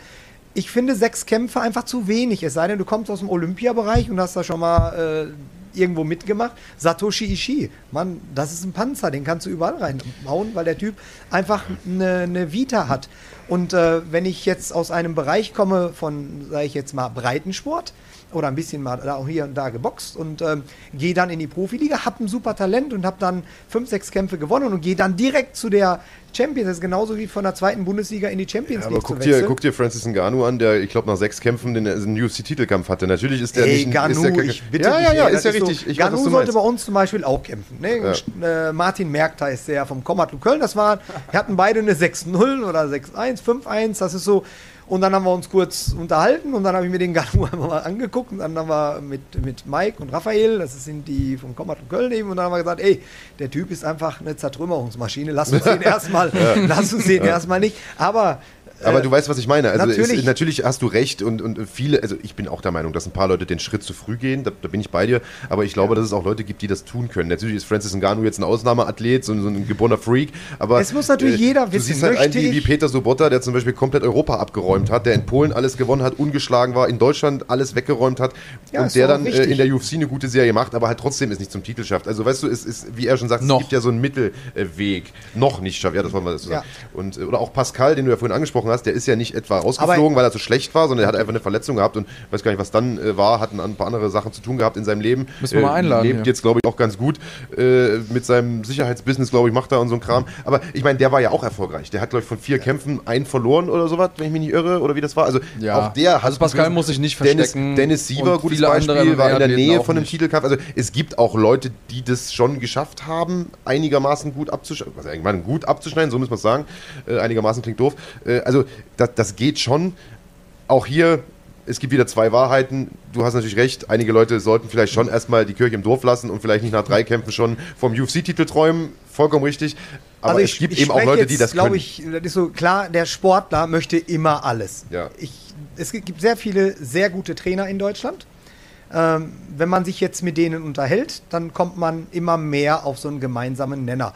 Ich finde sechs Kämpfe einfach zu wenig, es sei denn, du kommst aus dem Olympiabereich und hast da schon mal äh, irgendwo mitgemacht. Satoshi Ishii, Mann, das ist ein Panzer, den kannst du überall reinhauen, weil der Typ einfach eine, eine Vita hat. Und äh, wenn ich jetzt aus einem Bereich komme von, sage ich jetzt mal, Breitensport, oder ein bisschen mal da auch hier und da geboxt und ähm, gehe dann in die Profiliga, habe ein super Talent und habe dann fünf, sechs Kämpfe gewonnen und gehe dann direkt zu der Champions. Das ist genauso wie von der zweiten Bundesliga in die Champions Ja, aber League guck zu dir, guck dir Francis Ngannou an, der, ich glaube, nach sechs Kämpfen den, den UFC-Titelkampf hatte. Natürlich ist der Ey, nicht... Ganu, ist der, ich bitte ja, dich, ja, ja, ist ja richtig. So, ich weiß, sollte meinst. bei uns zum Beispiel auch kämpfen. Ne? Ja. Und, äh, Martin Merkter ist der vom Kommatlu Köln. Das war, wir hatten beide eine 6-0 oder 6-1, 5-1. Das ist so. Und dann haben wir uns kurz unterhalten und dann habe ich mir den Ganu einmal mal angeguckt und dann haben wir mit, mit Mike und Raphael, das sind die vom Kommatlu Köln eben, und dann haben wir gesagt, ey, der Typ ist einfach eine Zertrümmerungsmaschine. Lass uns den erstmal, lass uns den erstmal nicht. Aber Aber Äh, du weißt, was ich meine. Also natürlich. Es, natürlich hast du recht und, und viele, also ich bin auch der Meinung, dass ein paar Leute den Schritt zu früh gehen, da, da bin ich bei dir, aber ich glaube, dass es auch Leute gibt, die das tun können. Natürlich ist Francis Ngannou jetzt ein Ausnahmeathlet, so, so ein geborener Freak, aber äh, Es muss natürlich jeder du wissen, siehst halt einen wie, wie Peter Sobotta, der zum Beispiel komplett Europa abgeräumt hat, der in Polen alles gewonnen hat, ungeschlagen war, in Deutschland alles weggeräumt hat Ja, und ist der dann äh, in der UFC eine gute Serie macht, aber halt trotzdem es nicht zum Titel schafft. Also weißt du, es ist, wie er schon sagt, Noch. es gibt ja so einen Mittelweg, noch nicht schafft. Ja, das wollen wir so Ja. sagen. Und, äh, oder auch Pascal, den du ja vorhin angesprochen hast, der ist ja nicht etwa rausgeflogen, weil er zu schlecht war, sondern er hat einfach eine Verletzung gehabt und weiß gar nicht, was dann äh, war, hat ein, paar andere Sachen zu tun gehabt in seinem Leben. Müssen wir mal einladen Lebt hier. jetzt, glaube ich, auch ganz gut äh, mit seinem Sicherheitsbusiness, glaube ich, macht er und so ein Kram. Aber ich meine, der war ja auch erfolgreich. Der hat, glaube ich, von vier Kämpfen einen verloren oder sowas, wenn ich mich nicht irre, oder wie das war. Also Ja. auch der hat Also Pascal muss sich nicht verstecken Dennis, Dennis Siever, gutes Beispiel, war in der Nähe von einem. Titelkampf. Also es gibt auch Leute, die das schon geschafft haben, einigermaßen gut abzuschneiden. Also irgendwann gut abzuschneiden, so muss man es sagen. Äh, einigermaßen klingt doof. Äh, also das, das geht schon. Auch hier, es gibt wieder zwei Wahrheiten. Du hast natürlich recht, einige Leute sollten vielleicht schon erstmal die Kirche im Dorf lassen und vielleicht nicht nach drei Kämpfen schon vom UFC-Titel träumen. Vollkommen richtig. Aber also es ich, gibt ich eben auch Leute, jetzt, die das können. ich, das ist so klar, der Sportler möchte immer alles. Ja. Ich, es gibt sehr viele sehr gute Trainer in Deutschland. Ähm, wenn man sich jetzt mit denen unterhält, dann kommt man immer mehr auf so einen gemeinsamen Nenner.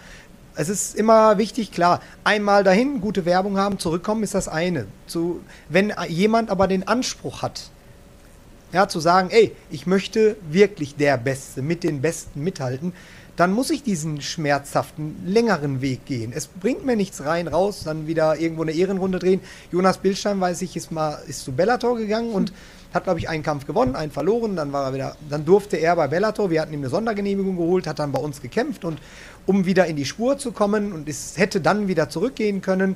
Es ist immer wichtig, klar, einmal dahin, gute Werbung haben, zurückkommen ist das eine. Zu, wenn jemand aber den Anspruch hat, ja, zu sagen, ey, ich möchte wirklich der Beste, mit den Besten mithalten, dann muss ich diesen schmerzhaften, längeren Weg gehen. Es bringt mir nichts rein, raus, dann wieder irgendwo eine Ehrenrunde drehen. Jonas Bildstein, weiß ich, ist mal ist zu Bellator gegangen und hat, glaube ich, einen Kampf gewonnen, einen verloren, dann war er wieder, dann durfte er bei Bellator, wir hatten ihm eine Sondergenehmigung geholt, hat dann bei uns gekämpft und um wieder in die Spur zu kommen und es hätte dann wieder zurückgehen können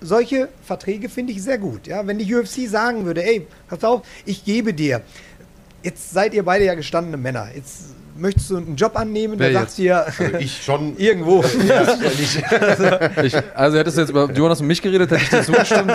solche Verträge finde ich sehr gut. Ja? Wenn die UFC sagen würde, ey, pass auf, ich gebe dir, jetzt seid ihr beide ja gestandene Männer, jetzt möchtest du einen Job annehmen, Wer da jetzt? sagt ihr Also ich schon. irgendwo. Ich, also hättest du jetzt über Jonas und mich geredet, hätte ich dir zugestimmt.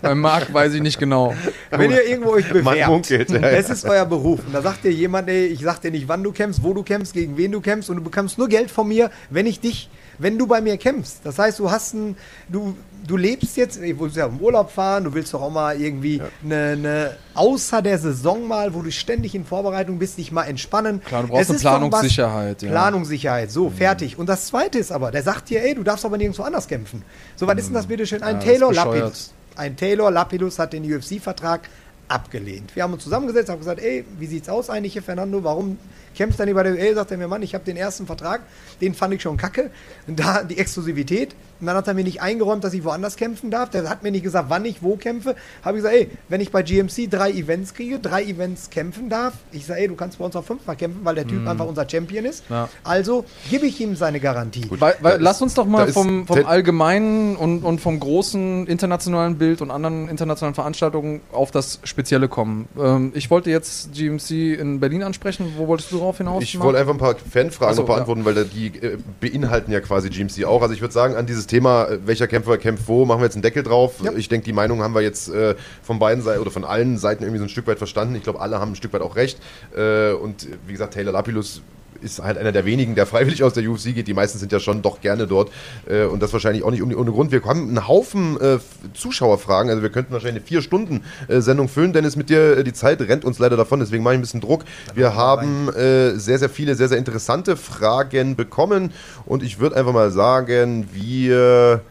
Bei Marc weiß ich nicht genau. Wenn ihr irgendwo euch bewerbt, munkelt, ja, ja. es ist euer Beruf. Und da sagt dir jemand, ey, ich sag dir nicht, wann du kämpfst, wo du kämpfst, gegen wen du kämpfst und du bekommst nur Geld von mir, wenn ich dich, wenn du bei mir kämpfst. Das heißt, du hast ein, du, du lebst jetzt, du willst ja im Urlaub fahren, du willst doch auch mal irgendwie eine, eine, außer der Saison mal, wo du ständig in Vorbereitung bist, dich mal entspannen. Klar, du brauchst eine Planungssicherheit, ja. Mhm. Planungssicherheit, so, fertig. Und das zweite ist aber, der sagt dir, ey, du darfst aber nirgendwo anders kämpfen. So, was ist denn das bitte schön? Ein Mhm. Ja, Taylor. Lapidus. Ein Taylor Lapidus hat den UFC-Vertrag abgelehnt. Wir haben uns zusammengesetzt, haben gesagt, ey, wie sieht's aus eigentlich hier, Fernando? Warum kämpfst du nicht bei der UFC? Sagt er mir, Mann, ich habe den ersten Vertrag, den fand ich schon kacke. Und da die Exklusivität. Und dann hat er mir nicht eingeräumt, dass ich woanders kämpfen darf. Der hat mir nicht gesagt, wann ich wo kämpfe. Habe ich gesagt, ey, wenn ich bei GMC drei Events kriege, drei Events kämpfen darf, ich sage, ey, du kannst bei uns auch fünfmal kämpfen, weil der Typ einfach unser Champion ist. Ja. Also gebe ich ihm seine Garantie. Weil, weil, lass uns doch mal vom, vom allgemeinen und, und vom großen internationalen Bild und anderen internationalen Veranstaltungen auf das Spezielle kommen. Ähm, ich wollte jetzt GMC in Berlin ansprechen. Wo wolltest du darauf hinaus? Ich wollte einfach ein paar Fanfragen so, noch beantworten, weil da- die äh, beinhalten ja quasi GMC auch. Also ich würde sagen, an dieses Thema, äh, welcher Kämpfer kämpft wo, machen wir jetzt einen Deckel drauf. Ja. Ich denke, die Meinung haben wir jetzt äh, von beiden Seiten oder von allen Seiten irgendwie so ein Stück weit verstanden. Ich glaube, alle haben ein Stück weit auch recht. Äh, und wie gesagt, Taylor Lapilus ist halt einer der wenigen, der freiwillig aus der UFC geht. Die meisten sind ja schon doch gerne dort. Äh, und das wahrscheinlich auch nicht ohne, ohne Grund. Wir haben einen Haufen äh, Zuschauerfragen. Also wir könnten wahrscheinlich eine vier Stunden äh, Sendung füllen. Dennis, mit dir äh, die Zeit rennt uns leider davon. Deswegen mache ich ein bisschen Druck. Wir haben äh, sehr, sehr viele, sehr, sehr interessante Fragen bekommen. Und ich würde einfach mal sagen, wir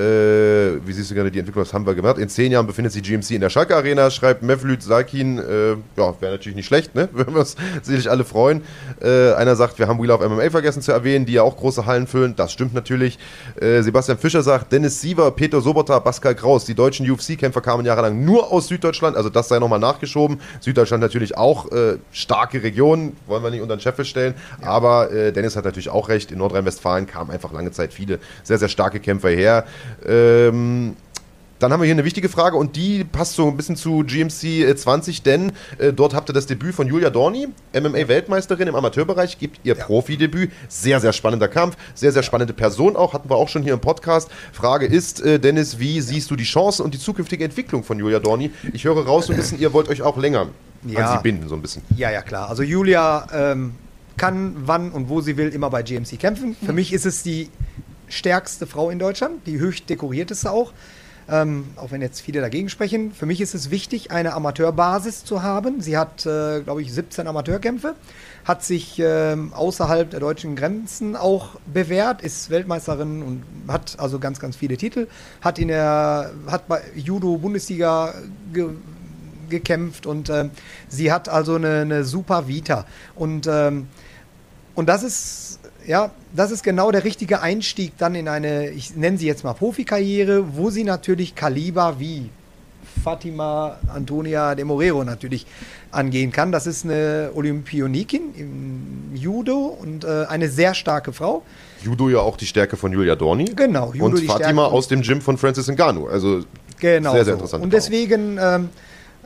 äh, wie siehst du gerade die Entwicklung, was haben wir gemacht? In zehn Jahren befindet sich GMC in der Schalke Arena, schreibt Mevlüt Salkin, äh, ja, wäre natürlich nicht schlecht, ne? Würden wir uns sicherlich alle freuen. Äh, einer sagt, wir haben Wheel of MMA vergessen zu erwähnen, die ja auch große Hallen füllen, das stimmt natürlich. Äh, Sebastian Fischer sagt, Dennis Siever, Peter Sobota, Pascal Kraus, die deutschen UFC-Kämpfer kamen jahrelang nur aus Süddeutschland, also das sei nochmal nachgeschoben. Süddeutschland natürlich auch äh, starke Region, wollen wir nicht unter den Scheffel stellen, aber äh, Dennis hat natürlich auch recht, in Nordrhein-Westfalen kamen einfach lange Zeit viele sehr, sehr starke Kämpfer her. Ähm, dann haben wir hier eine wichtige Frage und die passt so ein bisschen zu GMC äh, 20, denn äh, dort habt ihr das Debüt von Julia Dorni, MMA-Weltmeisterin im Amateurbereich, gibt ihr Profidebüt. Sehr, sehr spannender Kampf, sehr, sehr spannende Person auch, hatten wir auch schon hier im Podcast. Frage ist, äh, Dennis, wie siehst du die Chancen und die zukünftige Entwicklung von Julia Dorni? Ich höre raus so ein bisschen, ihr wollt euch auch länger Ja. an sie binden, so ein bisschen. Ja, ja, klar. Also Julia ähm, kann wann und wo sie will immer bei GMC kämpfen. Für mich ist es die stärkste Frau in Deutschland, die höchst dekorierteste auch. Ähm, auch wenn jetzt viele dagegen sprechen. Für mich ist es wichtig, eine Amateurbasis zu haben. Sie hat, äh, glaube ich, 17 Amateurkämpfe, hat sich ähm, außerhalb der deutschen Grenzen auch bewährt, ist Weltmeisterin und hat also ganz, ganz viele Titel. Hat in der, hat bei Judo Bundesliga ge gekämpft und ähm, sie hat also eine, eine super Vita. Und, ähm, und das ist, ja, das ist genau der richtige Einstieg dann in eine, ich nenne sie jetzt mal Profikarriere, wo sie natürlich Kaliber wie Fatima Antonia de Morero natürlich angehen kann. Das ist eine Olympionikin im Judo und äh, eine sehr starke Frau. Judo ja auch die Stärke von Julia Dorni. Genau, Judo und Fatima aus dem Gym von Francis Ngannou. Also Genau. sehr, sehr so. interessant. Und deswegen, ähm,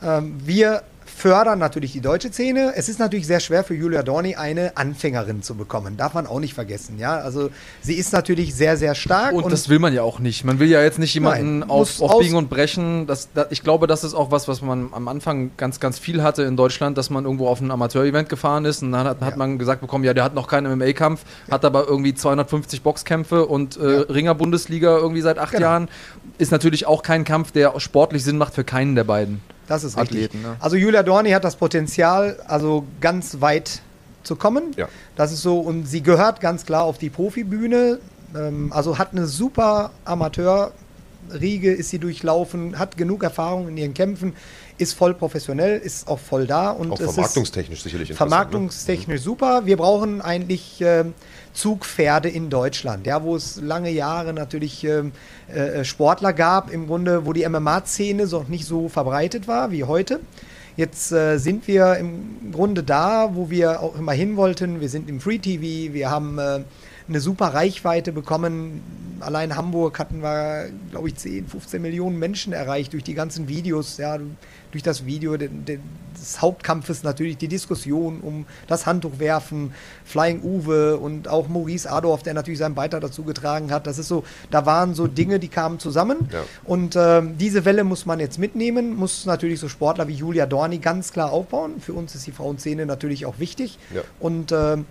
ähm, wir fördern natürlich die deutsche Szene. Es ist natürlich sehr schwer für Julia Dorni eine Anfängerin zu bekommen. Darf man auch nicht vergessen. Ja, also sie ist natürlich sehr, sehr stark. Und, das will man ja auch nicht. Man will ja jetzt nicht jemanden Nein, auf, auf aus- Biegen und Brechen. Das, da, ich glaube, das ist auch was, was man am Anfang ganz, ganz viel hatte in Deutschland, dass man irgendwo auf ein Amateur-Event gefahren ist und dann hat, hat Ja. man gesagt bekommen, ja, der hat noch keinen MMA-Kampf, hat aber irgendwie 250 Boxkämpfe und äh, Ja. Ringer-Bundesliga irgendwie seit acht Genau. Jahren. Ist natürlich auch kein Kampf, der sportlich Sinn macht für keinen der beiden. Das ist richtig. Athleten, ne? Also Julia Dorni hat das Potenzial, also ganz weit zu kommen. Ja. Das ist so, und sie gehört ganz klar auf die Profibühne. Ähm, also hat eine super Amateurriege, ist sie durchlaufen, hat genug Erfahrung in ihren Kämpfen, ist voll professionell, ist auch voll da. Und auch vermarktungstechnisch sicherlich interessant. vermarktungstechnisch super. Wir brauchen eigentlich ähm, Zugpferde in Deutschland, ja, wo es lange Jahre natürlich ähm, äh, Sportler gab, im Grunde, wo die MMA-Szene so nicht so verbreitet war wie heute. Jetzt äh, sind wir im Grunde da, wo wir auch immer hin wollten. Wir sind im Free TV, wir haben äh, eine super Reichweite bekommen. Allein Hamburg hatten wir, glaube ich, 10, 15 Millionen Menschen erreicht durch die ganzen Videos, ja, durch das Video de, de, des Hauptkampfes natürlich, die Diskussion um das Handtuchwerfen, Flying Uwe und auch Maurice Adorf, der natürlich seinen Beitrag dazu getragen hat. Das ist so, da waren so Dinge, die kamen zusammen. Ja. Und ähm, diese Welle muss man jetzt mitnehmen, muss natürlich so Sportler wie Julia Dorni ganz klar aufbauen. Für uns ist die Frauenszene natürlich auch wichtig. Ja. Und ähm,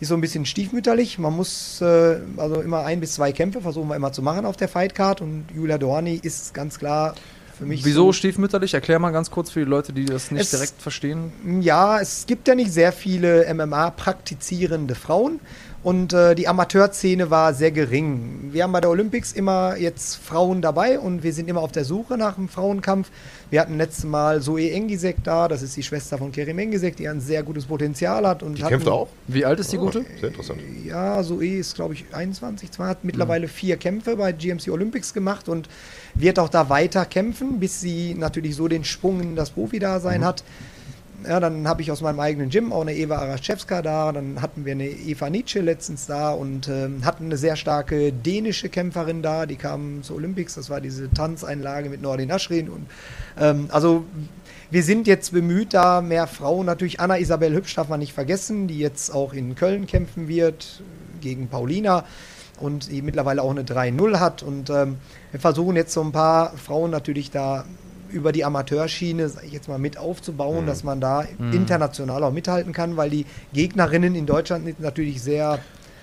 ist so ein bisschen stiefmütterlich. Man muss äh, also immer ein bis zwei Kämpfe versuchen wir immer zu machen auf der Fightcard und Julia Dorni ist ganz klar. Wieso so, stiefmütterlich? Erklär mal ganz kurz für die Leute, die das nicht Es- direkt verstehen. Ja, es gibt ja nicht sehr viele MMA-praktizierende Frauen und äh, die Amateurszene war sehr gering. Wir haben bei der Olympics immer jetzt Frauen dabei und wir sind immer auf der Suche nach einem Frauenkampf. Wir hatten letztes Mal Zoe Engisek da, das ist die Schwester von Kerim Engisek, die ein sehr gutes Potenzial hat. Und Die hatten- kämpft auch? Wie alt ist die Oh, gute? Sehr interessant. Ja, Zoe ist, glaube ich, 21, zwar hat mittlerweile vier Kämpfe bei GMC Olympics gemacht und wird auch da weiter kämpfen, bis sie natürlich so den Sprung in das Profi-Dasein hat. Ja, dann habe ich aus meinem eigenen Gym auch eine Eva Araschewska da, dann hatten wir eine Eva Nietzsche letztens da und ähm, hatten eine sehr starke dänische Kämpferin da, die kam zur Olympics, das war diese Tanzeinlage mit Nordin Aschrin und ähm, also wir sind jetzt bemüht, da mehr Frauen, natürlich Anna Isabel Hübsch darf man nicht vergessen, die jetzt auch in Köln kämpfen wird gegen Paulina und die mittlerweile auch eine 3-0 hat. Und ähm, wir versuchen jetzt so ein paar Frauen natürlich da über die Amateurschiene, sag ich jetzt mal, mit aufzubauen, dass man da international auch mithalten kann, weil die Gegnerinnen in Deutschland natürlich sehr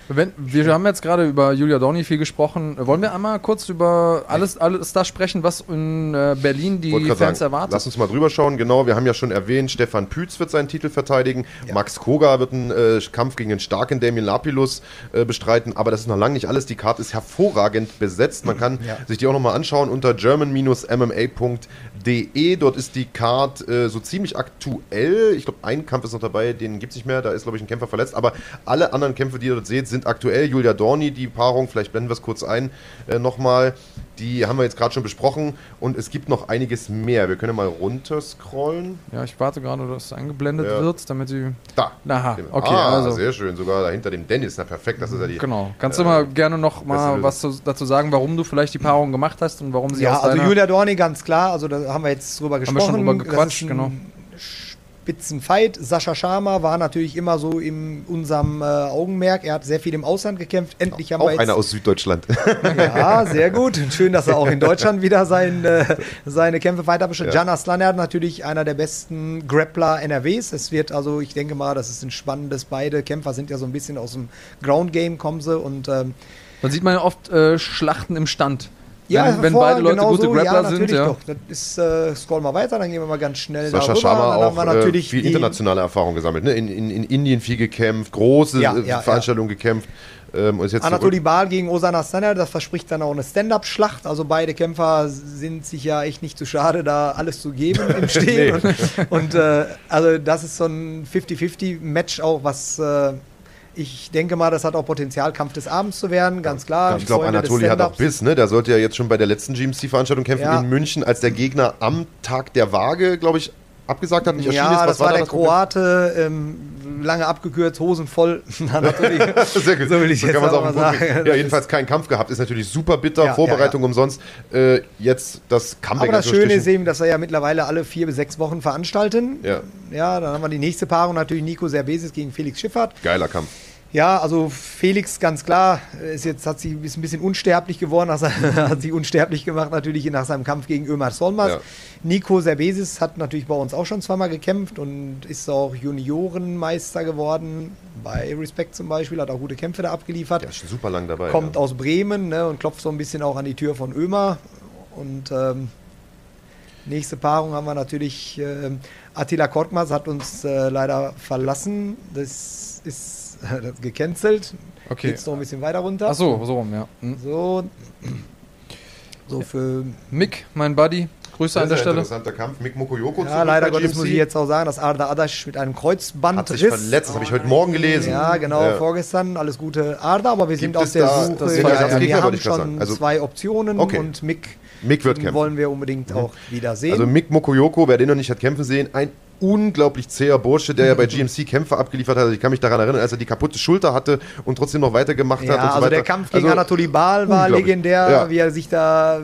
Wenn, wir haben jetzt gerade über Julia Dorni viel gesprochen. Wollen wir einmal kurz über alles, alles das sprechen, was in äh, Berlin die Fans sagen, erwartet? Lass uns mal drüber schauen. Genau, wir haben ja schon erwähnt, Stefan Pütz wird seinen Titel verteidigen. Max Koga wird einen äh, Kampf gegen den starken Damien Lapilus äh, bestreiten. Aber das ist noch lange nicht alles. Die Karte ist hervorragend besetzt. Man kann Ja. sich die auch nochmal anschauen unter german-mma.de. Dort ist die Card äh, so ziemlich aktuell. Ich glaube, ein Kampf ist noch dabei, den gibt es nicht mehr. Da ist, glaube ich, ein Kämpfer verletzt. Aber alle anderen Kämpfe, die ihr dort seht, sind aktuell. Julia Dorni, die Paarung, vielleicht blenden wir es kurz ein, äh, nochmal. Die haben wir jetzt gerade schon besprochen. Und es gibt noch einiges mehr. Wir können mal runterscrollen. ja, ich warte gerade, dass es eingeblendet Ja. wird, damit sie. Da. Aha, Genau. okay, ah, also. sehr schön. Sogar dahinter dem Dennis. Na perfekt, das ist ja die. Genau. Kannst Äh, du mal gerne noch mal was zu, dazu sagen, warum du vielleicht die Paarung gemacht hast und warum sie Ja, aus also Julia Dorni ganz klar, also da haben wir jetzt drüber Haben wir gesprochen. schon drüber gequatscht, genau. Spitzenfight. Sascha Schama war natürlich immer so in unserem äh, Augenmerk. Er hat sehr viel im Ausland gekämpft. Endlich haben Auch wir jetzt einer aus Süddeutschland. Ja, sehr gut. Schön, dass er auch in Deutschland wieder sein, äh, seine Kämpfe weiter bestritt. Ja. Jan Aslanert natürlich einer der besten Grappler NRWs. Es wird also, ich denke mal, das ist ein spannendes. Beide Kämpfer sind ja so ein bisschen aus dem Ground Game, kommen sie. Und ähm, Dann sieht man ja oft äh, Schlachten im Stand. Wenn, wenn beide Leute genau gute so, Grappler ja, sind. natürlich Ja. Doch. Das ist, äh, scrollen wir weiter, dann gehen wir mal ganz schnell Sascha darüber. Sharma haben auch wir äh, natürlich viel internationale Erfahrung gesammelt. Ne? In, in, in Indien viel gekämpft, große Ja, äh, ja, Veranstaltungen gekämpft. Ähm, und ist jetzt Anatoly zurück. Baal gegen Osana Steiner, das verspricht dann auch eine Stand-Up-Schlacht. Also beide Kämpfer sind sich ja echt nicht zu schade, da alles zu geben im Stehen. Nee. Und, und äh, also das ist so ein 50-50-Match auch, was äh, ich denke mal, das hat auch Potenzial, Kampf des Abends zu werden, ganz klar. Ich glaube, Anatoly hat auch. Biss, ne? Der sollte ja jetzt schon bei der letzten GMC-Veranstaltung kämpfen Ja. in München, als der Gegner am Tag der Waage, glaube ich, abgesagt hat, nicht erschienen Ja, ist. das war da der Problem? Kroate, ähm, lange abgekürzt, Hosen voll. Anatoly. Sehr gut. So will ich jetzt kann auch mal sagen. Ja, jedenfalls keinen Kampf gehabt. Ist natürlich super bitter. Ja, Vorbereitung ja, ja. umsonst. Äh, jetzt das Comeback. Aber das Schöne ist eben, dass wir ja mittlerweile alle vier bis sechs Wochen veranstalten. Ja. Ja, dann haben wir die nächste Paarung natürlich Nico Serbesis gegen Felix Schiffert. Geiler Kampf. Ja, also Felix ganz klar, ist jetzt hat sie ist ein bisschen unsterblich geworden, also, hat sie unsterblich gemacht natürlich nach seinem Kampf gegen Ömer Solmas. Ja. Nico Serbesis hat natürlich bei uns auch schon zweimal gekämpft und ist auch Juniorenmeister geworden bei Respect zum Beispiel, hat auch gute Kämpfe da abgeliefert. Ist schon super lang dabei. Kommt ja. aus Bremen ne, und klopft so ein bisschen auch an die Tür von Ömer. Und ähm, nächste Paarung haben wir natürlich ähm, Attila Korkmaz hat uns äh, leider verlassen. Das ist gecancelt. Okay. Geht's noch ein bisschen weiter runter. Ach so, so rum, ja. Hm. So, so für Mick, mein Buddy, Grüße an der Stelle. interessanter Kampf. Mick Mokoyoko ja, leider Gottes GMC. muss ich jetzt auch sagen, dass Arda Adasch mit einem Kreuzband Hat sich verletzt, das habe ich heute Morgen gelesen. Ja, genau, Ja. vorgestern. Alles Gute, Arda, aber wir sind Gibt auf es der da- Suche. das Ja, ja, wir haben ich grad sagen. schon Also- zwei Optionen Okay. und Mick Mick wird kämpfen. wollen wir unbedingt auch wieder sehen. Also Mick Mokoyoko, wer den noch nicht hat kämpfen sehen, ein unglaublich zäher Bursche, der ja bei GMC Kämpfe abgeliefert hat. Ich kann mich daran erinnern, als er die kaputte Schulter hatte und trotzdem noch weitergemacht ja, hat und so also weiter. der Kampf gegen Also, Anatoly Baal war legendär, Ja. wie er sich da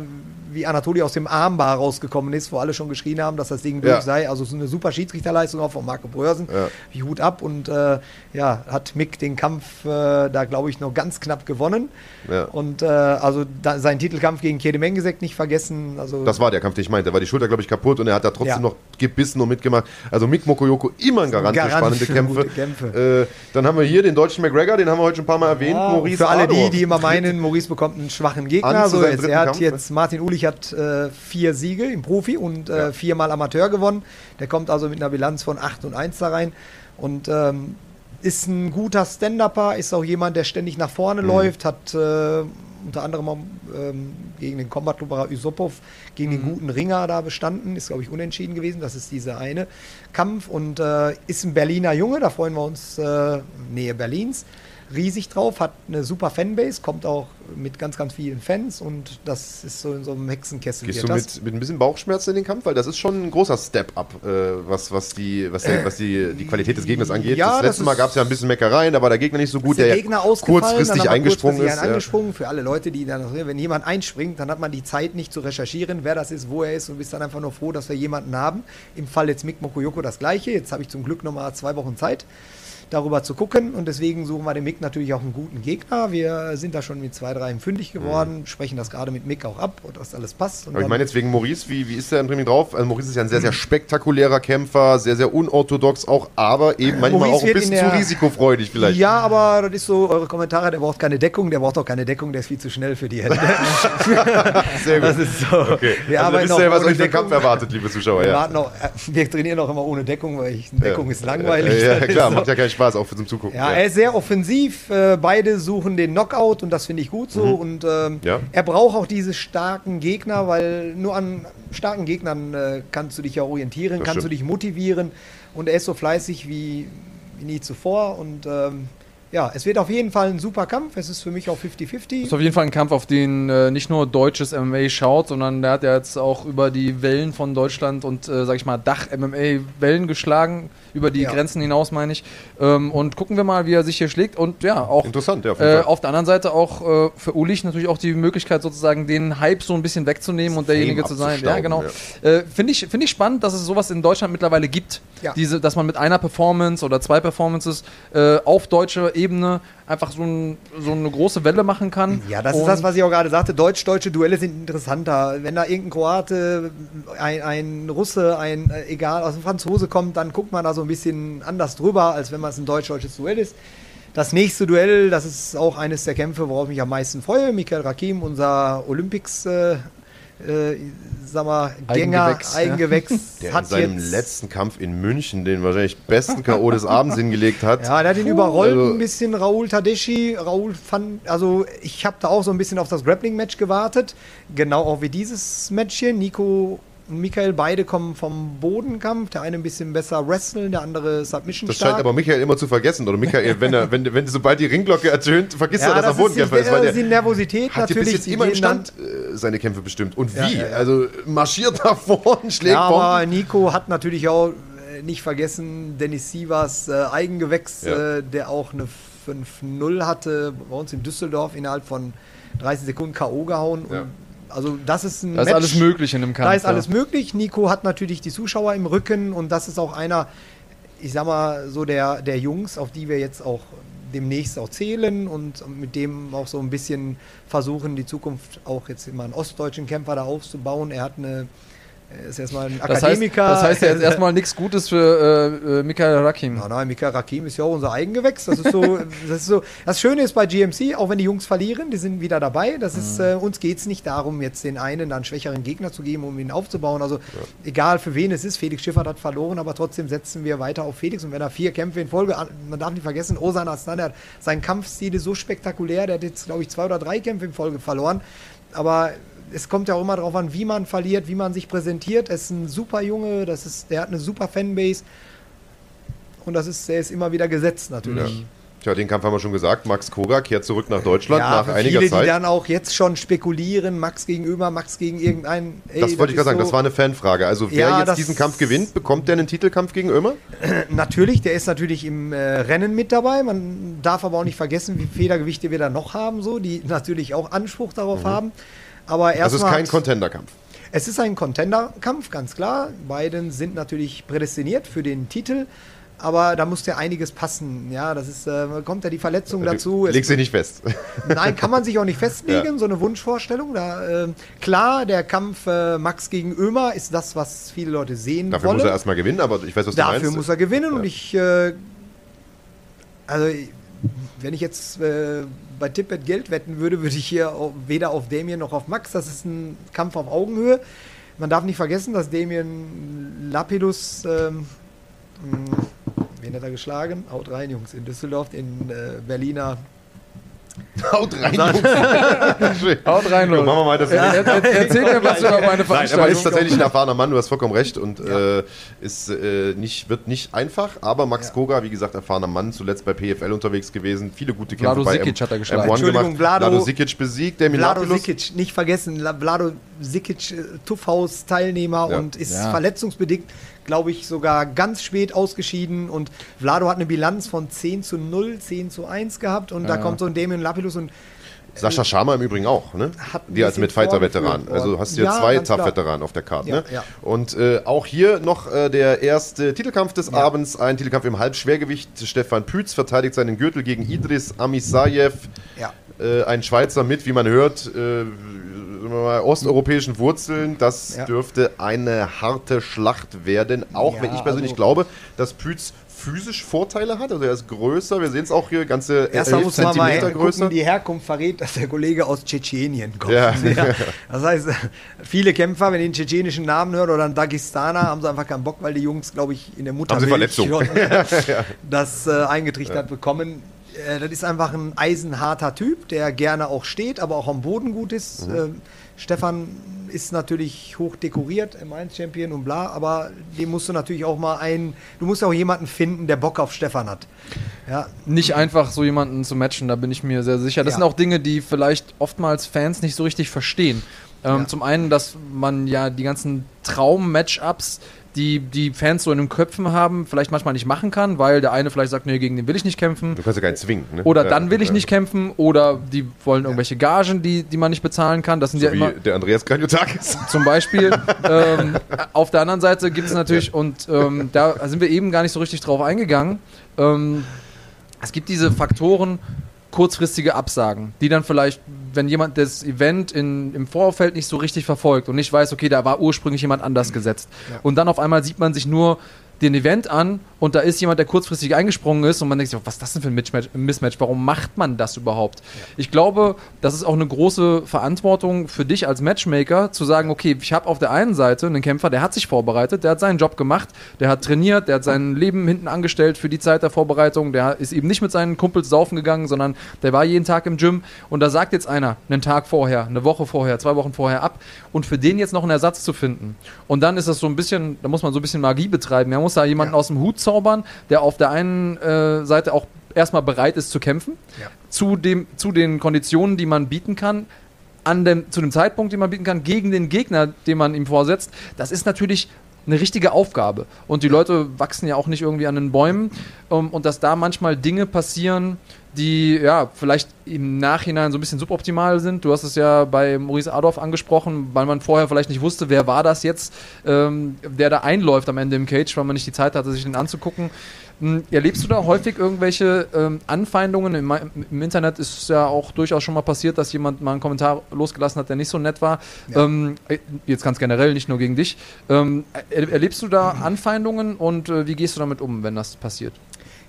wie Anatoly aus dem Armbar rausgekommen ist, wo alle schon geschrien haben, dass das Ding durch Ja. sei. Also so eine super Schiedsrichterleistung auch von Marco Brörsen. Ja. Wie Hut ab und äh, ja, hat Mick den Kampf äh, da glaube ich noch ganz knapp gewonnen. Ja. Und äh, also da, seinen Titelkampf gegen Kede Mengesek nicht vergessen. Also Das war der Kampf, den ich meinte. Da war die Schulter, glaube ich, kaputt und er hat da trotzdem Ja. noch gebissen und mitgemacht. Also Mick Mokoyoko immer ein Garant, Garant für spannende für Kämpfe. Kämpfe. Äh, dann haben wir hier den deutschen McGregor, den haben wir heute schon ein paar Mal erwähnt. Ja, Maurice für alle die, Adorf. die immer meinen, Maurice bekommt einen schwachen Gegner. An zu So, seinem jetzt, dritten er hat Kampf, jetzt, Martin Ulich hat äh, vier Siege im Profi und äh, viermal Amateur gewonnen. Der kommt also mit einer Bilanz von 8 und 1 da rein. Und ähm, ist ein guter Stand-Upper, ist auch jemand, der ständig nach vorne Mhm. läuft, hat äh, unter anderem auch, ähm, gegen den Combat-Klubberer Usopov, gegen Mhm. den guten Ringer da bestanden, ist glaube ich unentschieden gewesen, das ist dieser eine Kampf und äh, ist ein Berliner Junge, da freuen wir uns, äh, Nähe Berlins, riesig drauf, hat eine super Fanbase, kommt auch mit ganz, ganz vielen Fans und das ist so in so einem Hexenkessel. Gehst du das. mit, mit ein bisschen Bauchschmerzen in den Kampf? Weil das ist schon ein großer Step-up, äh, was, was, die, was, der, was die, die Qualität des Gegners angeht. Ja, das das letzte Mal ist- gab es ja ein bisschen Meckereien, da war der Gegner nicht so gut, der Gegner kurzfristig eingesprungen kurzfristig ist. ja. Eingesprungen. Für alle Leute, die dann, wenn jemand einspringt, dann hat man die Zeit nicht zu recherchieren, wer das ist, wo er ist und bist dann einfach nur froh, dass wir jemanden haben. Im Fall jetzt Mick Mokoyoko das gleiche. Jetzt habe ich zum Glück nochmal zwei Wochen Zeit darüber zu gucken und deswegen suchen wir dem Mick natürlich auch einen guten Gegner. Wir sind da schon mit zwei, drei fündig geworden, sprechen das gerade mit Mick auch ab und dass alles passt. Mhm. Aber ich meine jetzt wegen Maurice, wie, wie ist der im Training drauf? Also Maurice ist ja ein sehr, sehr spektakulärer Kämpfer, sehr, sehr unorthodox auch, aber eben manchmal Maurice auch ein bisschen zu der- risikofreudig vielleicht. Ja, aber das ist so, eure Kommentare, der braucht keine Deckung, der braucht auch keine Deckung, der ist viel zu schnell für die Hände. Sehr gut. Das ist so. Okay. Wir also, arbeiten auch was euch Deckung. Kampf erwartet, liebe Zuschauer. Wir, Ja. auch, äh, wir trainieren auch immer ohne Deckung, weil ich, Deckung Ja. ist langweilig. Ja, Das klar, macht ja keinen Spaß, auch für zum Zugucken. Ja, er ist sehr offensiv. Äh, beide suchen den Knockout und das finde ich gut so. Und ähm, Mhm. Ja. er braucht auch diese starken Gegner, weil nur an starken Gegnern äh, kannst du dich ja orientieren, Das kannst du stimmt. dich motivieren. Und er ist so fleißig wie, wie nie zuvor. Und ähm, ja, es wird auf jeden Fall ein super Kampf. Es ist für mich auch 50-50. ist auf jeden Fall ein Kampf, auf den äh, nicht nur deutsches MMA schaut, sondern der hat ja jetzt auch über die Wellen von Deutschland und, äh, sag ich mal, Dach-MMA Wellen geschlagen, über die Ja. Grenzen hinaus, meine ich. Ähm, und gucken wir mal, wie er sich hier schlägt. Und ja, auch Interessant, ja, auf äh, auf der anderen Seite auch äh, für Ulich natürlich auch die Möglichkeit, sozusagen den Hype so ein bisschen wegzunehmen und derjenige zu sein. Ja, genau. abzustauben, Äh, Finde ich, find ich spannend, dass es sowas in Deutschland mittlerweile gibt. Ja. Diese, dass man mit einer Performance oder zwei Performances äh, auf deutscher Ebene einfach so, ein, so eine große Welle machen kann. Ja, das Und- ist das, was ich auch gerade sagte. Deutsch-deutsche Duelle sind interessanter. Wenn da irgendein Kroate, ein, ein Russe, ein äh, egal, aus dem Franzose kommt, dann guckt man da so ein bisschen anders drüber, als wenn man es ein deutsch-deutsches Duell ist. Das nächste Duell, das ist auch eines der Kämpfe, worauf ich mich am meisten freue. Michael Rakim, unser Olympics, äh, äh, sag mal, Gänger, Eigengewächs, ja. Eigengewächs, Der in hat seinem jetzt, letzten Kampf in München den wahrscheinlich besten K.O. des Abends hingelegt hat. Ja, der hat ihn überrollt also- ein bisschen, Raul Tadeschi. Raul fand, also ich habe da auch so ein bisschen auf das Grappling-Match gewartet. Genau auch wie dieses Match hier. Nico und Michael, beide kommen vom Bodenkampf. Der eine ein bisschen besser wresteln, der andere Submission Das stark. scheint aber Michael immer zu vergessen. Oder Michael, wenn er, wenn, wenn sobald die Ringglocke ertönt, vergisst er, ja, dass er das ist die, Bodenkämpfer ist. Weil äh, die Nervosität hat ja bis natürlich. jetzt immer im dann- Stand äh, seine Kämpfe bestimmt. Und wie? ja, ja. Also marschiert da vorne, schlägt Ja, aber Bomben. Nico hat natürlich auch äh, nicht vergessen, Dennis Sievers äh, Eigengewächs, äh, der auch eine 5-0 hatte, bei uns in Düsseldorf innerhalb von 30 Sekunden K.O. gehauen. Ja. Und also das ist ein Da ist Match, alles möglich in einem Kampf. Da ist alles möglich. Nico hat natürlich die Zuschauer im Rücken und das ist auch einer, ich sag mal, so der, der Jungs, auf die wir jetzt auch demnächst auch zählen und mit dem auch so ein bisschen versuchen, die Zukunft auch jetzt immer einen ostdeutschen Kämpfer da aufzubauen. Er hat eine, ist erstmal ein Das heißt, Akademiker. das heißt ja jetzt erstmal nichts Gutes für äh, äh, Michael Rakim. Nein, nein, Mika Rakim ist ja auch unser Eigengewächs. Das ist so, das ist so. Das Schöne ist bei GMC, auch wenn die Jungs verlieren, die sind wieder dabei. Das ist, äh, uns geht es nicht darum, jetzt den einen einen schwächeren Gegner zu geben, um ihn aufzubauen. Also egal für wen es ist, Felix Schiffert hat verloren, aber trotzdem setzen wir weiter auf Felix. Und wenn er vier Kämpfe in Folge, an- man darf nicht vergessen, Osan Aslan, hat sein Kampfstil ist so spektakulär, der hat jetzt, glaube ich, zwei oder drei Kämpfe in Folge verloren. Aber es kommt ja auch immer darauf an, wie man verliert, wie man sich präsentiert. Er ist ein super Junge, das ist, der hat eine super Fanbase. Und das ist, der ist immer wieder gesetzt Ja. natürlich. Tja, den Kampf haben wir schon gesagt. Max Koga kehrt zurück nach Deutschland Ja, nach einiger viele, Zeit. die dann auch jetzt schon spekulieren, Max gegenüber, Max gegen irgendeinen. ey, das wollte ich gerade sagen, so- das war eine Fanfrage. Also wer Ja, jetzt diesen Kampf gewinnt, bekommt der einen Titelkampf gegen Ömer? Natürlich, der ist natürlich im äh, Rennen mit dabei. Man darf aber auch nicht vergessen, wie Federgewichte wir da noch haben, so, die natürlich auch Anspruch darauf haben. Aber Das Mhm. Also ist erstmal. kein Contenderkampf. Es ist ein Contender-Kampf, ganz klar. Beiden sind natürlich prädestiniert für den Titel. Aber da muss ja einiges passen. Ja, das ist, äh, kommt ja die Verletzung dazu. Legst dich nicht fest. Nein, kann man sich auch nicht festlegen, Ja. so eine Wunschvorstellung. Da, ähm, klar, der Kampf äh, Max gegen Ömer ist das, was viele Leute sehen Dafür wollen. muss er erstmal gewinnen, aber ich weiß, was du Dafür meinst. muss er gewinnen Ja. und ich, äh, also wenn ich jetzt äh, bei Tippet Geld wetten würde, würde ich hier weder auf Damien noch auf Max. Das ist ein Kampf auf Augenhöhe. Man darf nicht vergessen, dass Damien Lapidus, ähm, mh, wen hat er geschlagen? Haut rein, Jungs, in Düsseldorf, den äh, Berliner Haut rein, Jungs. Haut rein, Leute. machen wir weiter. Er, er, erzähl mir was über meine Nein, aber Veranstaltung. ist tatsächlich ein erfahrener Mann, du hast vollkommen recht und äh, ist, äh, nicht, wird nicht einfach, aber Max Ja. Koga, wie gesagt, erfahrener Mann, zuletzt bei PFL unterwegs gewesen, viele gute Kämpfe Vlado bei Sikic hat er geschlagen. M1 Entschuldigung, gemacht. Vlado- Vlado Sikic besiegt, der Vlado. Sikic, nicht vergessen, La- Vlado Sikic, äh, Tuffhaus-Teilnehmer Ja. und ist Ja. verletzungsbedingt, glaube ich, sogar ganz spät ausgeschieden. Und Vlado hat eine Bilanz von 10 zu 0, 10 zu 1 gehabt. Und da Ja. kommt so ein Damien Lapidus und Sascha Schama im Übrigen auch, ne? Die als Mitfighter-Veteran. Also hast du hier Ja, zwei. Tough-Veteranen auf der Karte, Ja, ne? ja. Und äh, auch hier noch äh, der erste Titelkampf des. Abends, ein Titelkampf im Halbschwergewicht. Stefan Pütz verteidigt seinen Gürtel gegen Idris Amisayev. äh, ein Schweizer mit, wie man hört, äh, mal, osteuropäischen Wurzeln. Das Ja. dürfte eine harte Schlacht werden. Auch Ja, wenn ich persönlich also- glaube, dass Pütz physisch Vorteile hat. Also er ist größer. Wir sehen es auch hier, ganze Erstmal 11 muss man mal größer. gucken, die Herkunft verrät, dass der Kollege aus Tschetschenien kommt. Ja. Das heißt, viele Kämpfer, wenn die einen tschetschenischen Namen hören oder einen Dagestaner, haben sie einfach keinen Bock, weil die Jungs, glaube ich, in der Haben sie Verletzung. das äh, eingetrichtert bekommen. Äh, das ist einfach ein eisenharter Typ, der gerne auch steht, aber auch am Boden gut ist. Mhm. Äh, Stefan ist natürlich hoch dekoriert, M1-Champion und bla, aber dem musst du natürlich auch mal ein, du musst auch jemanden finden, der Bock auf Stefan hat. Ja, nicht einfach so jemanden zu matchen, da bin ich mir sehr sicher. Das Ja. sind auch Dinge, die vielleicht oftmals Fans nicht so richtig verstehen. Ähm, Ja. Zum einen, dass man ja die ganzen Traum-Matchups, die die Fans so in den Köpfen haben, vielleicht manchmal nicht machen kann, weil der eine vielleicht sagt, nee, gegen den will ich nicht kämpfen. Du kannst ja keinen zwingen. Ne? Oder dann will ich nicht kämpfen, oder die wollen irgendwelche Gagen, die, die man nicht bezahlen kann. Das sind So ja immer der Andreas Kranjotakis. zum Beispiel. ähm, auf der anderen Seite gibt es natürlich, und ähm, da sind wir eben gar nicht so richtig drauf eingegangen, ähm, es gibt diese Faktoren, kurzfristige Absagen, die dann vielleicht, wenn jemand das Event in, im Vorfeld nicht so richtig verfolgt und nicht weiß, okay, da war ursprünglich jemand anders gesetzt. Ja. Und dann auf einmal sieht man sich nur den Event an und da ist jemand, der kurzfristig eingesprungen ist und man denkt sich, was ist das denn für ein Mismatch? Mismatch? Warum macht man das überhaupt? Ich glaube, das ist auch eine große Verantwortung für dich als Matchmaker, zu sagen, okay, ich habe auf der einen Seite einen Kämpfer, der hat sich vorbereitet, der hat seinen Job gemacht, der hat trainiert, der hat sein Leben hinten angestellt für die Zeit der Vorbereitung, der ist eben nicht mit seinen Kumpels saufen gegangen, sondern der war jeden Tag im Gym und da sagt jetzt einer einen Tag vorher, eine Woche vorher, zwei Wochen vorher ab und für den jetzt noch einen Ersatz zu finden. Und dann ist das so ein bisschen, da muss man so ein bisschen Magie betreiben. Man muss da jemanden Ja. aus dem Hut zaubern, der auf der einen äh, Seite auch erstmal bereit ist zu kämpfen, Ja. zu, dem, zu den Konditionen, die man bieten kann, an dem, zu dem Zeitpunkt, den man bieten kann, gegen den Gegner, den man ihm vorsetzt. Das ist natürlich eine richtige Aufgabe. Und die Leute wachsen ja auch nicht irgendwie an den Bäumen. Um, und dass da manchmal Dinge passieren, die ja vielleicht im Nachhinein so ein bisschen suboptimal sind. Du hast es ja bei Maurice Adolf angesprochen, weil man vorher vielleicht nicht wusste, wer war das jetzt, ähm, der da einläuft am Ende im Cage, weil man nicht die Zeit hatte, sich den anzugucken. Hm, Erlebst du da häufig irgendwelche ähm, Anfeindungen? Im, Im Internet ist es ja auch durchaus schon mal passiert, dass jemand mal einen Kommentar losgelassen hat, der nicht so nett war. Ja. Ähm, äh, jetzt ganz generell, nicht nur gegen dich. Ähm, er, erlebst du da Anfeindungen und äh, wie gehst du damit um, wenn das passiert?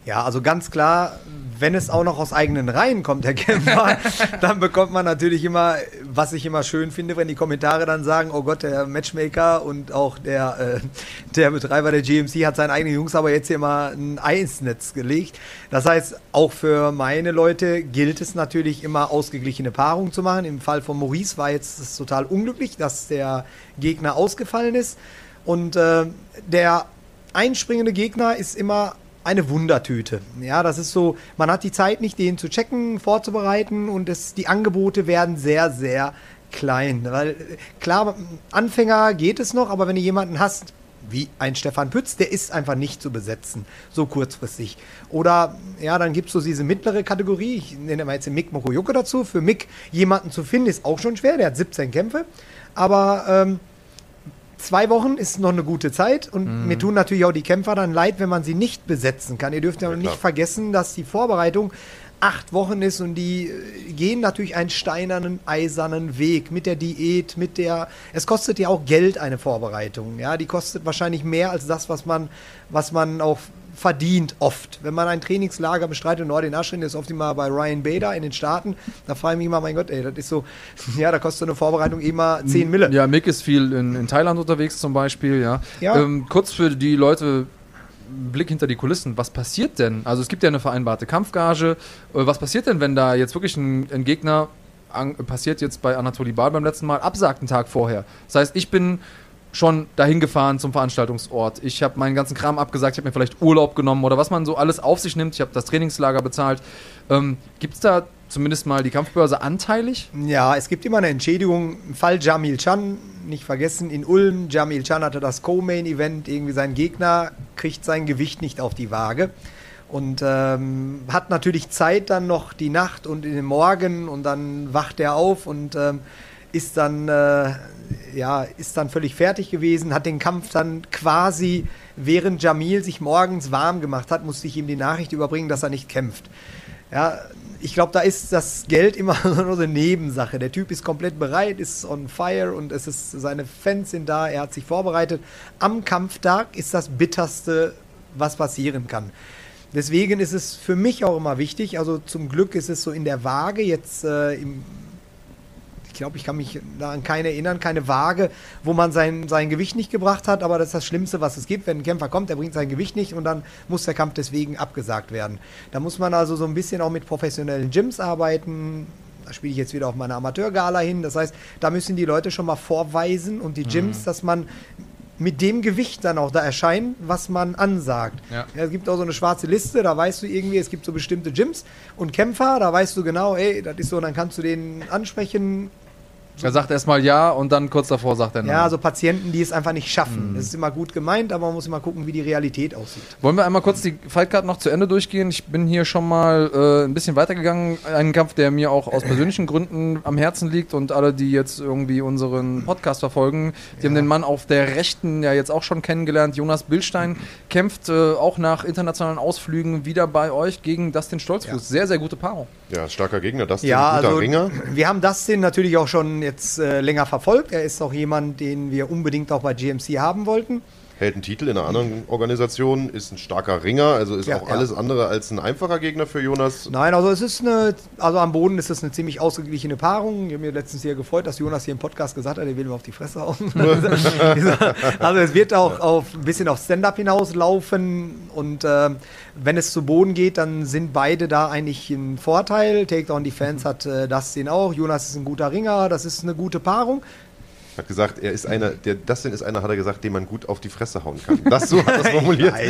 Ja, also ganz klar, wenn es auch noch aus eigenen Reihen kommt, der Kämpfer, dann bekommt man natürlich immer, was ich immer schön finde, wenn die Kommentare dann sagen, oh Gott, der Matchmaker und auch der, äh, der Betreiber der GMC hat seinen eigenen Jungs aber jetzt hier mal ein Eisnetz gelegt. Das heißt, auch für meine Leute gilt es natürlich immer ausgeglichene Paarungen zu machen. Im Fall von Maurice war jetzt es total unglücklich, dass der Gegner ausgefallen ist. Und äh, der einspringende Gegner ist immer eine Wundertüte. Ja, das ist so, man hat die Zeit nicht, den zu checken, vorzubereiten und es, die Angebote werden sehr, sehr klein. Weil klar, Anfänger geht es noch, aber wenn du jemanden hast, wie ein Stefan Pütz, der ist einfach nicht zu besetzen, so kurzfristig. Oder ja, dann gibt es so diese mittlere Kategorie, ich nenne mal jetzt den Mick Mokoyoke dazu. Für Mick jemanden zu finden, ist auch schon schwer, der hat 17 Kämpfe. Aber ähm, zwei Wochen ist noch eine gute Zeit und mir tun natürlich auch die Kämpfer dann leid, wenn man sie nicht besetzen kann. Ihr dürft ja, Ja, nicht vergessen, dass die Vorbereitung acht Wochen ist und die äh, gehen natürlich einen steinernen, eisernen Weg mit der Diät, mit der. Es kostet ja auch Geld eine Vorbereitung. Ja, die kostet wahrscheinlich mehr als das, was man, was man auch verdient oft. Wenn man ein Trainingslager bestreitet in Nordin-Aschrin, ist oft immer bei Ryan Bader in den Staaten, da frage ich mich immer, mein Gott, ey, das ist so, ja, da kostet eine Vorbereitung immer 10 Mille. Ja, Mick ist viel in, in Thailand unterwegs zum Beispiel, ja. Ja. Ähm, kurz für die Leute, Blick hinter die Kulissen, was passiert denn? Also es gibt ja eine vereinbarte Kampfgage. Äh, Was passiert denn, wenn da jetzt wirklich ein, ein Gegner, an, passiert jetzt bei Anatoly Bal beim letzten Mal, absagt einen Tag vorher? Das heißt, ich bin schon dahin gefahren zum Veranstaltungsort. Ich habe meinen ganzen Kram abgesagt, ich habe mir vielleicht Urlaub genommen oder was man so alles auf sich nimmt. Ich habe das Trainingslager bezahlt. Ähm, gibt es da zumindest mal die Kampfbörse anteilig? Ja, es gibt immer eine Entschädigung. Im Fall Jamil Chan, nicht vergessen, in Ulm, Jamil Chan hatte das Co-Main-Event, irgendwie sein Gegner kriegt sein Gewicht nicht auf die Waage. Und ähm, hat natürlich Zeit dann noch die Nacht und in den Morgen und dann wacht er auf und ähm, ist dann äh, ja ist dann völlig fertig gewesen, hat den Kampf dann quasi während Jamil sich morgens warm gemacht hat, musste ich ihm die Nachricht überbringen, dass er nicht kämpft. Ja, ich glaube, da ist das Geld immer so eine Nebensache. Der Typ ist komplett bereit, ist on fire und es ist, seine Fans sind da, er hat sich vorbereitet. Am Kampftag ist das Bitterste, was passieren kann. Deswegen ist es für mich auch immer wichtig, also zum Glück ist es so in der Waage jetzt äh, im glaube, ich kann mich da an keine erinnern, keine Waage, wo man sein, sein Gewicht nicht gebracht hat, aber das ist das Schlimmste, was es gibt. Wenn ein Kämpfer kommt, der bringt sein Gewicht nicht und dann muss der Kampf deswegen abgesagt werden. Da muss man also so ein bisschen auch mit professionellen Gyms arbeiten. Da spiele ich jetzt wieder auf meine Amateurgala hin. Das heißt, da müssen die Leute schon mal vorweisen und die Gyms, dass man mit dem Gewicht dann auch da erscheint, was man ansagt. Ja. es gibt auch so eine schwarze Liste, da weißt du irgendwie, es gibt so bestimmte Gyms und Kämpfer, da weißt du genau, ey, das ist so, dann kannst du den ansprechen, Er sagt erstmal ja und dann kurz davor sagt er nein. ja, also Patienten, die es einfach nicht schaffen. Das ist immer gut gemeint, aber man muss immer gucken, wie die Realität aussieht. Wollen wir einmal kurz die Fightcard noch zu Ende durchgehen? Ich bin hier schon mal äh, ein bisschen weitergegangen. Ein Kampf, der mir auch aus persönlichen Gründen am Herzen liegt und alle, die jetzt irgendwie unseren Podcast verfolgen, die haben den Mann auf der Rechten ja jetzt auch schon kennengelernt. Jonas Billstein kämpft äh, auch nach internationalen Ausflügen wieder bei euch gegen Dustin Stolzfuß. Sehr, sehr gute Paarung. Ja, starker Gegner, das ist Ja, ein guter also Ringer. wir haben Dustin natürlich auch schon jetzt äh, länger verfolgt. Er ist auch jemand, den wir unbedingt auch bei GMC haben wollten. Hält einen Titel in einer anderen Organisation, ist ein starker Ringer, also ist Ja, auch ja. alles andere als ein einfacher Gegner für Jonas. Nein, also es ist eine, also am Boden ist es eine ziemlich ausgeglichene Paarung. Ich habe mir letztens hier gefreut, dass Jonas hier im Podcast gesagt hat, er will mir auf die Fresse hauen. also es wird auch auf ein bisschen auf Stand-up hinauslaufen und ähm, wenn es zu Boden geht, dann sind beide da eigentlich ein Vorteil. Takedown Defense hat äh, Dustin auch. Jonas ist ein guter Ringer, das ist eine gute Paarung. Hat gesagt, er ist einer, der Dustin ist einer, hat er gesagt, den man gut auf die Fresse hauen kann. Das so hat er es formuliert.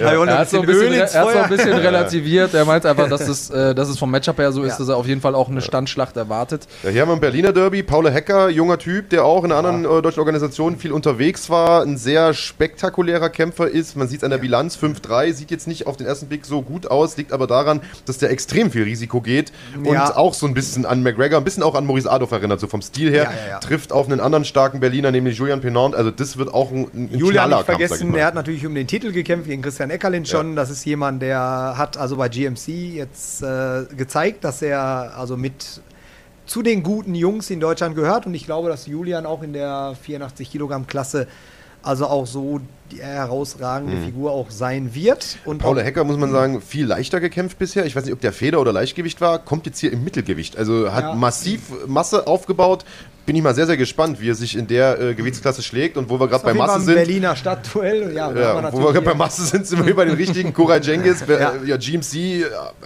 Er hat so ein bisschen, er hat so ein bisschen relativiert. Er meint einfach, dass es, äh, dass es vom Matchup her so ist, Ja. dass er auf jeden Fall auch eine Standschlacht erwartet. Ja, hier haben wir ein Berliner Derby. Paul Hecker, junger Typ, der auch in einer anderen äh, deutschen Organisation viel unterwegs war. Ein sehr spektakulärer Kämpfer ist. Man sieht es an der Bilanz 5-3. Sieht jetzt nicht auf den ersten Blick so gut aus. Liegt aber daran, dass der extrem viel Risiko geht. Und Ja. auch so ein bisschen an McGregor, ein bisschen auch an Maurice Adolf erinnert, so vom Stil her. Ja, ja, ja. Trifft auf einen anderen starken Berliner, nämlich Julian Penant. Also das wird auch ein, ein Julian nicht vergessen, er hat natürlich um den Titel gekämpft, gegen Christian Eckerlin schon. Das ist jemand, der hat also bei GMC jetzt äh, gezeigt, dass er also mit zu den guten Jungs in Deutschland gehört. Und ich glaube, dass Julian auch in der 84 Kilogramm Klasse also auch so die herausragende Figur auch sein wird. Und Mhm. Paul auch- Hecker, muss man sagen, viel leichter gekämpft bisher. Ich weiß nicht, ob der Feder- oder Leichtgewicht war. Kommt jetzt hier im Mittelgewicht. Also hat Ja. massiv Masse aufgebaut. Bin ich mal sehr, sehr gespannt, wie er sich in der äh, Gewichtsklasse schlägt. Und wo wir gerade bei Masse sind. Berliner Stadtduell. Ja, Ja, wo wir gerade bei Masse sind, sind wir bei den richtigen. Koray Cengiz, ja. Ja. ja, GMC, äh,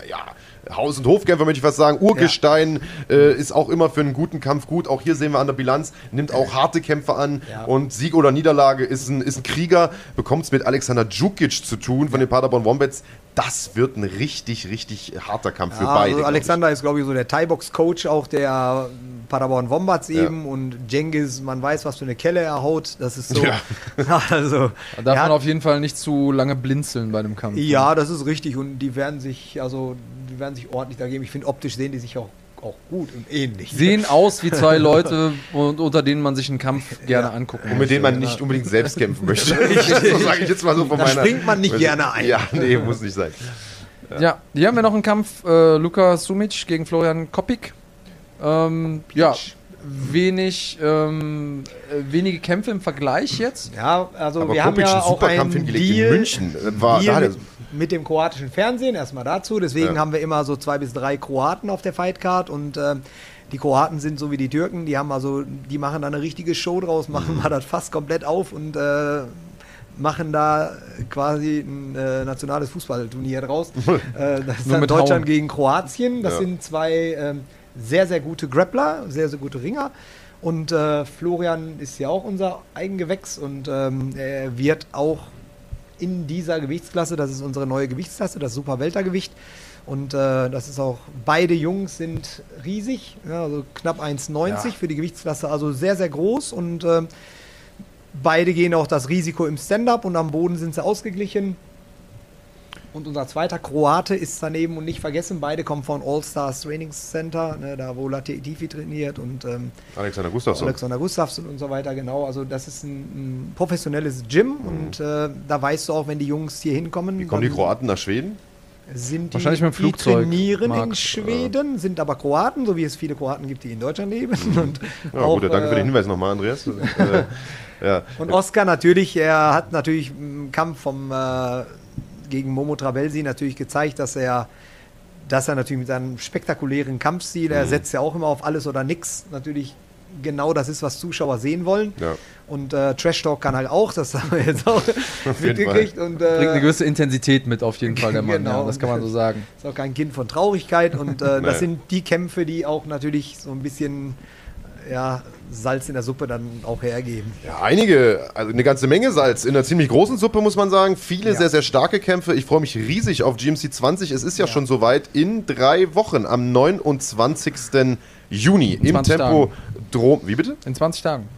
ja, Haus- und Hofkämpfer, möchte ich fast sagen. Urgestein äh, ist auch immer für einen guten Kampf gut. Auch hier sehen wir an der Bilanz, nimmt auch harte Kämpfe an. Ja. Und Sieg oder Niederlage ist ein, ist ein Krieger. Bekommt es mit Alexander Djukic zu tun von den Paderborn Wombats. Das wird ein richtig, richtig harter Kampf für Ja, beide. also. Alexander ist, glaube ich, so der Thai-Box-Coach auch der Paderborn Wombats Ja. eben und Cengiz, man weiß, was für eine Kelle er haut. Das ist so. Ja. also, Da darf ja, man auf jeden Fall nicht zu lange blinzeln bei dem Kampf. ja, das ist richtig und die werden sich, also, die werden sich ordentlich da geben. Ich finde, optisch sehen die sich auch, auch gut und ähnlich. Sehen aus wie zwei Leute, und, unter denen man sich einen Kampf gerne angucken Und mit denen man nicht unbedingt selbst kämpfen möchte. so sage ich jetzt mal so von Da meiner. springt man nicht gerne ein. Ja, nee, muss nicht sein. Ja, hier haben wir noch einen Kampf. Äh, Luka Sumic gegen Florian Koppig. Ähm, ja, wenig, ähm, äh, wenige Kämpfe im Vergleich jetzt. Ja, also Aber wir haben Kopic ja einen auch Superkampf einen hingelegt Deal, in München. War, da Deal hat er, mit, dem kroatischen Fernsehen, erstmal dazu. Deswegen Ja. haben wir immer so zwei bis drei Kroaten auf der Fightcard und ähm, die Kroaten sind so wie die Türken, die haben also, die machen da eine richtige Show draus, machen Mhm. mal das fast komplett auf und äh, machen da quasi ein äh, nationales Fußballturnier draus. äh, das ist dann mit Deutschland Hauen. gegen Kroatien. Das Ja. sind zwei ähm, sehr, sehr gute Grappler, sehr, sehr gute Ringer. Und äh, Florian ist ja auch unser Eigengewächs und ähm, er wird auch in dieser Gewichtsklasse, das ist unsere neue Gewichtsklasse, das Super Weltergewicht. Und äh, das ist auch, beide Jungs sind riesig, ja, also knapp 1,90 Ja. für die Gewichtsklasse, also sehr, sehr groß. Und äh, beide gehen auch das Risiko im Stand-up und am Boden sind sie ausgeglichen. Und unser zweiter Kroate ist daneben und nicht vergessen, beide kommen von All Stars Training Center, ne, da wo Latifi trainiert und ähm, Alexander Gustafsson. Alexander Gustafsson und so weiter, genau. Also das ist ein, ein professionelles Gym und äh, da weißt du auch, wenn die Jungs hier hinkommen, Mhm. Wie kommen die Kroaten nach Schweden? sind die, Wahrscheinlich mit dem Flugzeug, die trainieren Marc. in Schweden, sind aber Kroaten, so wie es viele Kroaten gibt, die in Deutschland leben. Und Ja, auch, gut, danke für den äh, Hinweis nochmal, Andreas. äh, ja. Und Oscar natürlich, er hat natürlich im Kampf vom, äh, gegen Momo Trabelsi natürlich gezeigt, dass er, dass er natürlich mit seinem spektakulären Kampfstil, Mhm. er setzt ja auch immer auf alles oder nix, natürlich genau das ist, was Zuschauer sehen wollen. Ja. Und äh, Trash Talk kann halt auch, das haben wir jetzt auch mitgekriegt. Und, Bringt eine äh, gewisse Intensität mit, auf jeden Fall, der Mann. Genau. Ja, das kann man so sagen. ist auch kein Kind von Traurigkeit. Und äh, Nee. das sind die Kämpfe, die auch natürlich so ein bisschen ja, Salz in der Suppe dann auch hergeben. Ja, einige, also eine ganze Menge Salz in einer ziemlich großen Suppe, muss man sagen. Viele Ja. sehr, sehr starke Kämpfe. Ich freue mich riesig auf GMC 20. Es ist ja, schon soweit. In drei Wochen, am 29. Juni, im 20 Tempo Drom. Wie bitte? In 20 Tagen.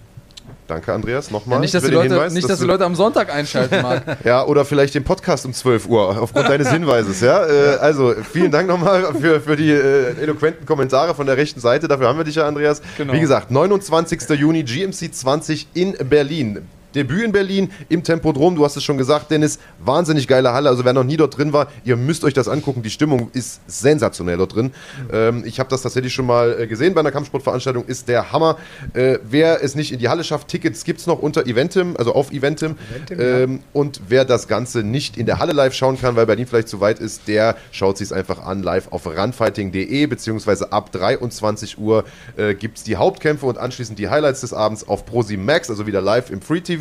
Danke, Andreas, nochmal. Ja, nicht, dass die, Leute, Hinweis, nicht, dass die du- Leute am Sonntag einschalten, Marc. Ja, oder vielleicht den Podcast um 12 Uhr, aufgrund deines Hinweises. Ja? Äh, also, vielen Dank nochmal für, für die äh, eloquenten Kommentare von der rechten Seite. Dafür haben wir dich ja, Andreas. Genau. Wie gesagt, 29. Juni, GMC 20 in Berlin. Debüt in Berlin im Tempodrom. Du hast es schon gesagt, Dennis. Wahnsinnig geile Halle. Also wer noch nie dort drin war, ihr müsst euch das angucken. Die Stimmung ist sensationell dort drin. Ähm, ich habe das tatsächlich schon mal äh, gesehen bei einer Kampfsportveranstaltung. Ist der Hammer. Äh, wer es nicht in die Halle schafft, Tickets gibt es noch unter Eventim, also auf Eventim. Eventim, ähm, Und wer das Ganze nicht in der Halle live schauen kann, weil Berlin vielleicht zu weit ist, der schaut sich es einfach an live auf runfighting.de beziehungsweise ab 23 Uhr äh, gibt es die Hauptkämpfe und anschließend die Highlights des Abends auf Prosi Max, also wieder live im Free TV.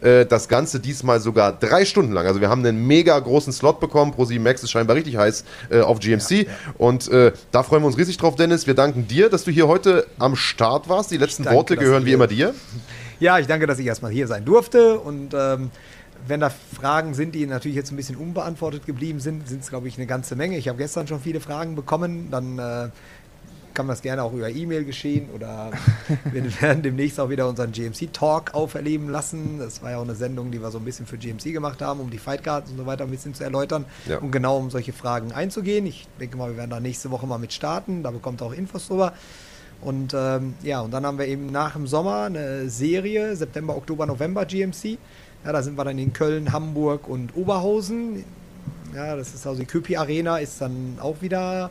Äh, das Ganze diesmal sogar drei Stunden lang. Also wir haben einen mega großen Slot bekommen. Prosi Max ist scheinbar richtig heiß äh, auf GMC und äh, da freuen wir uns riesig drauf, Dennis. Wir danken dir, dass du hier heute am Start warst. Die letzten danke, Worte gehören wie immer dir. Ja, ich danke, dass ich erstmal hier sein durfte und ähm, wenn da Fragen sind, die natürlich jetzt ein bisschen unbeantwortet geblieben sind, sind es, glaube ich, eine ganze Menge. Ich habe gestern schon viele Fragen bekommen, dann äh, kann das gerne auch über E-Mail geschehen oder wir werden demnächst auch wieder unseren GMC-Talk auferleben lassen. Das war ja auch eine Sendung, die wir so ein bisschen für GMC gemacht haben, um die Fightcards und so weiter ein bisschen zu erläutern Ja. und genau um solche Fragen einzugehen. Ich denke mal, wir werden da nächste Woche mal mit starten, da bekommt ihr auch Infos drüber. Und ähm, ja, und dann haben wir eben nach dem Sommer eine Serie, September, Oktober, November GMC. Ja, da sind wir dann in Köln, Hamburg und Oberhausen. Ja, das ist also die Köpi Arena ist dann auch wieder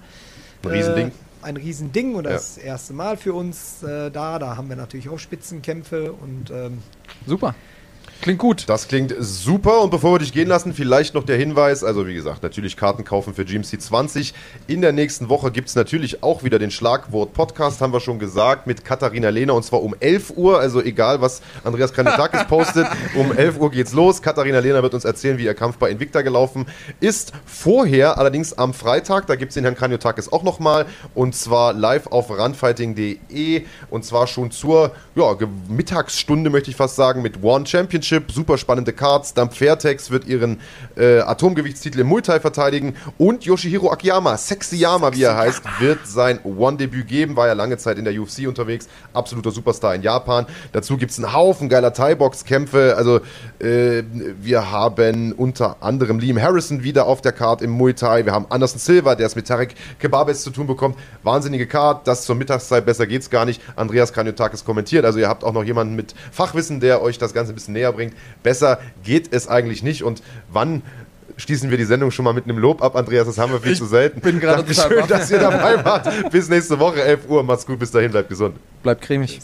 Ein Riesending. Ein Riesending und das erste Mal für uns äh, da. Da haben wir natürlich auch Spitzenkämpfe und ähm, Super. Klingt gut. Das klingt super. Und bevor wir dich gehen lassen, vielleicht noch der Hinweis: Also, wie gesagt, natürlich Karten kaufen für GMC 20. In der nächsten Woche gibt es natürlich auch wieder den Schlagwort-Podcast, haben wir schon gesagt, mit Katharina Lehner und zwar um 11 Uhr. Also, egal was Andreas Kranitakis postet, um 11 Uhr geht's los. Katharina Lehner wird uns erzählen, wie ihr Kampf bei Invicta gelaufen ist. Vorher, allerdings am Freitag, da gibt es den Herrn Kraniotakis auch nochmal und zwar live auf runfighting.de und zwar schon zur ja, Mittagsstunde, möchte ich fast sagen, mit One Championship. Super spannende Cards. Dump Fairtex wird ihren äh, Atomgewichtstitel im Muay Thai verteidigen und Yoshihiro Akiyama, Sexy Yama, wie er heißt, wird sein One-Debüt geben. War ja lange Zeit in der UFC unterwegs. Absoluter Superstar in Japan. Dazu gibt es einen Haufen geiler Thai-Box-Kämpfe. Also, äh, wir haben unter anderem Liam Harrison wieder auf der Card im Muay Thai. Wir haben Anderson Silva, der es mit Tarek Kebabes zu tun bekommt. Wahnsinnige Card. Das zur Mittagszeit. Besser geht's gar nicht. Andreas Kranjotakis kommentiert. Also, ihr habt auch noch jemanden mit Fachwissen, der euch das Ganze ein bisschen näher bringt. Besser geht es eigentlich nicht. Und wann schließen wir die Sendung schon mal mit einem Lob ab, Andreas? Das haben wir viel ich zu selten. Ich bin gerade Dankeschön, total dass ihr dabei wart. Bis nächste Woche, 11 Uhr. Macht's gut, bis dahin, bleibt gesund. Bleibt cremig.